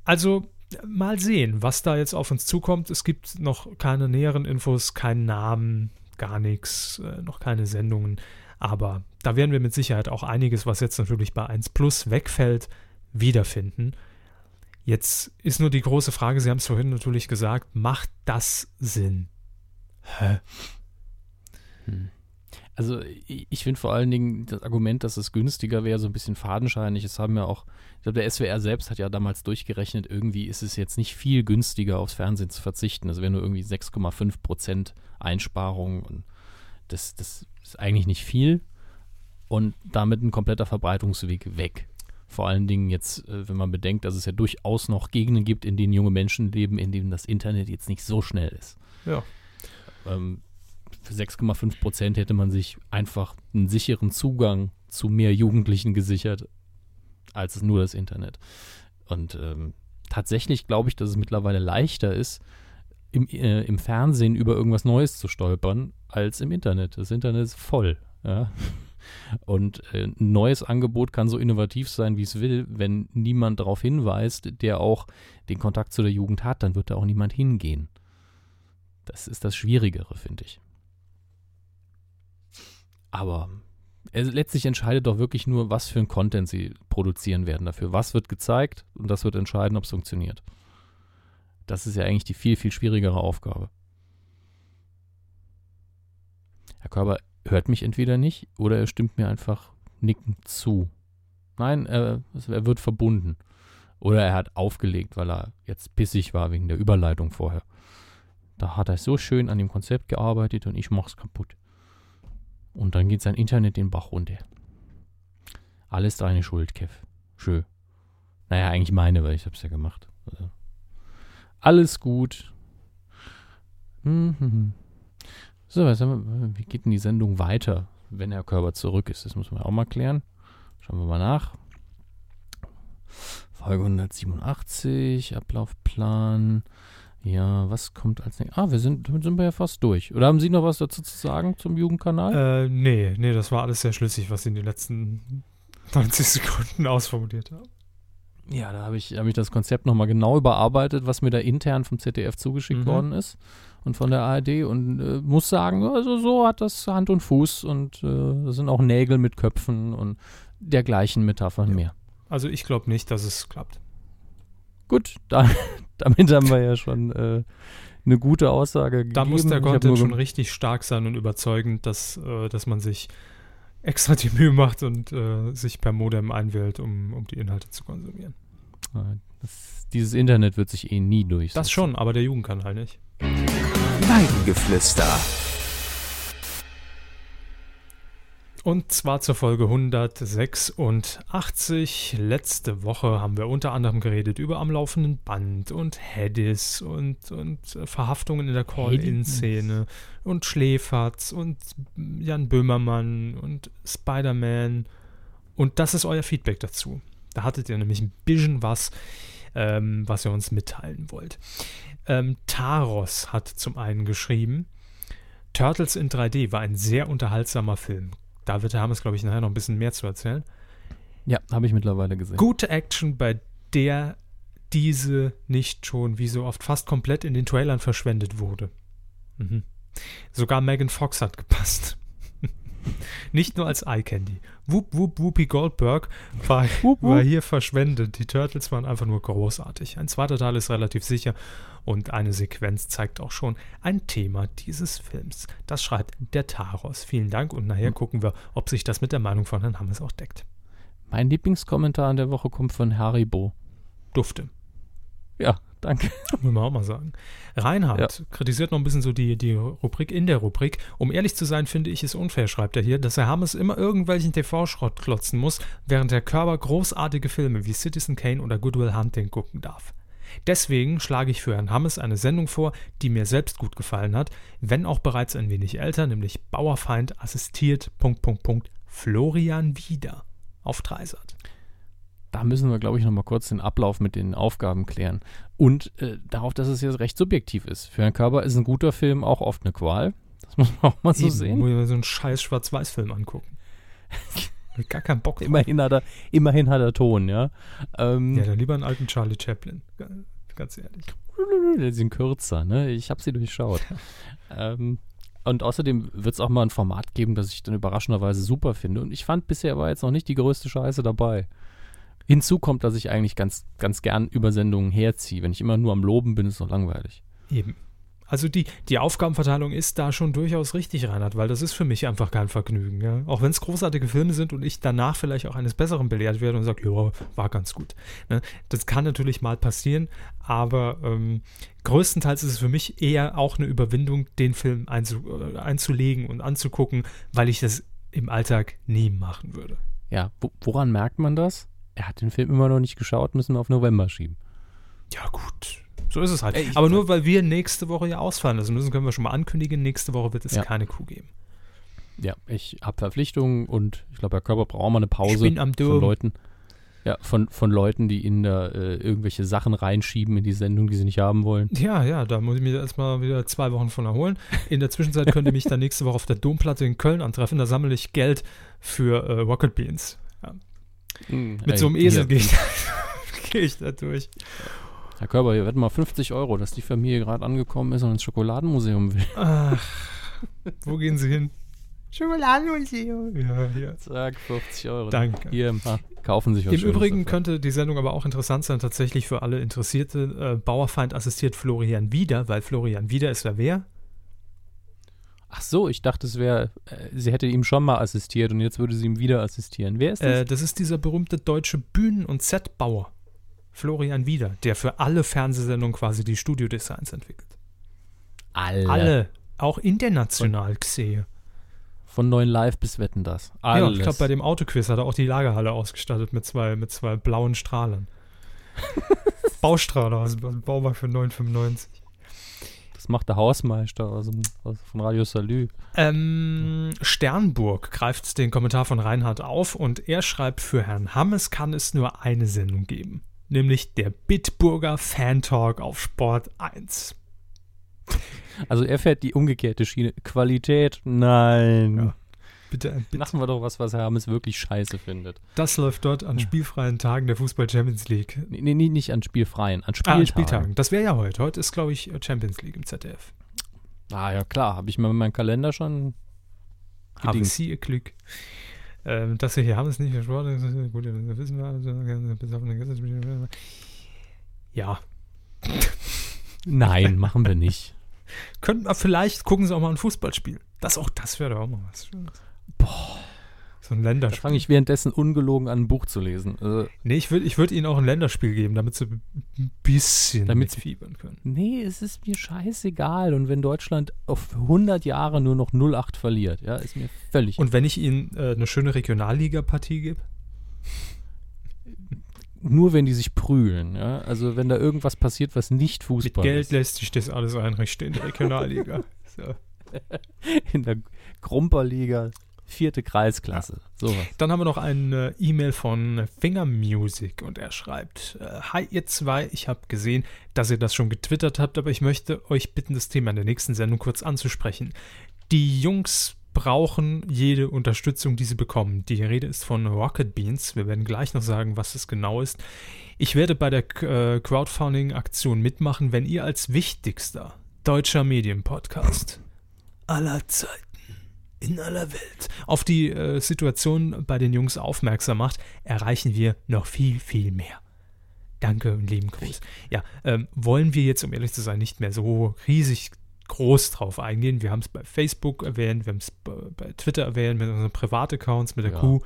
Also mal sehen, was da jetzt auf uns zukommt. Es gibt noch keine näheren Infos, keinen Namen, gar nichts, äh, noch keine Sendungen. Aber da werden wir mit Sicherheit auch einiges, was jetzt natürlich bei 1 Plus wegfällt, wiederfinden. Jetzt ist nur die große Frage, Sie haben es vorhin natürlich gesagt, macht das Sinn? Hä? Also ich, finde vor allen Dingen das Argument, dass es günstiger wäre, so ein bisschen fadenscheinig. Es haben ja auch, ich glaube, der SWR selbst hat ja damals durchgerechnet, irgendwie ist es jetzt nicht viel günstiger aufs Fernsehen zu verzichten. Also wäre nur irgendwie 6,5 Prozent Einsparung und das, das ist eigentlich nicht viel und damit ein kompletter Verbreitungsweg weg. Vor allen Dingen jetzt, äh, wenn man bedenkt, dass es ja durchaus noch Gegenden gibt, in denen junge Menschen leben, in denen das Internet jetzt nicht so schnell ist. Ja. Ähm, für 6,5 Prozent hätte man sich einfach einen sicheren Zugang zu mehr Jugendlichen gesichert, als nur das Internet. Und ähm, tatsächlich glaube ich, dass es mittlerweile leichter ist, im, äh, im Fernsehen über irgendwas Neues zu stolpern, als im Internet. Das Internet ist voll. Ja? Und äh, ein neues Angebot kann so innovativ sein, wie es will. Wenn niemand darauf hinweist, der auch den Kontakt zu der Jugend hat, dann wird da auch niemand hingehen. Das ist das Schwierigere, finde ich. Aber letztlich entscheidet doch wirklich nur, was für ein Content sie produzieren werden dafür. Was wird gezeigt und das wird entscheiden, ob es funktioniert. Das ist ja eigentlich die viel, viel schwierigere Aufgabe. Herr Körber hört mich entweder nicht oder er stimmt mir einfach nicken zu. Nein, er, er wird verbunden. Oder er hat aufgelegt, weil er jetzt pissig war wegen der Überleitung vorher. Da hat er so schön an dem Konzept gearbeitet und ich mach's kaputt. Und dann geht sein Internet den Bach runter. Alles deine Schuld, Kev. Schön. Naja, eigentlich meine, weil ich hab's ja gemacht. Also, alles gut. Hm, hm, hm. So, was haben wir, wie geht denn die Sendung weiter, wenn Herr Körber zurück ist? Das muss man auch mal klären. Schauen wir mal nach. Folge 187, Ablaufplan. Ja, was kommt als nächstes? Ah, wir sind, damit sind wir ja fast durch. Oder haben Sie noch was dazu zu sagen zum Jugendkanal? Äh, nee, nee, das war alles sehr schlüssig, was Sie in den letzten 90 Sekunden ausformuliert haben. Ja, da habe ich, hab ich das Konzept nochmal genau überarbeitet, was mir da intern vom ZDF zugeschickt Mhm. worden ist und von der ARD und äh, muss sagen, also so hat das Hand und Fuß und äh, sind auch Nägel mit Köpfen und dergleichen Metaphern Ja. mehr. Also ich glaube nicht, dass es klappt. Gut, da, damit haben wir ja schon äh, eine gute Aussage gegeben. Da muss der Content schon richtig stark sein und überzeugend, dass, äh, dass man sich extra die Mühe macht und äh, sich per Modem einwählt, um, um die Inhalte zu konsumieren. Das, dieses Internet wird sich eh nie durchsetzen. Das schon, aber der Jugendkanal nicht. Weidengeflüster. Und zwar zur Folge 186. Letzte Woche haben wir unter anderem geredet über am laufenden Band und Hedis und, und Verhaftungen in der Call-In-Szene und Schläferz und Jan Böhmermann und Spider-Man. Und das ist euer Feedback dazu. Da hattet ihr nämlich ein bisschen was, ähm, was ihr uns mitteilen wollt. Ähm, Taros hat zum einen geschrieben, Turtles in 3D war ein sehr unterhaltsamer Film. Da wird der Hammes, glaube ich, nachher noch ein bisschen mehr zu erzählen. Ja, habe ich mittlerweile gesehen. Gute Action, bei der diese nicht schon wie so oft fast komplett in den Trailern verschwendet wurde. Mhm. Sogar Megan Fox hat gepasst. nicht nur als Eye Candy. Whoop Whoop Whoopi Goldberg war, Whoop, war whoop. hier verschwendet. Die Turtles waren einfach nur großartig. Ein zweiter Teil ist relativ sicher und eine Sequenz zeigt auch schon ein Thema dieses Films. Das schreibt der Taros. Vielen Dank und nachher gucken wir, ob sich das mit der Meinung von Herrn Hammes auch deckt. Mein Lieblingskommentar an der Woche kommt von Haribo. Dufte. Ja, danke. Muss man auch mal sagen. Reinhard kritisiert noch ein bisschen so die, die Rubrik in der Rubrik. Um ehrlich zu sein, finde ich es unfair, schreibt er hier, dass Herr Hammes immer irgendwelchen TV-Schrott klotzen muss, während der Körper großartige Filme wie Citizen Kane oder Goodwill Hunting gucken darf. Deswegen schlage ich für Herrn Hammes eine Sendung vor, die mir selbst gut gefallen hat, wenn auch bereits ein wenig älter, nämlich Bauerfeind assistiert Punkt, Punkt, Punkt, Florian Wieder auf Dreisat. Da müssen wir, glaube ich, noch mal kurz den Ablauf mit den Aufgaben klären. Und äh, darauf, dass es jetzt recht subjektiv ist. Für Herrn Körber ist ein guter Film auch oft eine Qual. Das muss man auch mal so Eben, sehen. Muss ich mir so einen scheiß Schwarz-Weiß-Film angucken. Gar keinen Bock drauf. Immerhin hat er, immerhin hat er Ton, ja. Ähm, Ja, dann lieber einen alten Charlie Chaplin. Ga- Ganz ehrlich. Die sind kürzer, ne? Ich habe sie durchschaut. ähm, und außerdem wird es auch mal ein Format geben, das ich dann überraschenderweise super finde. Und ich fand bisher war jetzt noch nicht die größte Scheiße dabei. Hinzu kommt, dass ich eigentlich ganz, ganz gern Übersendungen herziehe. Wenn ich immer nur am Loben bin, ist es doch langweilig. Eben. Also die, die Aufgabenverteilung ist da schon durchaus richtig, Reinhard, weil das ist für mich einfach kein Vergnügen. Ja? Auch wenn es großartige Filme sind und ich danach vielleicht auch eines Besseren belehrt werde und sage, ja, war ganz gut. Ne? Das kann natürlich mal passieren, aber ähm, größtenteils ist es für mich eher auch eine Überwindung, den Film einzu, äh, einzulegen und anzugucken, weil ich das im Alltag nie machen würde. Ja, wo, woran merkt man das? Er hat den Film immer noch nicht geschaut, müssen wir auf November schieben. Ja, gut. So ist es halt. Ey, Aber nur weil wir nächste Woche ja ausfallen lassen müssen, können wir schon mal ankündigen, nächste Woche wird es Ja. keine Kuh geben. Ja, ich habe Verpflichtungen und ich glaube, Herr Körper braucht auch mal eine Pause von. Leuten. Ja, von, von Leuten, die ihnen da äh, irgendwelche Sachen reinschieben in die Sendung, die sie nicht haben wollen. Ja, ja, da muss ich mich erstmal wieder zwei Wochen von erholen. In der Zwischenzeit könnt ihr mich dann nächste Woche auf der Domplatte in Köln antreffen. Da sammle ich Geld für äh, Rocket Beans. Ja. Mit Ey, so einem Esel gehe ich, gehe ich da durch. Herr Körper, hier wetten mal 50 Euro, dass die Familie gerade angekommen ist und ins Schokoladenmuseum will. Ach, wo gehen Sie hin? Schokoladenmuseum. Ja, hier. Zack, 50 Euro. Danke. Hier, kaufen sich was Im Übrigen dafür. könnte die Sendung aber auch interessant sein, tatsächlich für alle Interessierte. Äh, Bauerfeind assistiert Florian Wieder, weil Florian Wieder ist ja wer? Ach so, ich dachte, es wäre, äh, sie hätte ihm schon mal assistiert und jetzt würde sie ihm wieder assistieren. Wer ist das? Äh, das ist dieser berühmte deutsche Bühnen- und Setbauer, Florian Wieder, der für alle Fernsehsendungen quasi die Studiodesigns entwickelt. alle. Alle, auch international gesehen. Von neuen Live bis Wetten das. Ja, Alles. ich glaube, bei dem Autoquiz hat er auch die Lagerhalle ausgestattet mit zwei, mit zwei blauen Strahlern. Baustrahler aus dem Baumarkt für 9,95. das macht der Hausmeister aus, dem, aus von Radio Salü. Ähm, Sternburg greift den Kommentar von Reinhard auf und er schreibt, für Herrn Hammes kann es nur eine Sendung geben. Nämlich der Bitburger Fan Talk auf Sport 1. Also er fährt die umgekehrte Schiene. Qualität, nein. Ja. Bitte, bitte. Machen wir doch was, was Herr Hammes wirklich scheiße findet. Das läuft dort an spielfreien Tagen der Fußball Champions League. Nee, nee, nicht an Spielfreien, an Ah, Spieltagen. an Spieltagen. Das wäre ja heute. Heute ist, glaube ich, Champions League im ZDF. Ah ja, klar. Habe ich mir meinen Kalender schon Haben gedingt. Sie Ihr Glück. Ähm, dass wir hier haben, ist nicht ist gut, das wissen wir. Also, besoffene Gäste- Ja, Nein, machen wir nicht. könnten wir vielleicht gucken Sie auch mal ein Fußballspiel. Das auch, das wäre doch auch mal was Schönes. Boah. So ein Da Länderspiel. fange ich währenddessen ungelogen an, ein Buch zu lesen. Äh, Nee, ich würde ich würd Ihnen auch ein Länderspiel geben, damit Sie ein bisschen Damit- mitfiebern können. nee, es ist mir scheißegal. Und wenn Deutschland auf 100 Jahre nur noch 0,8 verliert, ja, ist mir völlig. Und wenn ich Ihnen äh, eine schöne Regionalliga-Partie gebe? nur wenn die sich prügeln, ja. Also wenn da irgendwas passiert, was nicht Mit Fußball Geld ist. lässt sich das alles einrichten in der Regionalliga. so. In der Grumperliga, vierte Kreisklasse. Sowas. Dann haben wir noch eine E-Mail von Finger Music und er schreibt: äh, Hi, ihr zwei, ich habe gesehen, dass ihr das schon getwittert habt, aber ich möchte euch bitten, das Thema in der nächsten Sendung kurz anzusprechen. Die Jungs brauchen jede Unterstützung, die sie bekommen. Die Rede ist von Rocket Beans. Wir werden gleich noch sagen, was es genau ist. Ich werde bei der äh, Crowdfunding-Aktion mitmachen, wenn ihr als wichtigster deutscher Medienpodcast aller Zeiten in aller Welt auf die äh, Situation bei den Jungs aufmerksam macht, erreichen wir noch viel, viel mehr. Danke und lieben Gruß. Ja, ähm, wollen wir jetzt, um ehrlich zu sein, nicht mehr so riesig groß drauf eingehen. Wir haben es bei Facebook erwähnt, wir haben es bei, bei Twitter erwähnt, mit unseren Privataccounts, mit der Ja. Kuh.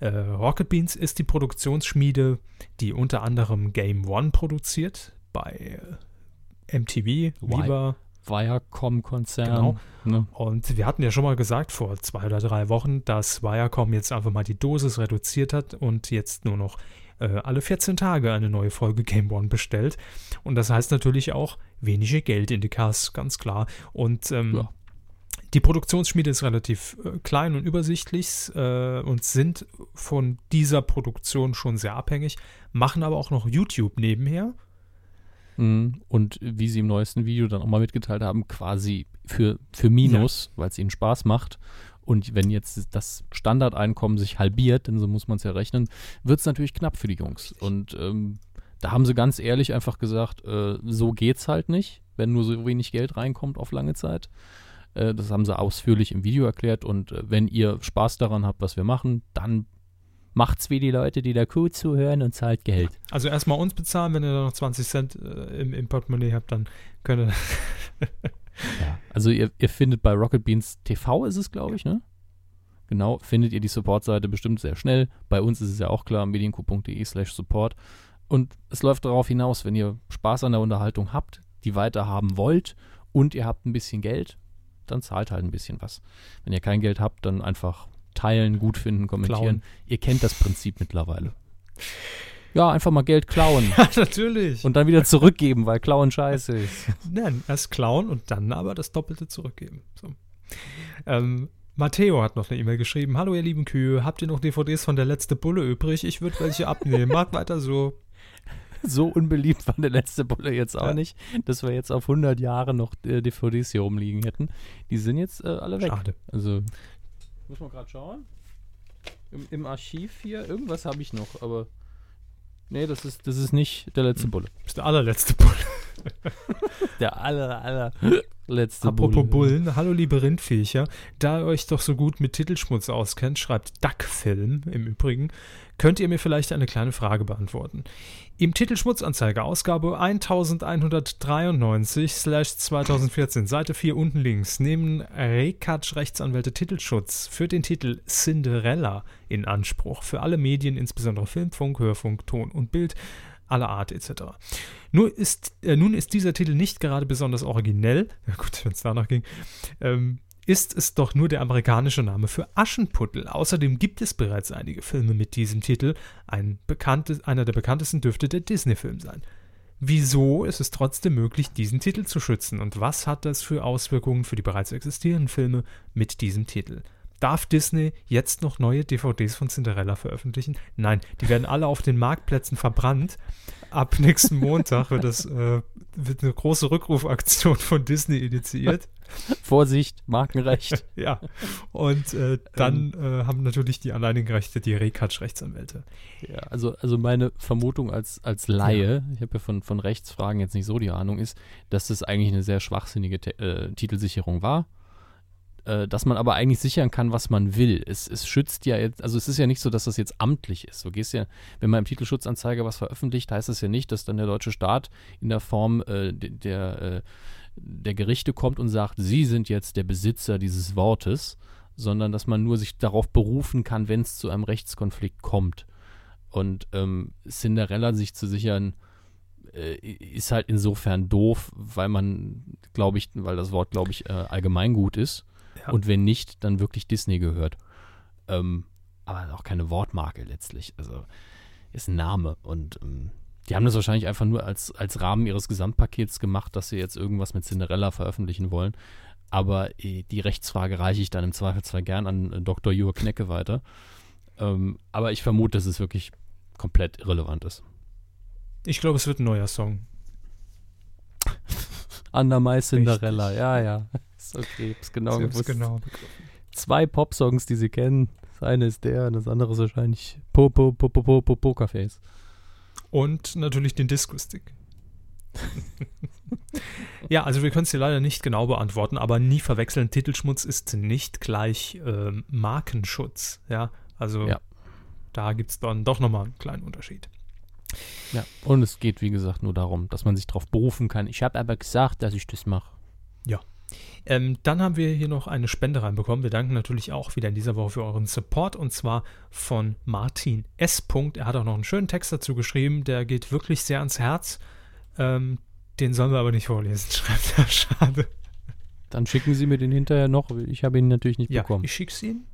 Äh, Rocket Beans ist die Produktionsschmiede, die unter anderem Game One produziert, bei äh, MTV? Viva, Viacom-Konzern. Genau. Ne? und wir hatten ja schon mal gesagt vor zwei oder drei Wochen, dass Viacom jetzt einfach mal die Dosis reduziert hat und jetzt nur noch äh, alle 14 Tage eine neue Folge Game One bestellt. Und das heißt natürlich auch weniger Geld in die Kasse, ganz klar. Und ähm, Ja. die Produktionsschmiede ist relativ äh, klein und übersichtlich äh, und sind von dieser Produktion schon sehr abhängig, machen aber auch noch YouTube nebenher. Mhm. Und wie sie im neuesten Video dann auch mal mitgeteilt haben, quasi für, für Minus, weil es ihnen Spaß macht. Und wenn jetzt das Standardeinkommen sich halbiert, denn so muss man es ja rechnen, wird es natürlich knapp für die Jungs. Und ähm, da haben sie ganz ehrlich einfach gesagt, äh, so geht's halt nicht, wenn nur so wenig Geld reinkommt auf lange Zeit. Äh, das haben sie ausführlich im Video erklärt. Und äh, wenn ihr Spaß daran habt, was wir machen, dann macht's wie die Leute, die der Kuh zuhören und zahlt Geld. Also erstmal uns bezahlen, wenn ihr da noch 20 Cent äh, im, im Portemonnaie habt, dann könnt ihr Ja. Also ihr, ihr findet bei Rocket Beans TV ist es, glaube ich, ne? Genau, findet ihr die Support-Seite bestimmt sehr schnell. Bei uns ist es ja auch klar, medienco.de slash support. Und es läuft darauf hinaus, wenn ihr Spaß an der Unterhaltung habt, die weiter haben wollt und ihr habt ein bisschen Geld, dann zahlt halt ein bisschen was. Wenn ihr kein Geld habt, dann einfach teilen, gut finden, kommentieren. Klauen. Ihr kennt das Prinzip mittlerweile. Ja, einfach mal Geld klauen Ja, natürlich. und dann wieder zurückgeben, weil klauen scheiße ist. Nein, erst klauen und dann aber das Doppelte zurückgeben. So. Ähm, Matteo hat noch eine E-Mail geschrieben. Hallo ihr lieben Kühe, habt ihr noch DVDs von der letzte Bulle übrig? Ich würde welche abnehmen. Macht weiter so. so unbeliebt war der letzte Bulle jetzt auch Ja. nicht, dass wir jetzt auf 100 Jahre noch äh, DVDs hier rumliegen hätten. Die sind jetzt äh, alle weg. Schade. Also, muss man gerade schauen. Im, Im Archiv hier, irgendwas habe ich noch, aber nee, das ist, das ist nicht der letzte Bulle. Das ist der allerletzte Bulle. Der aller, aller letzte Apropos Bulle. Bullen, hallo liebe Rindviecher, da ihr euch doch so gut mit Titelschmutz auskennt, schreibt Duckfilm im Übrigen, könnt ihr mir vielleicht eine kleine Frage beantworten. Im Titelschmutzanzeiger Ausgabe 1193/2014, Seite 4 unten links, nehmen Rekatsch Rechtsanwälte Titelschutz für den Titel Cinderella in Anspruch für alle Medien, insbesondere Film, Funk, Hörfunk, Ton und Bild aller Art etc. Nur ist, äh, nun ist dieser Titel nicht gerade besonders originell, ja gut, wenn es danach ging, ähm, ist es doch nur der amerikanische Name für Aschenputtel. Außerdem gibt es bereits einige Filme mit diesem Titel. Ein bekanntes, einer der bekanntesten dürfte der Disney-Film sein. Wieso ist es trotzdem möglich, diesen Titel zu schützen? Und was hat das für Auswirkungen für die bereits existierenden Filme mit diesem Titel? Darf Disney jetzt noch neue DVDs von Cinderella veröffentlichen? Nein, die werden alle auf den Marktplätzen verbrannt. Ab nächsten Montag wird, das, äh, wird eine große Rückrufaktion von Disney initiiert. Vorsicht, Markenrecht. ja. Und äh, dann äh, haben natürlich die alleinigen Rechte die Rekatsch-Rechtsanwälte. Ja, also, also meine Vermutung als, als Laie, ich habe ja von, von Rechtsfragen jetzt nicht so die Ahnung, ist, dass das eigentlich eine sehr schwachsinnige Te äh, Titelsicherung war. Äh, dass man aber eigentlich sichern kann, was man will. Es, es schützt ja jetzt, also es ist ja nicht so, dass das jetzt amtlich ist. Du gehst ja, wenn man im Titelschutzanzeiger was veröffentlicht, heißt das ja nicht, dass dann der deutsche Staat in der Form äh, de- der, äh, der Gerichte kommt und sagt, sie sind jetzt der Besitzer dieses Wortes, sondern dass man nur sich darauf berufen kann, wenn es zu einem Rechtskonflikt kommt. Und ähm, Cinderella sich zu sichern, äh, ist halt insofern doof, weil man, glaube ich, weil das Wort, glaube ich, äh, allgemeingut ist. Ja. Und wenn nicht, dann wirklich Disney gehört. Ähm, aber auch keine Wortmarke letztlich. Also ist ein Name. Und ähm, die haben das wahrscheinlich einfach nur als, als Rahmen ihres Gesamtpakets gemacht, dass sie jetzt irgendwas mit Cinderella veröffentlichen wollen. Aber äh, die Rechtsfrage reiche ich dann im Zweifelsfall gern an äh, Dr. Jure Knecke weiter. Ähm, aber ich vermute, dass es wirklich komplett irrelevant ist. Ich glaube, es wird ein neuer Song. Andermai Cinderella, ja, ja. Okay, ist genau Sie gewusst. genau. Zwei Popsongs, die sie kennen. Das eine ist der und das andere ist wahrscheinlich Po Po Po Po Po Po Pokerface. Und natürlich den Disco-Stick. ja, also wir können es dir leider nicht genau beantworten, aber nie verwechseln, Titelschmutz ist nicht gleich ähm, Markenschutz. Ja, also Ja. da gibt es dann doch nochmal einen kleinen Unterschied. Ja, und es geht, wie gesagt, nur darum, dass man sich darauf berufen kann. Ich habe aber gesagt, dass ich das mache. Ähm, dann haben wir hier noch eine Spende reinbekommen. Wir danken natürlich auch wieder in dieser Woche für euren Support und zwar von Martin S. Er hat auch noch einen schönen Text dazu geschrieben, der geht wirklich sehr ans Herz. Ähm, den sollen wir aber nicht vorlesen, schreibt er. Schade. Dann schicken sie mir den hinterher noch. Ich habe ihn natürlich nicht Ja, bekommen. ich schick's Ihnen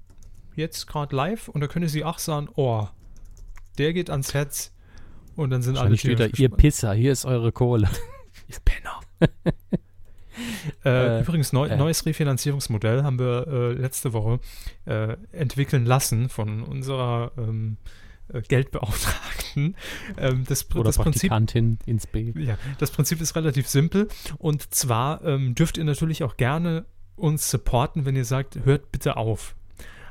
jetzt gerade live und da können Sie auch sagen, oh, der geht ans Herz und dann sind alle Wahrscheinlich steht da, tierisch ihr. Pisser, hier ist eure Kohle. Ihr Penner. äh, Äh, übrigens, neu, äh. neues Refinanzierungsmodell haben wir äh, letzte Woche entwickeln lassen von unserer ähm, äh, Geldbeauftragten. Ähm, das, Oder das Prinzip ins B. ja, das Prinzip ist relativ simpel. Und zwar ähm, dürft ihr natürlich auch gerne uns supporten, wenn ihr sagt, hört bitte auf.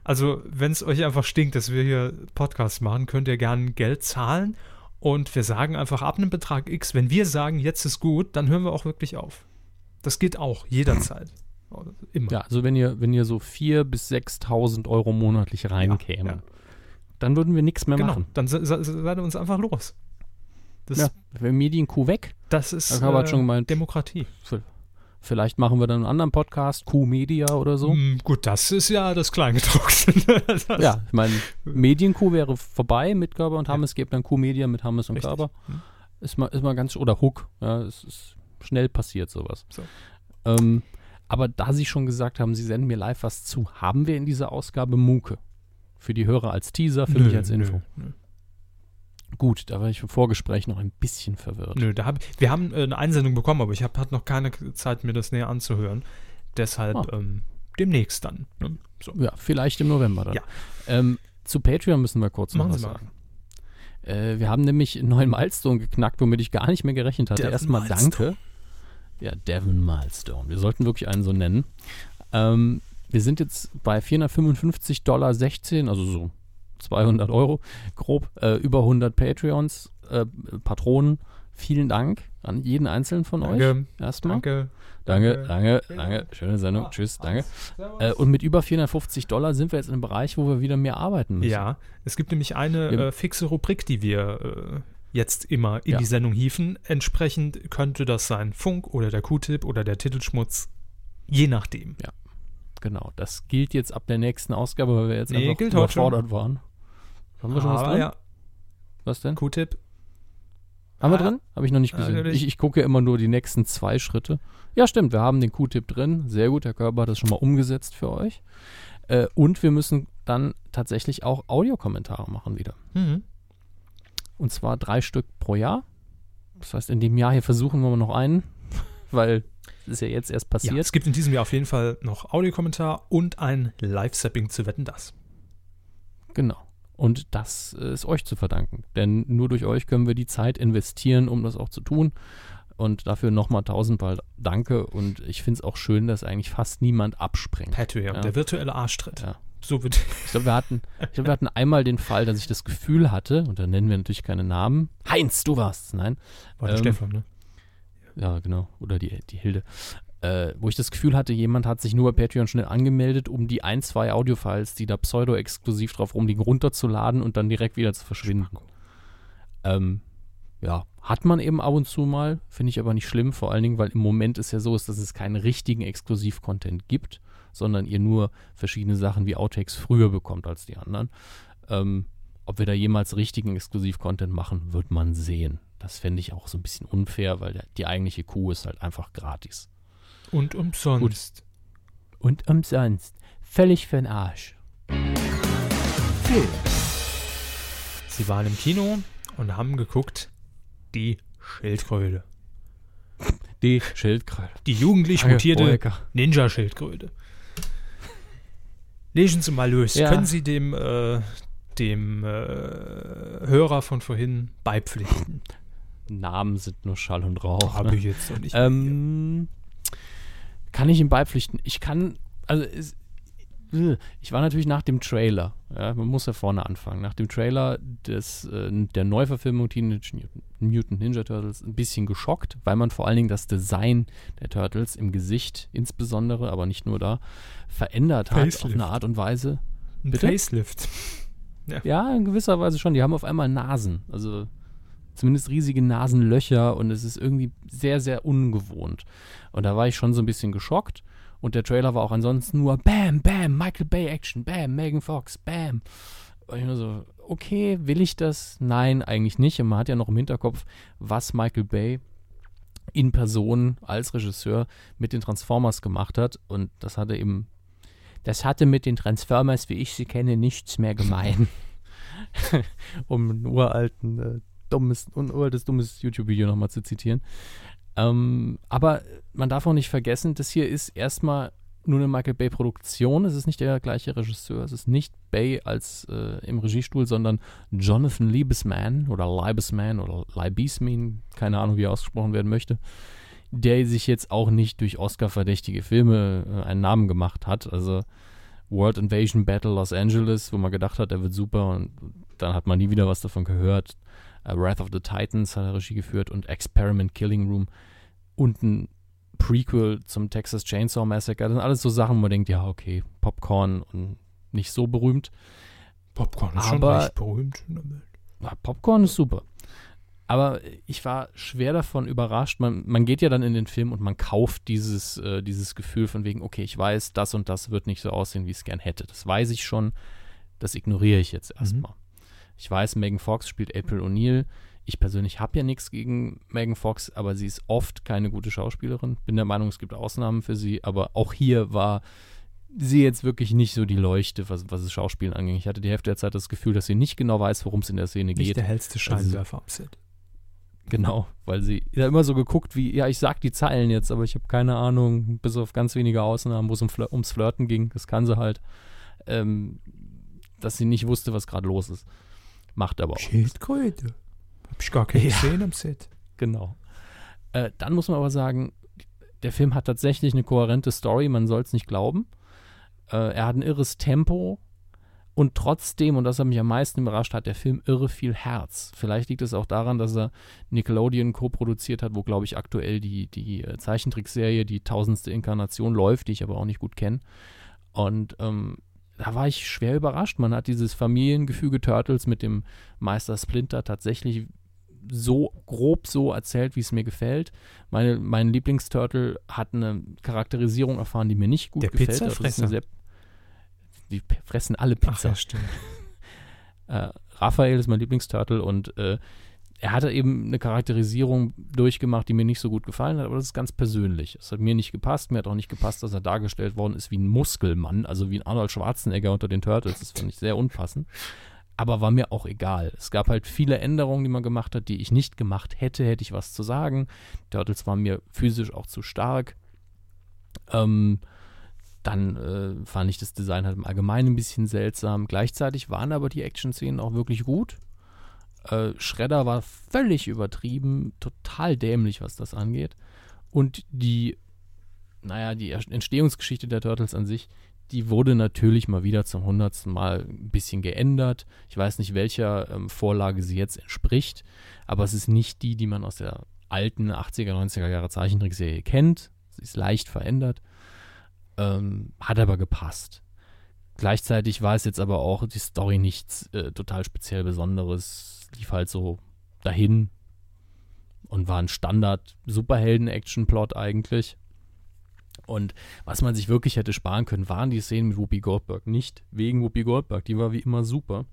Also, wenn es euch einfach stinkt, dass wir hier Podcasts machen, könnt ihr gerne Geld zahlen. Und wir sagen einfach ab einem Betrag X, wenn wir sagen, jetzt ist gut, dann hören wir auch wirklich auf. Das geht auch, jederzeit. Immer. Ja, also wenn ihr, wenn ihr so 4.000 bis 6.000 Euro monatlich reinkämen, ja. dann würden wir nichts mehr genau. machen. Dann se- se- seid ihr uns einfach los. Das, Ja, wir Medienkuh weg. das ist wir schon gemeint- Demokratie. Vielleicht machen wir dann einen anderen Podcast, Q-Media oder so. Mm, gut, das ist ja das Kleingedruckte. Das- Ja, ich meine, Medienkuh wäre vorbei mit Körber und Hammes, gibt dann Q-Media mit Hammes und Richtig. Körber. Hm. Ist mal, ist mal ganz, oder Hook, ja, es ist schnell passiert sowas. So. Ähm, aber da Sie schon gesagt haben, Sie senden mir live was zu, haben wir in dieser Ausgabe Muke? Für die Hörer als Teaser, für mich als Info. Nö, nö. Gut, da war ich im Vorgespräch noch ein bisschen verwirrt. Nö, da hab, wir haben äh, eine Einsendung bekommen, aber ich habe noch keine Zeit, mir das näher anzuhören. Deshalb Ah. ähm, demnächst dann. Ne? So. Ja, vielleicht im November dann. Ja. Ähm, zu Patreon müssen wir kurz noch Machen was Sie mal. sagen. Äh, wir haben nämlich einen neuen Milestone geknackt, womit ich gar nicht mehr gerechnet hatte. Devon Erstmal Milestone. danke. Ja, Devon Milestone. Wir sollten wirklich einen so nennen. Ähm, wir sind jetzt bei 455,16 Dollar, also so 200 Euro grob, äh, über 100 Patreons, äh, Patronen. vielen Dank an jeden einzelnen von Danke. euch. Erstmal. Danke. Danke, danke, danke. Dank. Schöne Sendung. Ah, Tschüss, danke. Servus. Äh, und mit über 450 Dollar sind wir jetzt in einem Bereich, wo wir wieder mehr arbeiten müssen. Ja, es gibt nämlich eine äh, fixe Rubrik, die wir äh, jetzt immer in Ja. die Sendung hieven. Entsprechend könnte das sein Funk oder der Q-Tipp oder der Titelschmutz, je nachdem. Genau. Das gilt jetzt ab der nächsten Ausgabe, weil wir jetzt Nee, einfach überfordert waren. Haben wir schon was Aber drin? ja, Was denn? Q-Tipp. Haben wir Ah, drin? Habe ich noch nicht gesehen. Ich, ich gucke ja immer nur die nächsten zwei Schritte. Ja, stimmt. Wir haben den Q-Tipp drin. Sehr gut. Herr Körber hat das schon mal umgesetzt für euch. Äh, und wir müssen dann tatsächlich auch Audiokommentare machen wieder. Mhm. Und zwar drei Stück pro Jahr. Das heißt, in dem Jahr hier versuchen wir mal noch einen, weil es ist ja jetzt erst Ja, passiert. es gibt in diesem Jahr auf jeden Fall noch Audiokommentar und ein Live-Sapping zu Wetten, das. Genau. Und das ist euch zu verdanken. Denn nur durch euch können wir die Zeit investieren, um das auch zu tun. Und dafür nochmal tausendmal Danke. Und ich finde es auch schön, dass eigentlich fast niemand abspringt. Patreon, Ja. der virtuelle Arschtritt. Ja. So wird Ich glaube, wir hatten, ich glaube, wir hatten einmal den Fall, dass ich das Gefühl hatte, und da nennen wir natürlich keine Namen. Heinz, du warst. Nein. war der Ähm, Stefan, ne? Ja, genau. Oder die, die Hilde. Äh, wo ich das Gefühl hatte, jemand hat sich nur bei Patreon schnell angemeldet, um die ein, zwei Audiofiles, die da pseudo-exklusiv drauf rumliegen, runterzuladen und dann direkt wieder zu verschwinden. Ähm, ja, hat man eben ab und zu mal, finde ich aber nicht schlimm, vor allen Dingen, weil im Moment es ja so ist, dass es keinen richtigen Exklusiv-Content gibt, sondern ihr nur verschiedene Sachen wie Outtakes früher bekommt als die anderen. Ähm, ob wir da jemals richtigen Exklusiv-Content machen, wird man sehen. Das fände ich auch so ein bisschen unfair, weil die eigentliche Kuh ist halt einfach gratis. Und umsonst. Und umsonst. Völlig für'n Arsch. Film. Sie waren im Kino und haben geguckt, die Schildkröte. Die Schildkröte. Die jugendlich mutierte. Ninja-Schildkröte. Lesen Sie mal los. Ja. Können Sie dem, äh, dem äh, Hörer von vorhin beipflichten? Namen sind nur Schall und Rauch. Habe ne? ich jetzt noch nicht. Ähm, kann ich ihm beipflichten? Ich kann, also es, ich war natürlich nach dem Trailer, ja, man muss ja vorne anfangen, nach dem Trailer des, äh, der Neuverfilmung Teenage Mutant Ninja Turtles ein bisschen geschockt, weil man vor allen Dingen das Design der Turtles im Gesicht insbesondere, aber nicht nur da, verändert hat auf Facelift. eine Art und Weise. Ein bitte? Facelift. Ja, in gewisser Weise schon. Die haben auf einmal Nasen. Also zumindest riesige Nasenlöcher und es ist irgendwie sehr, sehr ungewohnt. Und da war ich schon so ein bisschen geschockt. Und der Trailer war auch ansonsten nur Bam, Bam, Michael Bay Action, Bam, Megan Fox, Bam. Und ich nur so, okay, will ich das? Nein, eigentlich nicht. Und man hat ja noch im Hinterkopf, was Michael Bay in Person als Regisseur mit den Transformers gemacht hat. Und das hatte eben, das hatte mit den Transformers, wie ich sie kenne, nichts mehr gemein. um ein uralten, äh, dummes, uraltes, dummes YouTube-Video nochmal zu zitieren. Ähm, aber man darf auch nicht vergessen, das hier ist erstmal nur eine Michael Bay-Produktion. Es ist nicht der gleiche Regisseur. Es ist nicht Bay als äh, im Regiestuhl, sondern Jonathan Liebesman oder Liebesman oder Liebesman, keine Ahnung, wie er ausgesprochen werden möchte, der sich jetzt auch nicht durch Oscar-verdächtige Filme äh, einen Namen gemacht hat. Also World Invasion Battle Los Angeles, wo man gedacht hat, er wird super und dann hat man nie wieder was davon gehört. Uh, Wrath of the Titans hat er Regie geführt und Experiment Killing Room und ein Prequel zum Texas Chainsaw Massacre. Das sind alles so Sachen, wo man denkt, ja, okay, Popcorn und nicht so berühmt. Popcorn ist Aber- schon recht berühmt. in der Welt. Ja, Popcorn ist super. Aber ich war schwer davon überrascht. Man, man geht ja dann in den Film und man kauft dieses, äh, dieses Gefühl von wegen, okay, ich weiß, das und das wird nicht so aussehen, wie ich es gern hätte. Das weiß ich schon. Das ignoriere ich jetzt erstmal. Ich weiß, Megan Fox spielt April O'Neil. Ich persönlich habe ja nichts gegen Megan Fox, aber sie ist oft keine gute Schauspielerin. Bin der Meinung, es gibt Ausnahmen für sie, aber auch hier war sie jetzt wirklich nicht so die Leuchte, was, was das Schauspielen angeht. Ich hatte die Hälfte der Zeit das Gefühl, dass sie nicht genau weiß, worum es in der Szene Nicht geht. der hellste Scheinwerfer am Set. Genau, weil sie ja immer so geguckt wie, ja, ich sag die Zeilen jetzt, aber ich habe keine Ahnung, bis auf ganz wenige Ausnahmen, wo es um Flir ums Flirten ging, das kann sie halt, ähm, dass sie nicht wusste, was gerade los ist. Macht aber auch. Schildkröte. Hab ich gar keine Ja. gesehen am Set. Genau. Äh, dann muss man aber sagen, der Film hat tatsächlich eine kohärente Story, man soll es nicht glauben. Äh, er hat ein irres Tempo, Und trotzdem, und das hat mich am meisten überrascht, hat der Film irre viel Herz. Vielleicht liegt es auch daran, dass er Nickelodeon co-produziert hat, wo, glaube ich, aktuell die, die äh, Zeichentrickserie, die tausendste Inkarnation läuft, die ich aber auch nicht gut kenne. Und ähm, da war ich schwer überrascht. Man hat dieses Familiengefüge Turtles mit dem Meister Splinter tatsächlich so grob so erzählt, wie es mir gefällt. Meine, mein Lieblingsturtle hat eine Charakterisierung erfahren, die mir nicht gut Der gefällt. Pizzafresser. Eine sehr die fressen alle Ach Pizza. ja, stimmt. Äh, Raphael ist mein Lieblingsturtle und äh, er hatte eben eine Charakterisierung durchgemacht, die mir nicht so gut gefallen hat, aber das ist ganz persönlich. Es hat mir nicht gepasst. Mir hat auch nicht gepasst, dass er dargestellt worden ist wie ein Muskelmann, also wie ein Arnold Schwarzenegger unter den Turtles. Das fand ich sehr unpassend. Aber war mir auch egal. Es gab halt viele Änderungen, die man gemacht hat, die ich nicht gemacht hätte, hätte ich was zu sagen. Turtles waren mir physisch auch zu stark. Ähm, dann äh, fand ich das Design halt im Allgemeinen ein bisschen seltsam. Gleichzeitig waren aber die Action-Szenen auch wirklich gut. Äh, Shredder war völlig übertrieben, total dämlich, was das angeht. Und die, naja, die Entstehungsgeschichte der Turtles an sich, die wurde natürlich mal wieder zum hundertsten Mal ein bisschen geändert. Ich weiß nicht, welcher ähm, Vorlage sie jetzt entspricht, aber es ist nicht die, die man aus der alten 80er, 90er Jahre Zeichentrickserie kennt. Sie ist leicht verändert, ähm, hat aber gepasst. Gleichzeitig war es jetzt aber auch die Story nichts äh, total speziell Besonderes. Lief halt so dahin und war ein Standard-Superhelden-Action-Plot eigentlich. Und was man sich wirklich hätte sparen können, waren die Szenen mit Whoopi Goldberg. Nicht wegen Whoopi Goldberg, die war wie immer super,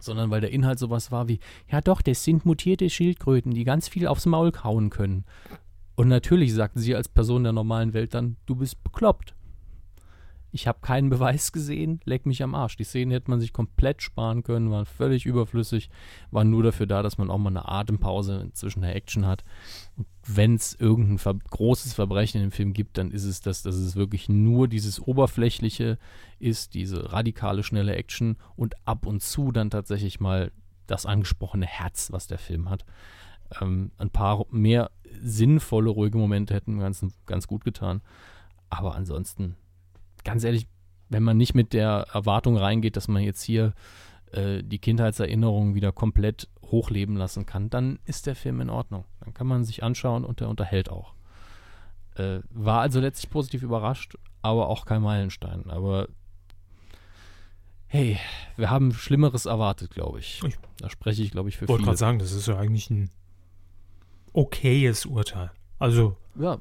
sondern weil der Inhalt sowas war wie, ja doch, das sind mutierte Schildkröten, die ganz viel aufs Maul kauen können. Und natürlich sagten sie als Person der normalen Welt dann, du bist bekloppt. Ich habe keinen Beweis gesehen, leck mich am Arsch. Die Szenen hätte man sich komplett sparen können, waren völlig überflüssig, waren nur dafür da, dass man auch mal eine Atempause zwischen der Action hat. Wenn es irgendein ver großes Verbrechen in dem Film gibt, dann ist es das, dass es wirklich nur dieses Oberflächliche ist, diese radikale, schnelle Action und ab und zu dann tatsächlich mal das angesprochene Herz, was der Film hat. Ähm, ein paar mehr sinnvolle, ruhige Momente hätten dem ganz gut getan. Aber ansonsten, ganz ehrlich, wenn man nicht mit der Erwartung reingeht, dass man jetzt hier äh, die Kindheitserinnerungen wieder komplett hochleben lassen kann, dann ist der Film in Ordnung. Dann kann man sich anschauen und der unterhält auch. Äh, war also letztlich positiv überrascht, aber auch kein Meilenstein. Aber hey, wir haben Schlimmeres erwartet, glaube ich. Ich Da spreche ich, glaube ich, für Ich wollte viele. gerade sagen, das ist ja eigentlich ein okayes Urteil. Also, Ja.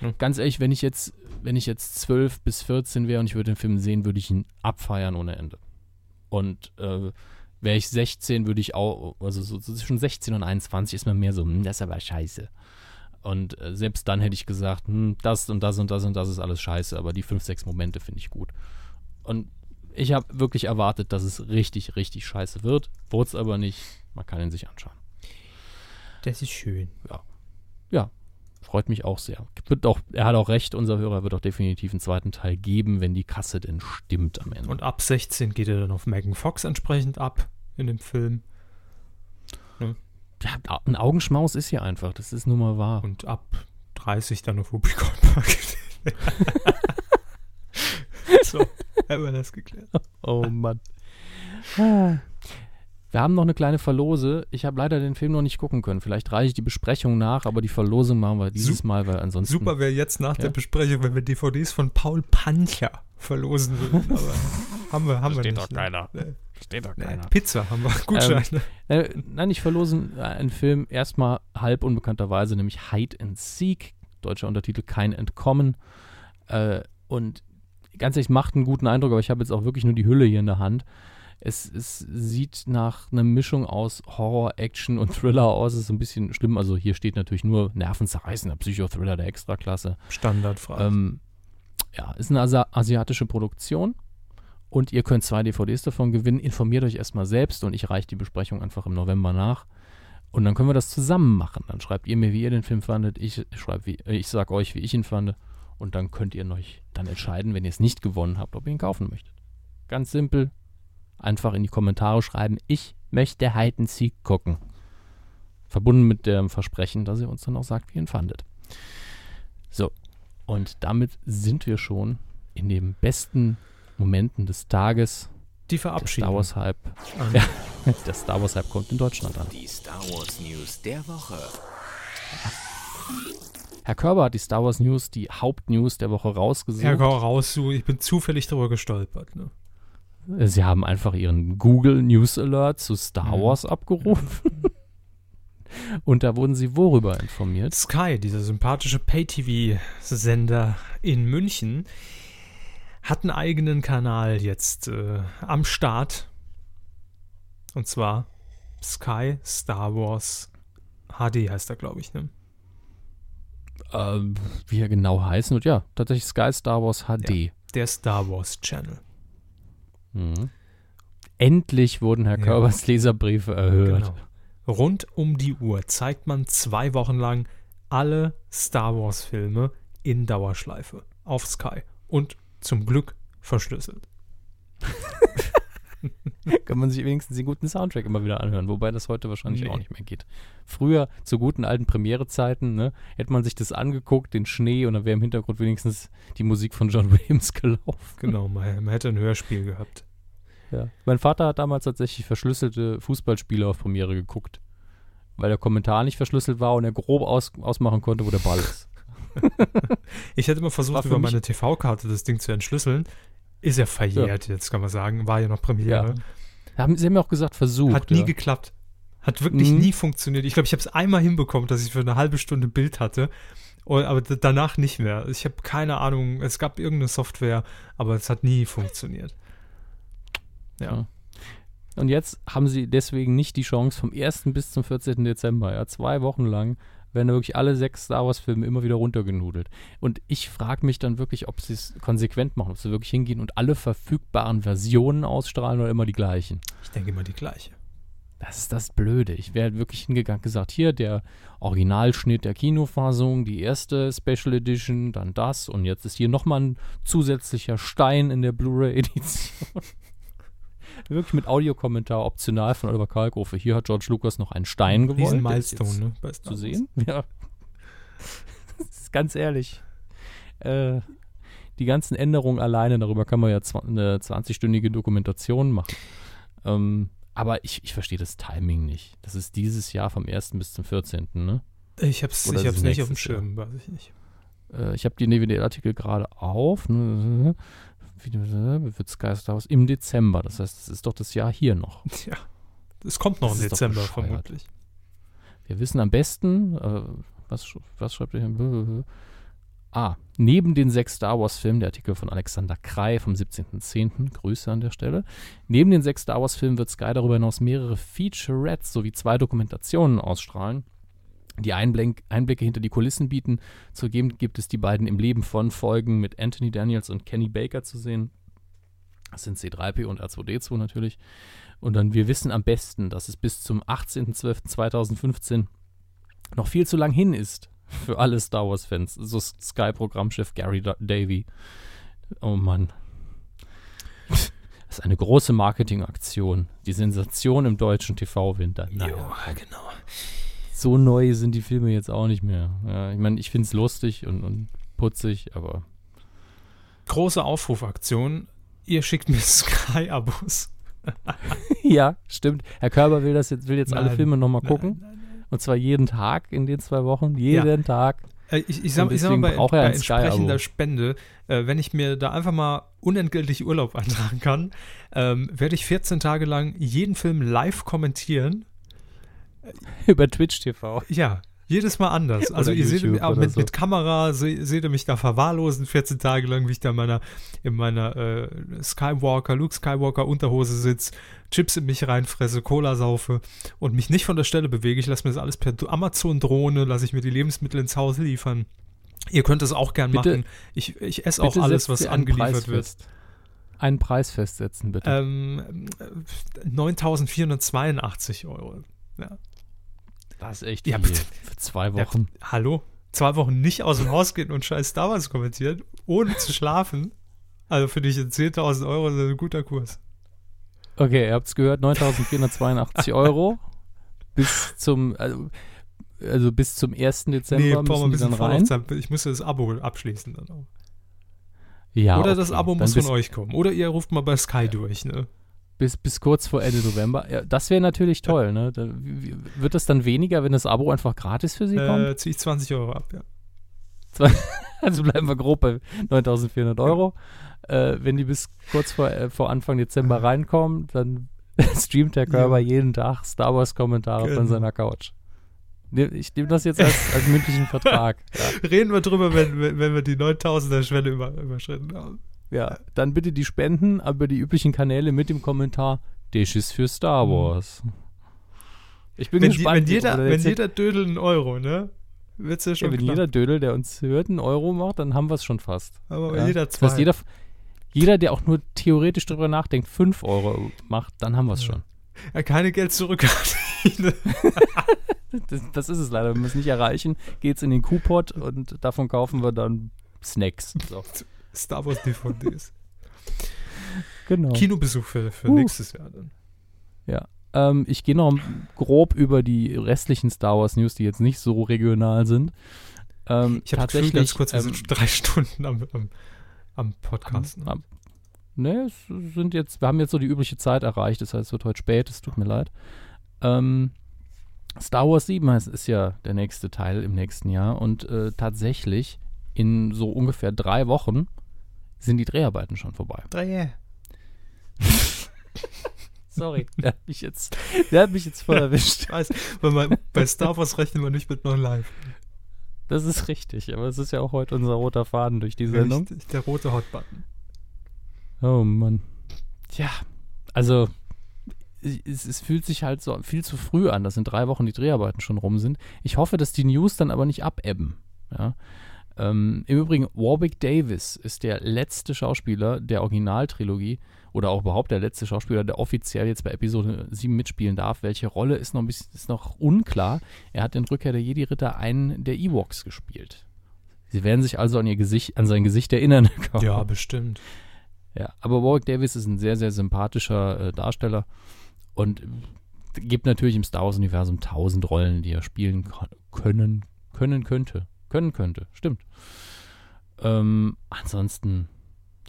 Hm. Ganz ehrlich, wenn ich jetzt, wenn ich jetzt 12 bis 14 wäre und ich würde den Film sehen, würde ich ihn abfeiern ohne Ende. Und äh, wäre ich 16, würde ich auch, also so, so zwischen 16 und 21 ist man mehr so, hm, das ist aber scheiße. Und äh, selbst dann hätte ich gesagt, hm, das und das und das und das ist alles scheiße, aber die 5, 6 Momente finde ich gut. Und ich habe wirklich erwartet, dass es richtig, richtig scheiße wird. Wurde es aber nicht. Man kann ihn sich anschauen. das ist schön. Freut mich auch sehr. Wird auch, er hat auch recht, unser Hörer wird auch definitiv einen zweiten Teil geben, wenn die Kasse denn stimmt am Ende. Und ab 16 geht er dann auf Megan Fox entsprechend ab in dem Film. ja, ein Augenschmaus ist ja einfach, das ist nun mal wahr. Und ab 30 dann auf Whoopi Goldberg. so, haben wir das geklärt. Oh Mann. Wir haben noch eine kleine Verlose. Ich habe leider den Film noch nicht gucken können. Vielleicht reiche ich die Besprechung nach, aber die Verlosung machen wir dieses Sup- Mal, weil ansonsten. Super wäre jetzt nach Ja. der Besprechung, wenn wir DVDs von Paul Pancher verlosen würden. Aber haben wir, haben wir Versteht nicht. doch keiner. Ne? Versteht doch Nee, Pizza haben wir. Gutscheine. Äh, nein, ich verlose einen Film erstmal halb unbekannterweise, nämlich Hide and Seek, deutscher Untertitel Kein Entkommen. Äh, und ganz ehrlich, macht einen guten Eindruck, aber ich habe jetzt auch wirklich nur die Hülle hier in der Hand. Es, es sieht nach einer Mischung aus Horror, Action und Thriller aus. Es ist ein bisschen schlimm. Also hier steht natürlich nur nervenzerreißender Psychothriller der Extraklasse. Standardfrage. Ähm, ja, ist eine Asi asiatische Produktion und ihr könnt zwei DVDs davon gewinnen. Informiert euch erstmal selbst und ich reiche die Besprechung einfach im November nach. Und dann können wir das zusammen machen. Dann schreibt ihr mir, wie ihr den Film fandet. Ich schreibe, wie, äh, ich sag euch, wie ich ihn fand. Und dann könnt ihr euch dann entscheiden, wenn ihr es nicht gewonnen habt, ob ihr ihn kaufen möchtet. Ganz simpel. Einfach in die Kommentare schreiben, ich möchte Hide and Seek gucken. Verbunden mit dem Versprechen, dass ihr uns dann auch sagt, wie ihr ihn fandet. So, und damit sind wir schon in den besten Momenten des Tages. Die Der verabschieden. Star Wars Hype. an. Ja, der Star Wars Hype kommt in Deutschland an. Die Star Wars News der Woche. Herr Körber hat die Star Wars News, die Hauptnews der Woche rausgesucht. Ja, komm raus. Ich bin zufällig darüber gestolpert. Ne? Sie haben einfach ihren Google News Alert zu Star Mhm. Wars abgerufen. Und da wurden sie worüber informiert? Sky, dieser sympathische Pay-TV-Sender in München, hat einen eigenen Kanal jetzt äh, am Start. Und zwar Sky Star Wars HD heißt er, glaube ich. Ne? Ähm, wie er genau heißen wird. Ja, tatsächlich Sky Star Wars HD. Der Star Wars Channel. Mhm. Endlich wurden Herr Ja. Körbers Leserbriefe erhört. Genau. Rund um die Uhr zeigt man zwei Wochen lang alle Star Wars-Filme in Dauerschleife auf Sky. Und zum Glück verschlüsselt. Kann man sich wenigstens den guten Soundtrack immer wieder anhören, wobei das heute wahrscheinlich Nee. auch nicht mehr geht. Früher, zu guten alten Premiere-Zeiten, ne, hätte man sich das angeguckt, den Schnee, und dann wäre im Hintergrund wenigstens die Musik von John Williams gelaufen. Genau, man, man hätte ein Hörspiel gehabt. Ja. Mein Vater hat damals tatsächlich verschlüsselte Fußballspiele auf Premiere geguckt, weil der Kommentar nicht verschlüsselt war und er grob aus, ausmachen konnte, wo der Ball ist. Ich hätte immer versucht, über meine TV-Karte das Ding zu entschlüsseln. Ist ja verjährt jetzt, kann man sagen. War ja noch Premiere. Haben, sie haben ja auch gesagt, versucht. Hat nie ja. geklappt. Hat wirklich Mhm. nie funktioniert. Ich glaube, ich habe es einmal hinbekommen, dass ich für eine halbe Stunde Bild hatte. Und, aber danach nicht mehr. Ich habe keine Ahnung. Es gab irgendeine Software, aber es hat nie funktioniert. Ja. Und jetzt haben sie deswegen nicht die Chance vom 1. bis zum 14. Dezember, ja, zwei Wochen lang, werden wirklich alle sechs Star Wars-Filme immer wieder runtergenudelt. Und ich frage mich dann wirklich, ob sie es konsequent machen, ob sie wirklich hingehen und alle verfügbaren Versionen ausstrahlen oder immer die gleichen. Ich denke immer die gleiche. Das ist das Blöde. Ich wäre wirklich hingegangen gesagt, hier der Originalschnitt der Kinofassung, die erste Special Edition, dann das und jetzt ist hier nochmal ein zusätzlicher Stein in der Blu-ray-Edition. Wirklich mit Audiokommentar optional von Oliver Kalkofe. Hier hat George Lucas noch einen Stein gewollt. Der ist Milestone, ne? bei Zu sehen? Ja. Das ist ganz ehrlich. Äh, die ganzen Änderungen alleine, darüber kann man ja eine 20-stündige Dokumentation machen. Ähm, aber ich, ich verstehe das Timing nicht. Das ist dieses Jahr vom 1. bis zum 14. Ne? Ich hab's, Oder ich ist hab's es nicht auf dem nächstes Jahr? Schirm, weiß ich nicht. Äh, ich habe die DVD-Artikel gerade auf. Ne? Wird Sky Star Wars im Dezember. Das heißt, es ist doch das Jahr hier noch. Tja. Es kommt noch Das im Dezember vermutlich. Wir wissen am besten, äh, was, was schreibt ihr hier? Ah, neben den sechs Star Wars-Filmen, der Artikel von Alexander Krei vom 17.10., Grüße an der Stelle. Neben den sechs Star Wars-Filmen wird Sky darüber hinaus mehrere Featurettes sowie zwei Dokumentationen ausstrahlen, die Einblenk Einblicke hinter die Kulissen bieten. Zugeben gibt es die beiden im Leben von Folgen mit Anthony Daniels und Kenny Baker zu sehen. Das sind C3P und R2D2 natürlich. Und dann, wir wissen am besten, dass es bis zum 18.12.2015 noch viel zu lang hin ist für alle Star Wars-Fans. So Sky-Programmchef Gary Da- Davy. Oh Mann. Das ist eine große Marketingaktion. Die Sensation im deutschen TV-Winter. Naja, Jo, genau. So neu sind die Filme jetzt auch nicht mehr. Ja, ich meine, ich finde es lustig und, und putzig, aber Große Aufrufaktion. Ihr schickt mir Sky-Abos. ja, stimmt. Herr Körber will das jetzt, will jetzt alle Nein, Filme nochmal gucken. nein, nein. Und zwar jeden Tag in den zwei Wochen. Jeden Tag. Äh, Ich, ich, sag, Und ich sag mal, bei, bei entsprechender Spende, äh, wenn ich mir da einfach mal unentgeltlich Urlaub eintragen kann, ähm, werde ich 14 Tage lang jeden Film live kommentieren. Über Twitch TV. Ja, jedes Mal anders. Also Oder ihr seht YouTube oder mit, so. mit Kamera, se, seht ihr mich da verwahrlosen 14 Tage lang, wie ich da in meiner, in meiner äh, Skywalker, Luke Skywalker Unterhose sitze, Chips in mich reinfresse, Cola saufe und mich nicht von der Stelle bewege. Ich lasse mir das alles per Amazon-Drohne, lasse ich mir die Lebensmittel ins Haus liefern. Ihr könnt es auch gern Bitte- machen. Ich, ich esse auch alles, was angeliefert Preis wird. fest. Einen Preis festsetzen, bitte. Ähm, äh, 9.482 Euro. Ja. Das ist echt ja, viel. bitte. Für zwei Ja, Wochen. hallo? Zwei Wochen nicht aus dem Haus gehen und scheiß Star Wars kommentieren, ohne zu schlafen. Also für dich 10.000 Euro ist ein guter Kurs. Okay, ihr habt es gehört, 9.482 Euro bis zum, also, also bis zum 1. Dezember ein müssen die bisschen dann rein. Ich müsste das Abo abschließen dann auch. Ja, Oder okay. das Abo muss von euch kommen. Oder ihr ruft mal bei Sky durch, ne? Bis, bis kurz vor Ende November. Ja, das wäre natürlich toll, ne? Da, wie, wird das dann weniger, wenn das Abo einfach gratis für Sie kommt? Äh, ziehe ich 20 Euro ab, ja. Also bleiben wir grob bei 9400 Euro. Äh, wenn die bis kurz vor, äh, vor Anfang Dezember reinkommen, dann streamt der Körper Ja. jeden Tag Star Wars-Kommentare von Genau. seiner Couch. Ich nehme das jetzt als, als mündlichen Vertrag. Ja. Reden wir drüber, wenn, wenn, wenn wir die 9000er-Schwelle über, überschritten haben. Ja, dann bitte die Spenden über die üblichen Kanäle mit dem Kommentar Dish ist für Star Wars. Ich bin Wenn, die, gespannt. wenn, wie- jeder, wenn jeder Dödel einen Euro, ne? Wird's ja ja, schon wenn knapp. jeder Dödel, der uns hört, einen Euro macht, dann haben wir es schon fast. Aber Ja. jeder Das zwei. heißt, jeder, jeder, der auch nur theoretisch darüber nachdenkt, 5 Euro macht, dann haben wir es Ja. schon. ja, keine Geld zurück. Das, das ist es leider. Wenn wir es nicht erreichen, geht's in den Coupot und davon kaufen wir dann Snacks. So. Star Wars DVDs. Genau. Kinobesuch für, für Uh. nächstes Jahr dann. Ähm, ich gehe noch grob über die restlichen Star Wars News, die jetzt nicht so regional sind. Ähm, Ich habe Gefühl, ganz kurz, wir sind schon drei Stunden am, am, am Podcast. ne? am- Ne, es sind jetzt, wir haben jetzt so die übliche Zeit erreicht, das heißt, es wird heute spät, es tut mir leid. Ähm, Star Wars 7 heißt, ist ja der nächste Teil im nächsten Jahr und äh, tatsächlich in so ungefähr drei Wochen sind die Dreharbeiten schon vorbei. Drei. Sorry, der hat mich jetzt, der hat mich jetzt voll erwischt. Weiß, man, bei Star Wars rechnen wir nicht mit noch live. Das ist richtig, aber es ist ja auch heute unser roter Faden durch die Sendung. Richtig, der rote Hotbutton. Oh Mann. Tja, also es, es fühlt sich halt so viel zu früh an, dass in drei Wochen die Dreharbeiten schon rum sind. Ich hoffe, dass die News dann aber nicht abebben. Ja. Ähm, Im Übrigen, Warwick Davis ist der letzte Schauspieler der Originaltrilogie oder auch überhaupt der letzte Schauspieler, der offiziell jetzt bei Episode 7 mitspielen darf. Welche Rolle ist noch ein bisschen ist noch unklar. Er hat in Rückkehr der Jedi-Ritter einen der Ewoks gespielt. Sie werden sich also an ihr Gesicht, an sein Gesicht erinnern. Ja, bestimmt. Ja, aber Warwick Davis ist ein sehr, sehr sympathischer äh, Darsteller und gibt natürlich im Star Wars-Universum tausend Rollen, die er spielen können, können könnte. Können könnte, stimmt. Ähm, ansonsten,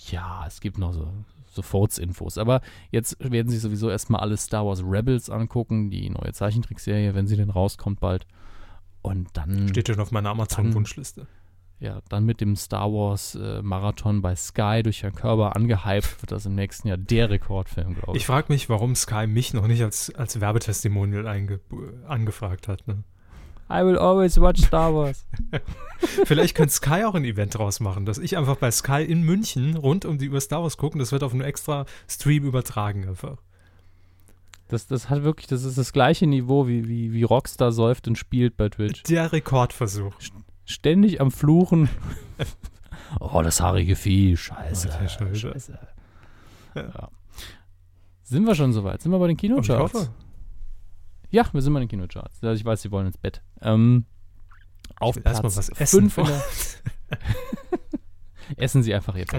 ja, es gibt noch so, so Forts-Infos. Aber jetzt werden sich sowieso erstmal alle Star Wars Rebels angucken, die neue Zeichentrickserie, wenn sie denn rauskommt bald. Und dann. Steht schon auf meiner Amazon-Wunschliste. Ja, dann mit dem Star Wars äh, Marathon bei Sky durch Herrn Körber angehypt, wird das im nächsten Jahr der Rekordfilm, glaube ich. Ich frage mich, warum Sky mich noch nicht als, als Werbetestimonial einge angefragt hat. Ne? I will always watch Star Wars. Vielleicht könnte Sky auch ein Event draus machen, dass ich einfach bei Sky in München rund um die Uhr Star Wars gucken. Das wird auf einem extra Stream übertragen einfach. Das, das hat wirklich, das ist das gleiche Niveau, wie, wie, wie Rockstar säuft und spielt bei Twitch. Der Rekordversuch. Ständig am Fluchen. oh, das haarige Vieh. Scheiße. Alter Schwede. Scheiße. Ja. Ja. Sind wir schon soweit? Sind wir bei den Und ich Kinocharts? hoffe, Ja, wir sind bei den Kinocharts. Also ich weiß, Sie wollen ins Bett. Ähm, auf mal Platz was essen fünf in Essen Sie einfach jetzt.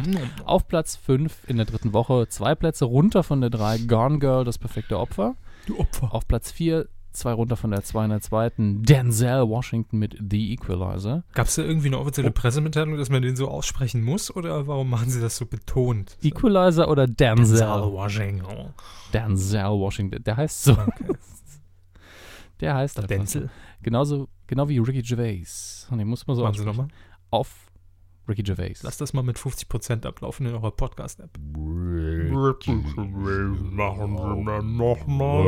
Auf Platz 5 in der dritten Woche, zwei Plätze runter von der 3, Gone Girl, das perfekte Opfer. du Opfer. Auf Platz 4, zwei runter von der 2 in der zweiten, Denzel Washington mit The Equalizer. Gab es da irgendwie eine offizielle Oh. Pressemitteilung, dass man den so aussprechen muss? Oder warum machen sie das so betont? Equalizer oder Denzel? Denzel Washington. Denzel Washington, der heißt so. Okay. Der heißt einfach Denzel. So. Genauso, genau wie Ricky Gervais. Und den muss man so Machen Sie nochmal. Auf Ricky Gervais. Lass das mal mit 50% ablaufen in eurer Podcast-App. Machen Sie dann nochmal.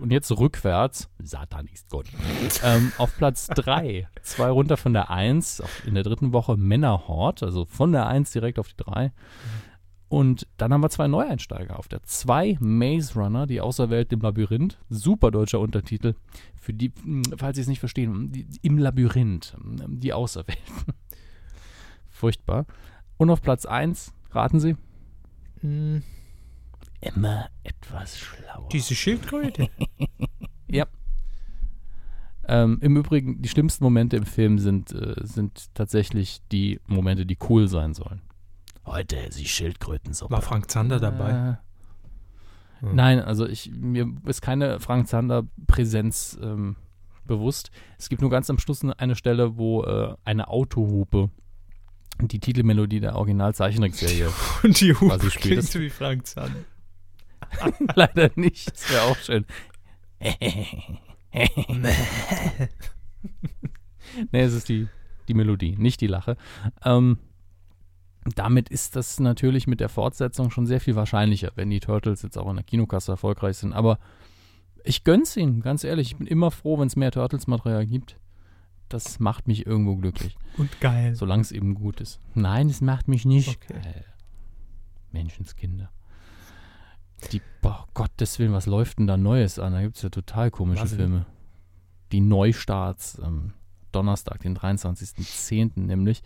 Und jetzt rückwärts. Satan ist Gott. ähm, auf Platz 3. Zwei runter von der 1. In der dritten Woche Männerhort. Also von der 1 direkt auf die 3. Und dann haben wir zwei Neueinsteiger. Auf der 2 Maze Runner, die Außerwelt im Labyrinth. Super deutscher Untertitel. Für die, mh, falls Sie es nicht verstehen, die, im Labyrinth. mh, Die Außerwelt. Furchtbar. Und auf Platz 1, raten Sie? Hm, Immer etwas schlauer. Diese Schildkröte. Ja. Ähm, Im Übrigen, die schlimmsten Momente im Film sind, äh, sind tatsächlich die Momente, die cool sein sollen. Heute die Schildkrötensuppe. War Frank Zander dabei? Äh, Hm. Nein, also ich, mir ist keine Frank Zander-Präsenz ähm, bewusst. Es gibt nur ganz am Schluss eine Stelle, wo äh, eine Autohupe die Titelmelodie der Originalzeichentrickserie Und die Hupe quasi spielt. klingt wie Frank Zander. Leider nicht. Das wäre auch schön. nee, es ist die, die Melodie, nicht die Lache. Ähm, damit ist das natürlich mit der Fortsetzung schon sehr viel wahrscheinlicher, wenn die Turtles jetzt auch in der Kinokasse erfolgreich sind. Aber ich gönn's ihnen, ganz ehrlich. Ich bin immer froh, wenn es mehr Turtles-Material gibt. Das macht mich irgendwo glücklich. Und geil. Solange es eben gut ist. Nein, es macht mich nicht Okay. geil. Menschenskinder. Die, boah, Gottes Willen, was läuft denn da Neues an? Da gibt es ja total komische Was denn? Filme. Die Neustarts am Donnerstag, den 23.10. nämlich.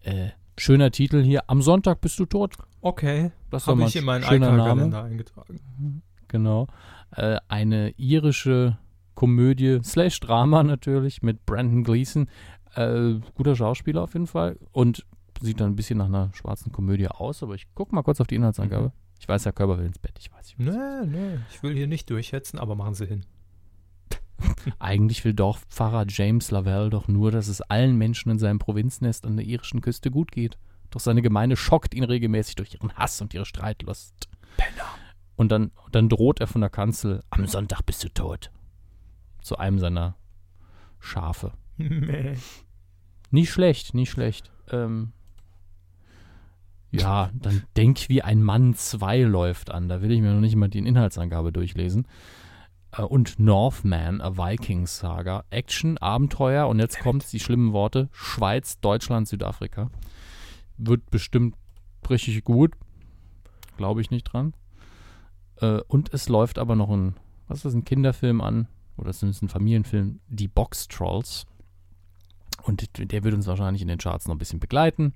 Äh, schöner Titel hier. Am Sonntag bist du tot. Okay. Das Habe ich in ein meinen schöner Name. Kalender eingetragen. Genau. Äh, eine irische Komödie, slash Drama natürlich, mit Brandon Gleeson. Äh, guter Schauspieler auf jeden Fall. Und sieht dann ein bisschen nach einer schwarzen Komödie aus, aber ich gucke mal kurz auf die Inhaltsangabe. Mhm. Ich weiß, Herr Körber will ins Bett, ich weiß. Ich weiß. Nee, nee. Ich will hier nicht durchhetzen, aber machen Sie hin. Eigentlich will Dorfpfarrer James Lavelle doch nur, dass es allen Menschen in seinem Provinznest an der irischen Küste gut geht. Doch seine Gemeinde schockt ihn regelmäßig durch ihren Hass und ihre Streitlust. Und dann, dann droht er von der Kanzel, am Sonntag bist du tot. Zu einem seiner Schafe. Nee. Nicht schlecht, nicht schlecht. Ähm, ja, dann Denk wie ein Mann 2 läuft an. Da will ich mir noch nicht mal die Inhaltsangabe durchlesen. Äh, und Northman, a Vikings Saga. Action, Abenteuer und jetzt kommt die schlimmen Worte. Schweiz, Deutschland, Südafrika. Wird bestimmt richtig gut. Glaube ich nicht dran. Äh, und es läuft aber noch ein, was ist das, ein Kinderfilm an? Oder zumindest ein Familienfilm. Die Box Trolls. Und der wird uns wahrscheinlich in den Charts noch ein bisschen begleiten.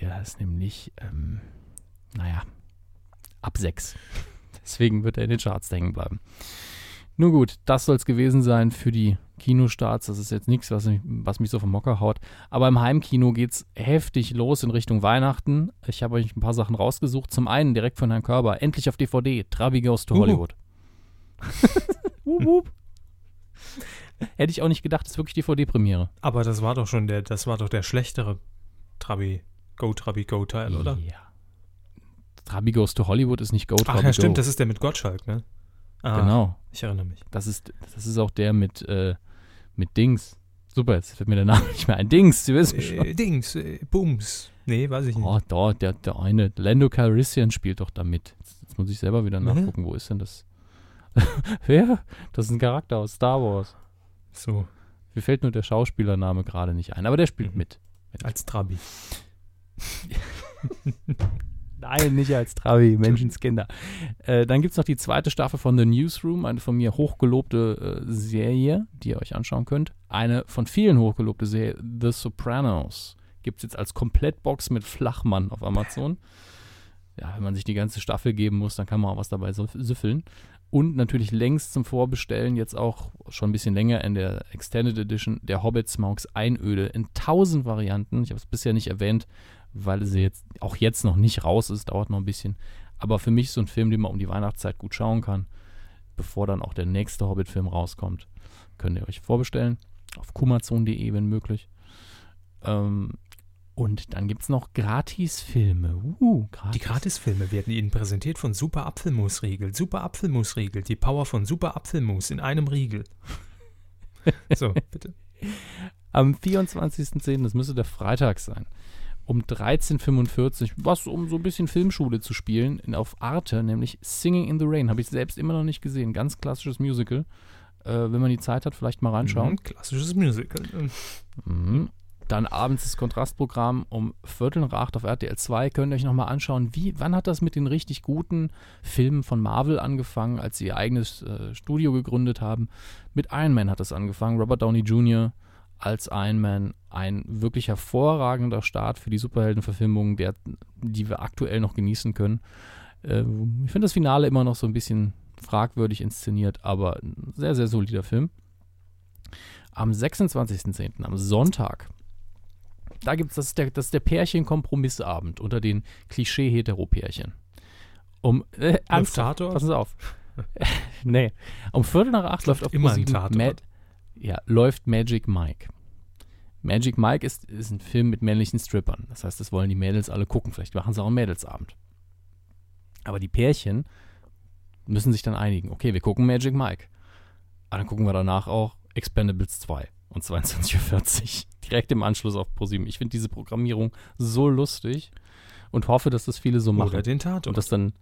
Der ist nämlich, ähm, naja, ab 6. Deswegen wird er in den Charts hängen bleiben. Nun gut, das soll es gewesen sein für die Kinostarts. Das ist jetzt nichts, was mich, was mich so vom Mocker haut. Aber im Heimkino geht es heftig los in Richtung Weihnachten. Ich habe euch ein paar Sachen rausgesucht. Zum einen direkt von Herrn Körber, endlich auf DVD, Trabi Goes to. Hollywood. wup, wup. Hätte ich auch nicht gedacht, das ist wirklich DVD-Premiere. Aber das war doch schon der, das war doch der schlechtere Trabi, Go Trabi Go Teil, oder? Ja. Trabi Goes to Hollywood ist nicht Go Ach Trabi ja, stimmt, Go. das ist der mit Gottschalk, ne? Ah, Genau. Ich erinnere mich. Das ist, das ist auch der mit, äh, mit Dings. Super, jetzt fällt mir der Name nicht mehr ein. Dings, du wissen schon. Äh, Dings, äh, Booms. Nee, weiß ich nicht. Oh, da, der, der eine. Lando Calrissian spielt doch da mit. Jetzt, jetzt muss ich selber wieder Mhm. nachgucken, wo ist denn das? Wer? Das ist ein Charakter aus Star Wars. So, Mir fällt nur der Schauspielername gerade nicht ein, aber der spielt Mhm. mit. als Trabi. Nein, nicht als Trabi, Menschenskinder. Äh, dann gibt es noch die zweite Staffel von The Newsroom, eine von mir hochgelobte äh, Serie, die ihr euch anschauen könnt. Eine von vielen hochgelobte Serie, The Sopranos. Gibt es jetzt als Komplettbox mit Flachmann auf Amazon. Ja, wenn man sich die ganze Staffel geben muss, dann kann man auch was dabei süffeln. Und natürlich längst zum Vorbestellen, jetzt auch schon ein bisschen länger in der Extended Edition, der Hobbit Smaugs Einöde in tausend Varianten. Ich habe es bisher nicht erwähnt, weil sie jetzt auch jetzt noch nicht raus ist, dauert noch ein bisschen. Aber für mich so ein Film, den man um die Weihnachtszeit gut schauen kann, bevor dann auch der nächste Hobbit-Film rauskommt, könnt ihr euch vorbestellen. Auf kumazon.de, wenn möglich. Ähm, und dann gibt es noch Gratisfilme. Uh, gratis. Die Gratisfilme werden Ihnen präsentiert von Super Apfelmusriegel. Super Apfelmusriegel, die Power von Super Apfelmus in einem Riegel. So, bitte. Am 24.10., das müsste der Freitag sein, um 13.45 Uhr, was um so ein bisschen Filmschule zu spielen, in, auf Arte, nämlich Singing in the Rain. Habe ich selbst immer noch nicht gesehen. Ganz klassisches Musical. Äh, wenn man die Zeit hat, vielleicht mal reinschauen. Mhm, klassisches Musical. Mhm. Dann abends das Kontrastprogramm um Viertel nach acht auf RTL 2. Könnt ihr euch nochmal anschauen, wie, wann hat das mit den richtig guten Filmen von Marvel angefangen, als sie ihr eigenes äh, Studio gegründet haben. Mit Iron Man hat das angefangen. Robert Downey Jr. als Iron Man. Ein wirklich hervorragender Start für die Superheldenverfilmung, der, die wir aktuell noch genießen können. Äh, ich finde das Finale immer noch so ein bisschen fragwürdig inszeniert, aber ein sehr, sehr solider Film. Am 26.10., am Sonntag, da gibt es, das ist der, das ist der Pärchen-Kompromissabend unter den Klischee-Hetero-Pärchen. Um, äh, ernsthaft, passen Sie auf. nee, um Viertel nach acht läuft auf immer ein ProSieben Tatort. Ma ja, läuft Magic Mike. Magic Mike ist, ist ein Film mit männlichen Strippern. Das heißt, das wollen die Mädels alle gucken. Vielleicht machen sie auch einen Mädelsabend. Aber die Pärchen müssen sich dann einigen. Okay, wir gucken Magic Mike. Aber dann gucken wir danach auch Expendables 2 und 22.40 Uhr. Direkt im Anschluss auf ProSieben. Ich finde diese Programmierung so lustig und hoffe, dass das viele so machen. Oder den Tatort. Und das dann.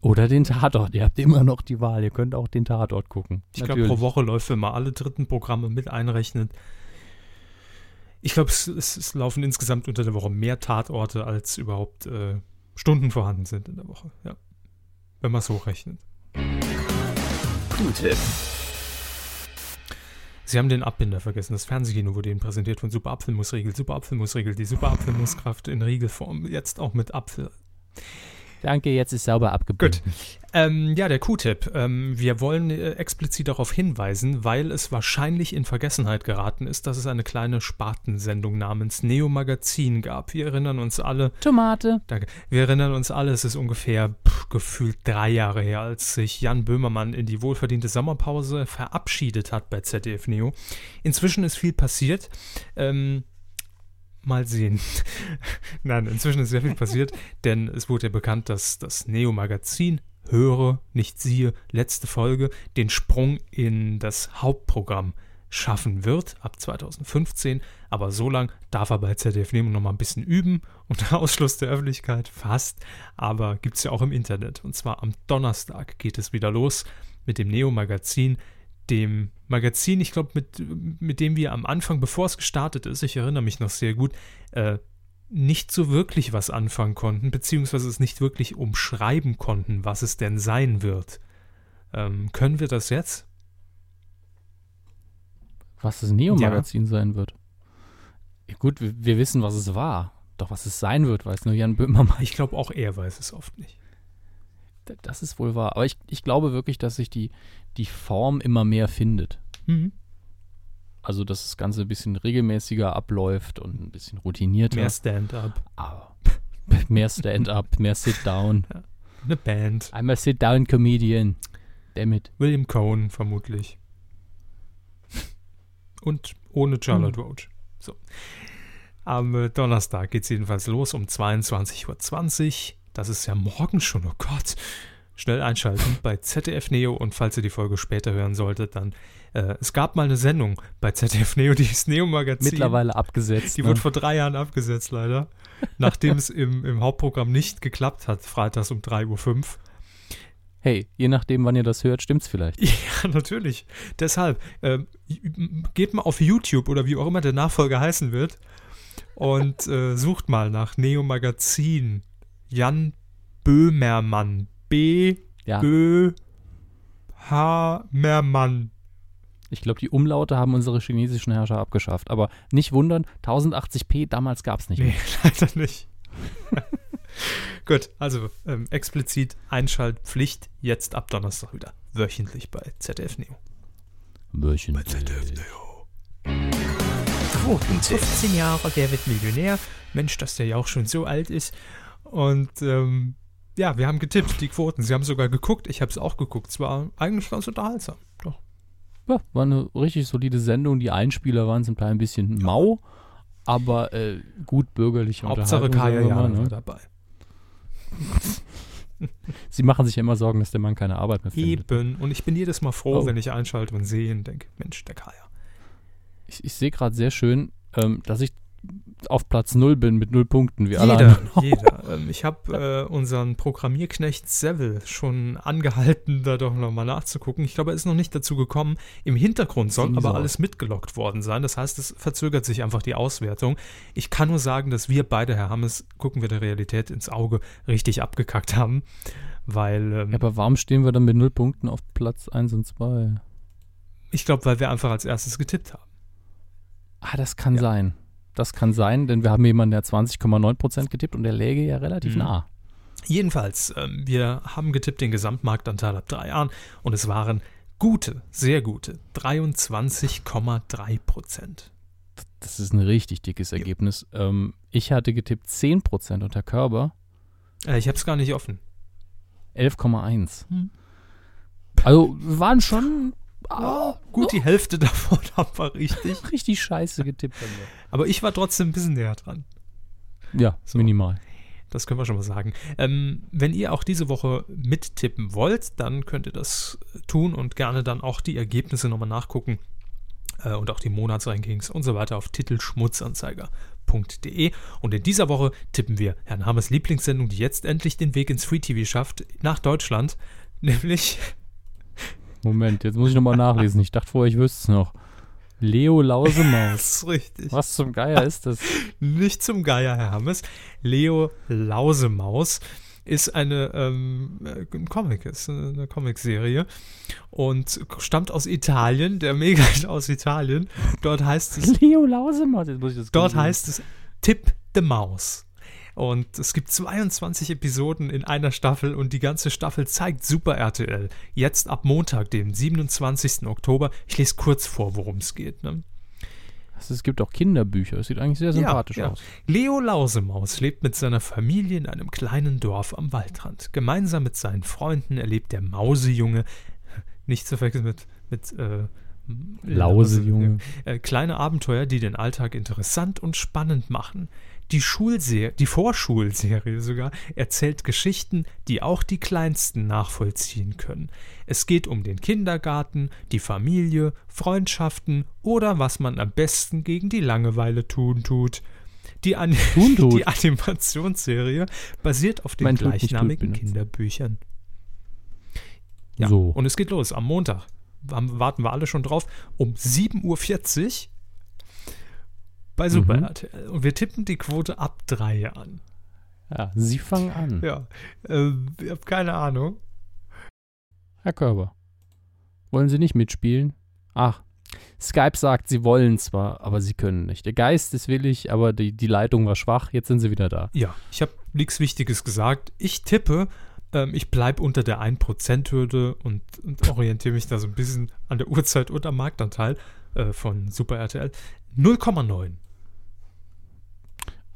Oder den Tatort. Ihr habt immer noch die Wahl. Ihr könnt auch den Tatort gucken. Ich glaube, pro Woche läuft, wenn man alle dritten Programme mit einrechnet. Ich glaube, es, es, es, laufen insgesamt unter der Woche mehr Tatorte, als überhaupt äh, Stunden vorhanden sind in der Woche. Ja. Wenn man es hochrechnet. Q-Tipp. Sie haben den Abbinder vergessen. Das Fernsehkino wurde Ihnen präsentiert von Super Apfelmusriegel. Super Apfelmusriegel, die Super Apfelmusskraft in Riegelform. Jetzt auch mit Apfel. Danke, jetzt ist sauber abgebunden. Gut. Ähm, ja, der Q-Tipp. Ähm, wir wollen äh, explizit darauf hinweisen, weil es wahrscheinlich in Vergessenheit geraten ist, dass es eine kleine Spartensendung namens Neo Magazin gab. Wir erinnern uns alle. Tomate. Danke. Wir erinnern uns alle, es ist ungefähr pff, gefühlt drei Jahre her, als sich Jan Böhmermann in die wohlverdiente Sommerpause verabschiedet hat bei ZDF Neo. Inzwischen ist viel passiert. Ähm, Mal sehen. Nein, inzwischen ist sehr viel passiert, denn es wurde ja bekannt, dass das Neo-Magazin höre, nicht siehe, letzte Folge, den Sprung in das Hauptprogramm schaffen wird ab 2015. Aber so lang darf er bei ZDF Neo noch mal ein bisschen üben unter Ausschluss der Öffentlichkeit fast. Aber gibt es ja auch im Internet. Und zwar am Donnerstag geht es wieder los mit dem Neo-Magazin dem Magazin, ich glaube, mit, mit dem wir am Anfang, bevor es gestartet ist, ich erinnere mich noch sehr gut, äh, nicht so wirklich was anfangen konnten, beziehungsweise es nicht wirklich umschreiben konnten, was es denn sein wird. Ähm, können wir das jetzt? Was das Neo-Magazin ja. sein wird. Ja, gut, wir, wir, wissen, was es war. Doch was es sein wird, weiß nur Jan Böhmermann. Ich glaube, auch er weiß es oft nicht. Das ist wohl wahr. Aber ich, ich glaube wirklich, dass sich die, die Form immer mehr findet. Mhm. Also, dass das Ganze ein bisschen regelmäßiger abläuft und ein bisschen routinierter. Mehr Stand-up. Ah, mehr Stand-up, mehr Sit-Down. Eine Band. I'm a Sit-Down-Comedian. Damit. William Cohn, vermutlich. Und ohne Charlotte mhm. Roach. So. Am äh, Donnerstag geht es jedenfalls los um 22.20 Uhr. Das ist ja morgen schon, oh Gott. Schnell einschalten bei ZDF Neo und falls ihr die Folge später hören solltet, dann äh, es gab mal eine Sendung bei ZDF Neo, die ist Neo Magazin. Mittlerweile abgesetzt. Die ne? wurde vor drei Jahren abgesetzt, leider. Nachdem es im, im Hauptprogramm nicht geklappt hat, freitags um 3.05 Uhr. Hey, je nachdem, wann ihr das hört, stimmt's vielleicht. Ja, natürlich. Deshalb, äh, geht mal auf YouTube oder wie auch immer der Nachfolger heißen wird und äh, sucht mal nach Neo Magazin Jan Böhmermann. B. Ja. Bö. H. Mermann. Ich glaube, die Umlaute haben unsere chinesischen Herrscher abgeschafft. Aber nicht wundern, 1080p damals gab es nicht. Nee, leider nicht. Gut, also ähm, explizit Einschaltpflicht jetzt ab Donnerstag wieder. Wöchentlich bei ZDF Neo. Wöchentlich. Bei ZDF Neo. Quotentipp. 15 Jahre, der wird Millionär. Mensch, dass der ja auch schon so alt ist. Und ähm, ja, wir haben getippt, die Quoten. Sie haben sogar geguckt. Ich habe es auch geguckt. Es war eigentlich ganz unterhaltsam. Doch. Ja, war eine richtig solide Sendung. Die Einspieler waren zum Teil ein bisschen mau, aber äh, gut bürgerlich. Hauptsache Kaya ja ne? dabei. Sie machen sich ja immer Sorgen, dass der Mann keine Arbeit mehr findet. Eben. Und ich bin jedes Mal froh, oh. wenn ich einschalte und sehe und denke, Mensch, der Kaya. Ich, ich sehe gerade sehr schön, ähm, dass ich auf Platz 0 bin mit 0 Punkten, wie jeder, alle Jeder. Ähm, ich habe äh, unseren Programmierknecht Seville schon angehalten, da doch nochmal nachzugucken. Ich glaube, er ist noch nicht dazu gekommen. Im Hintergrund soll aber alles mitgelockt worden sein. Das heißt, es verzögert sich einfach die Auswertung. Ich kann nur sagen, dass wir beide, Herr Hammes, gucken wir der Realität ins Auge, richtig abgekackt haben. Weil. Ähm, ja, aber warum stehen wir dann mit 0 Punkten auf Platz 1 und 2? Ich glaube, weil wir einfach als erstes getippt haben. Ah, das kann ja. sein. Das kann sein, denn wir haben jemanden, der 20,9% getippt und der läge ja relativ mhm. nah. Jedenfalls, ähm, wir haben getippt den Gesamtmarktanteil ab drei Jahren und es waren gute, sehr gute 23,3% Das ist ein richtig dickes Ergebnis. Ja. Ähm, ich hatte getippt 10 und Herr Körber. Äh, ich habe es gar nicht offen. 11,1. Hm. Also waren schon Oh, gut, die Hälfte davon war richtig. richtig scheiße getippt. Aber ich war trotzdem ein bisschen näher dran. Ja, so. minimal. Das können wir schon mal sagen. Ähm, wenn ihr auch diese Woche mittippen wollt, dann könnt ihr das tun und gerne dann auch die Ergebnisse nochmal nachgucken äh, und auch die Monatsrankings und so weiter auf titelschmutzanzeiger.de. Und in dieser Woche tippen wir Herrn Hammers Lieblingssendung, die jetzt endlich den Weg ins Free TV schafft, nach Deutschland, nämlich. Moment, jetzt muss ich nochmal nachlesen. Ich dachte vorher, ich wüsste es noch. Leo Lausemaus. das ist richtig. Was zum Geier ist das? Nicht zum Geier, Herr Hammes. Leo Lausemaus ist eine ähm, ein Comic, ist eine Comicserie und stammt aus Italien, der Mega aus Italien. Dort heißt es Leo Lausemaus. Jetzt muss ich das dort heißt es Tipp the Maus. Und es gibt 22 Episoden in einer Staffel und die ganze Staffel zeigt Super RTL. Jetzt ab Montag, dem 27. Oktober. Ich lese kurz vor, worum es geht. Ne? Also es gibt auch Kinderbücher. Es sieht eigentlich sehr sympathisch Ja, ja. aus. Leo Lausemaus lebt mit seiner Familie in einem kleinen Dorf am Waldrand. Gemeinsam mit seinen Freunden erlebt der Mausejunge, nicht zu vergessen mit, mit äh, Lausejunge. äh, kleine Abenteuer, die den Alltag interessant und spannend machen. Die Schulserie, die Vorschulserie sogar, erzählt Geschichten, die auch die Kleinsten nachvollziehen können. Es geht um den Kindergarten, die Familie, Freundschaften oder was man am besten gegen die Langeweile tun tut. Die, An die Animationsserie basiert auf den Mein gleichnamigen. Kinderbüchern. Ja, So. und es geht los am Montag. Warten wir alle schon drauf. Um 7.40 Uhr bei Super Mhm. RTL. Und wir tippen die Quote ab drei an. Ja, Sie fangen an. Ja, äh, ich habe keine Ahnung. Herr Körber, wollen Sie nicht mitspielen? Ach, Skype sagt, Sie wollen zwar, aber Sie können nicht. Der Geist ist willig, aber die, die Leitung war schwach. Jetzt sind Sie wieder da. Ja, ich habe nichts Wichtiges gesagt. Ich tippe, ähm, ich bleibe unter der 1%-Hürde und, und orientiere mich da so ein bisschen an der Uhrzeit und am Marktanteil äh, von Super RTL. 0,9.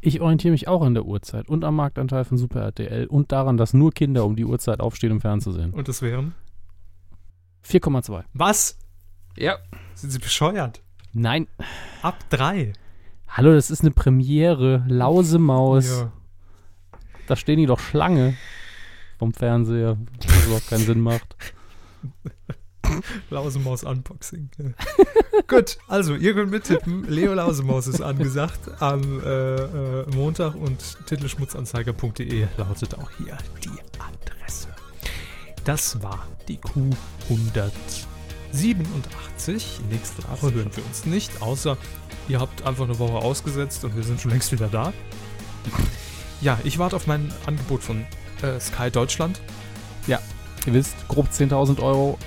Ich orientiere mich auch an der Uhrzeit und am Marktanteil von Super RTL und daran, dass nur Kinder um die Uhrzeit aufstehen, um fernzusehen. Und das wären? 4,2. Was? Ja. Sind Sie bescheuert? Nein. Ab 3. Hallo, das ist eine Premiere. Lausemaus. Ja. Da stehen die doch Schlange vom Fernseher, was überhaupt keinen Sinn macht. Lausemaus Unboxing. Ja. Gut, also ihr könnt mittippen. Leo Lausemaus ist angesagt am äh, äh, Montag und titelschmutzanzeiger.de lautet auch hier die Adresse. Das war die Q187. Nächste Woche hören wir uns nicht, außer ihr habt einfach eine Woche ausgesetzt und wir sind schon längst wieder da. Ja, ich warte auf mein Angebot von äh, Sky Deutschland. Ihr wisst, grob 10.000 Euro,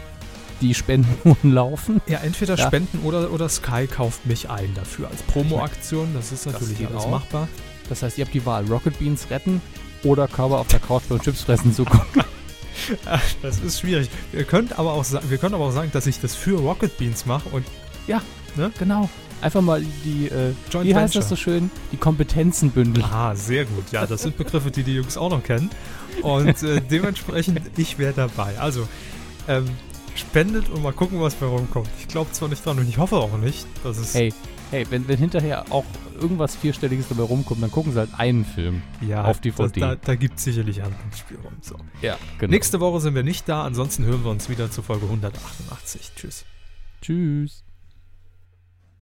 die Spenden laufen. Ja, entweder Ja. spenden oder, oder Sky kauft mich ein dafür als Promo-Aktion. Das ist natürlich geht alles auch. machbar. Das heißt, ihr habt die Wahl, Rocket Beans retten oder Körper auf der Couch beim Chips fressen zugucken. Das ist schwierig. Wir können aber auch, wir können aber auch sagen, dass ich das für Rocket Beans mache und genau. Einfach mal die, äh, Joint wie heißt das Venture. so schön? Die Kompetenzen bündeln. Ah, sehr gut. Ja, das sind Begriffe, die die Jungs auch noch kennen. Und äh, dementsprechend, ich wäre dabei. Also, ähm, spendet und mal gucken, was bei rumkommt. Ich glaube zwar nicht dran und ich hoffe auch nicht, dass es. Hey, hey, wenn, wenn hinterher auch irgendwas Vierstelliges dabei rumkommt, dann gucken sie halt einen Film. ja, auf DVD. Das, da da gibt es sicherlich Handlungsspielraum. So. Ja, genau. Nächste Woche sind wir nicht da, ansonsten hören wir uns wieder zur Folge 188. Tschüss. Tschüss.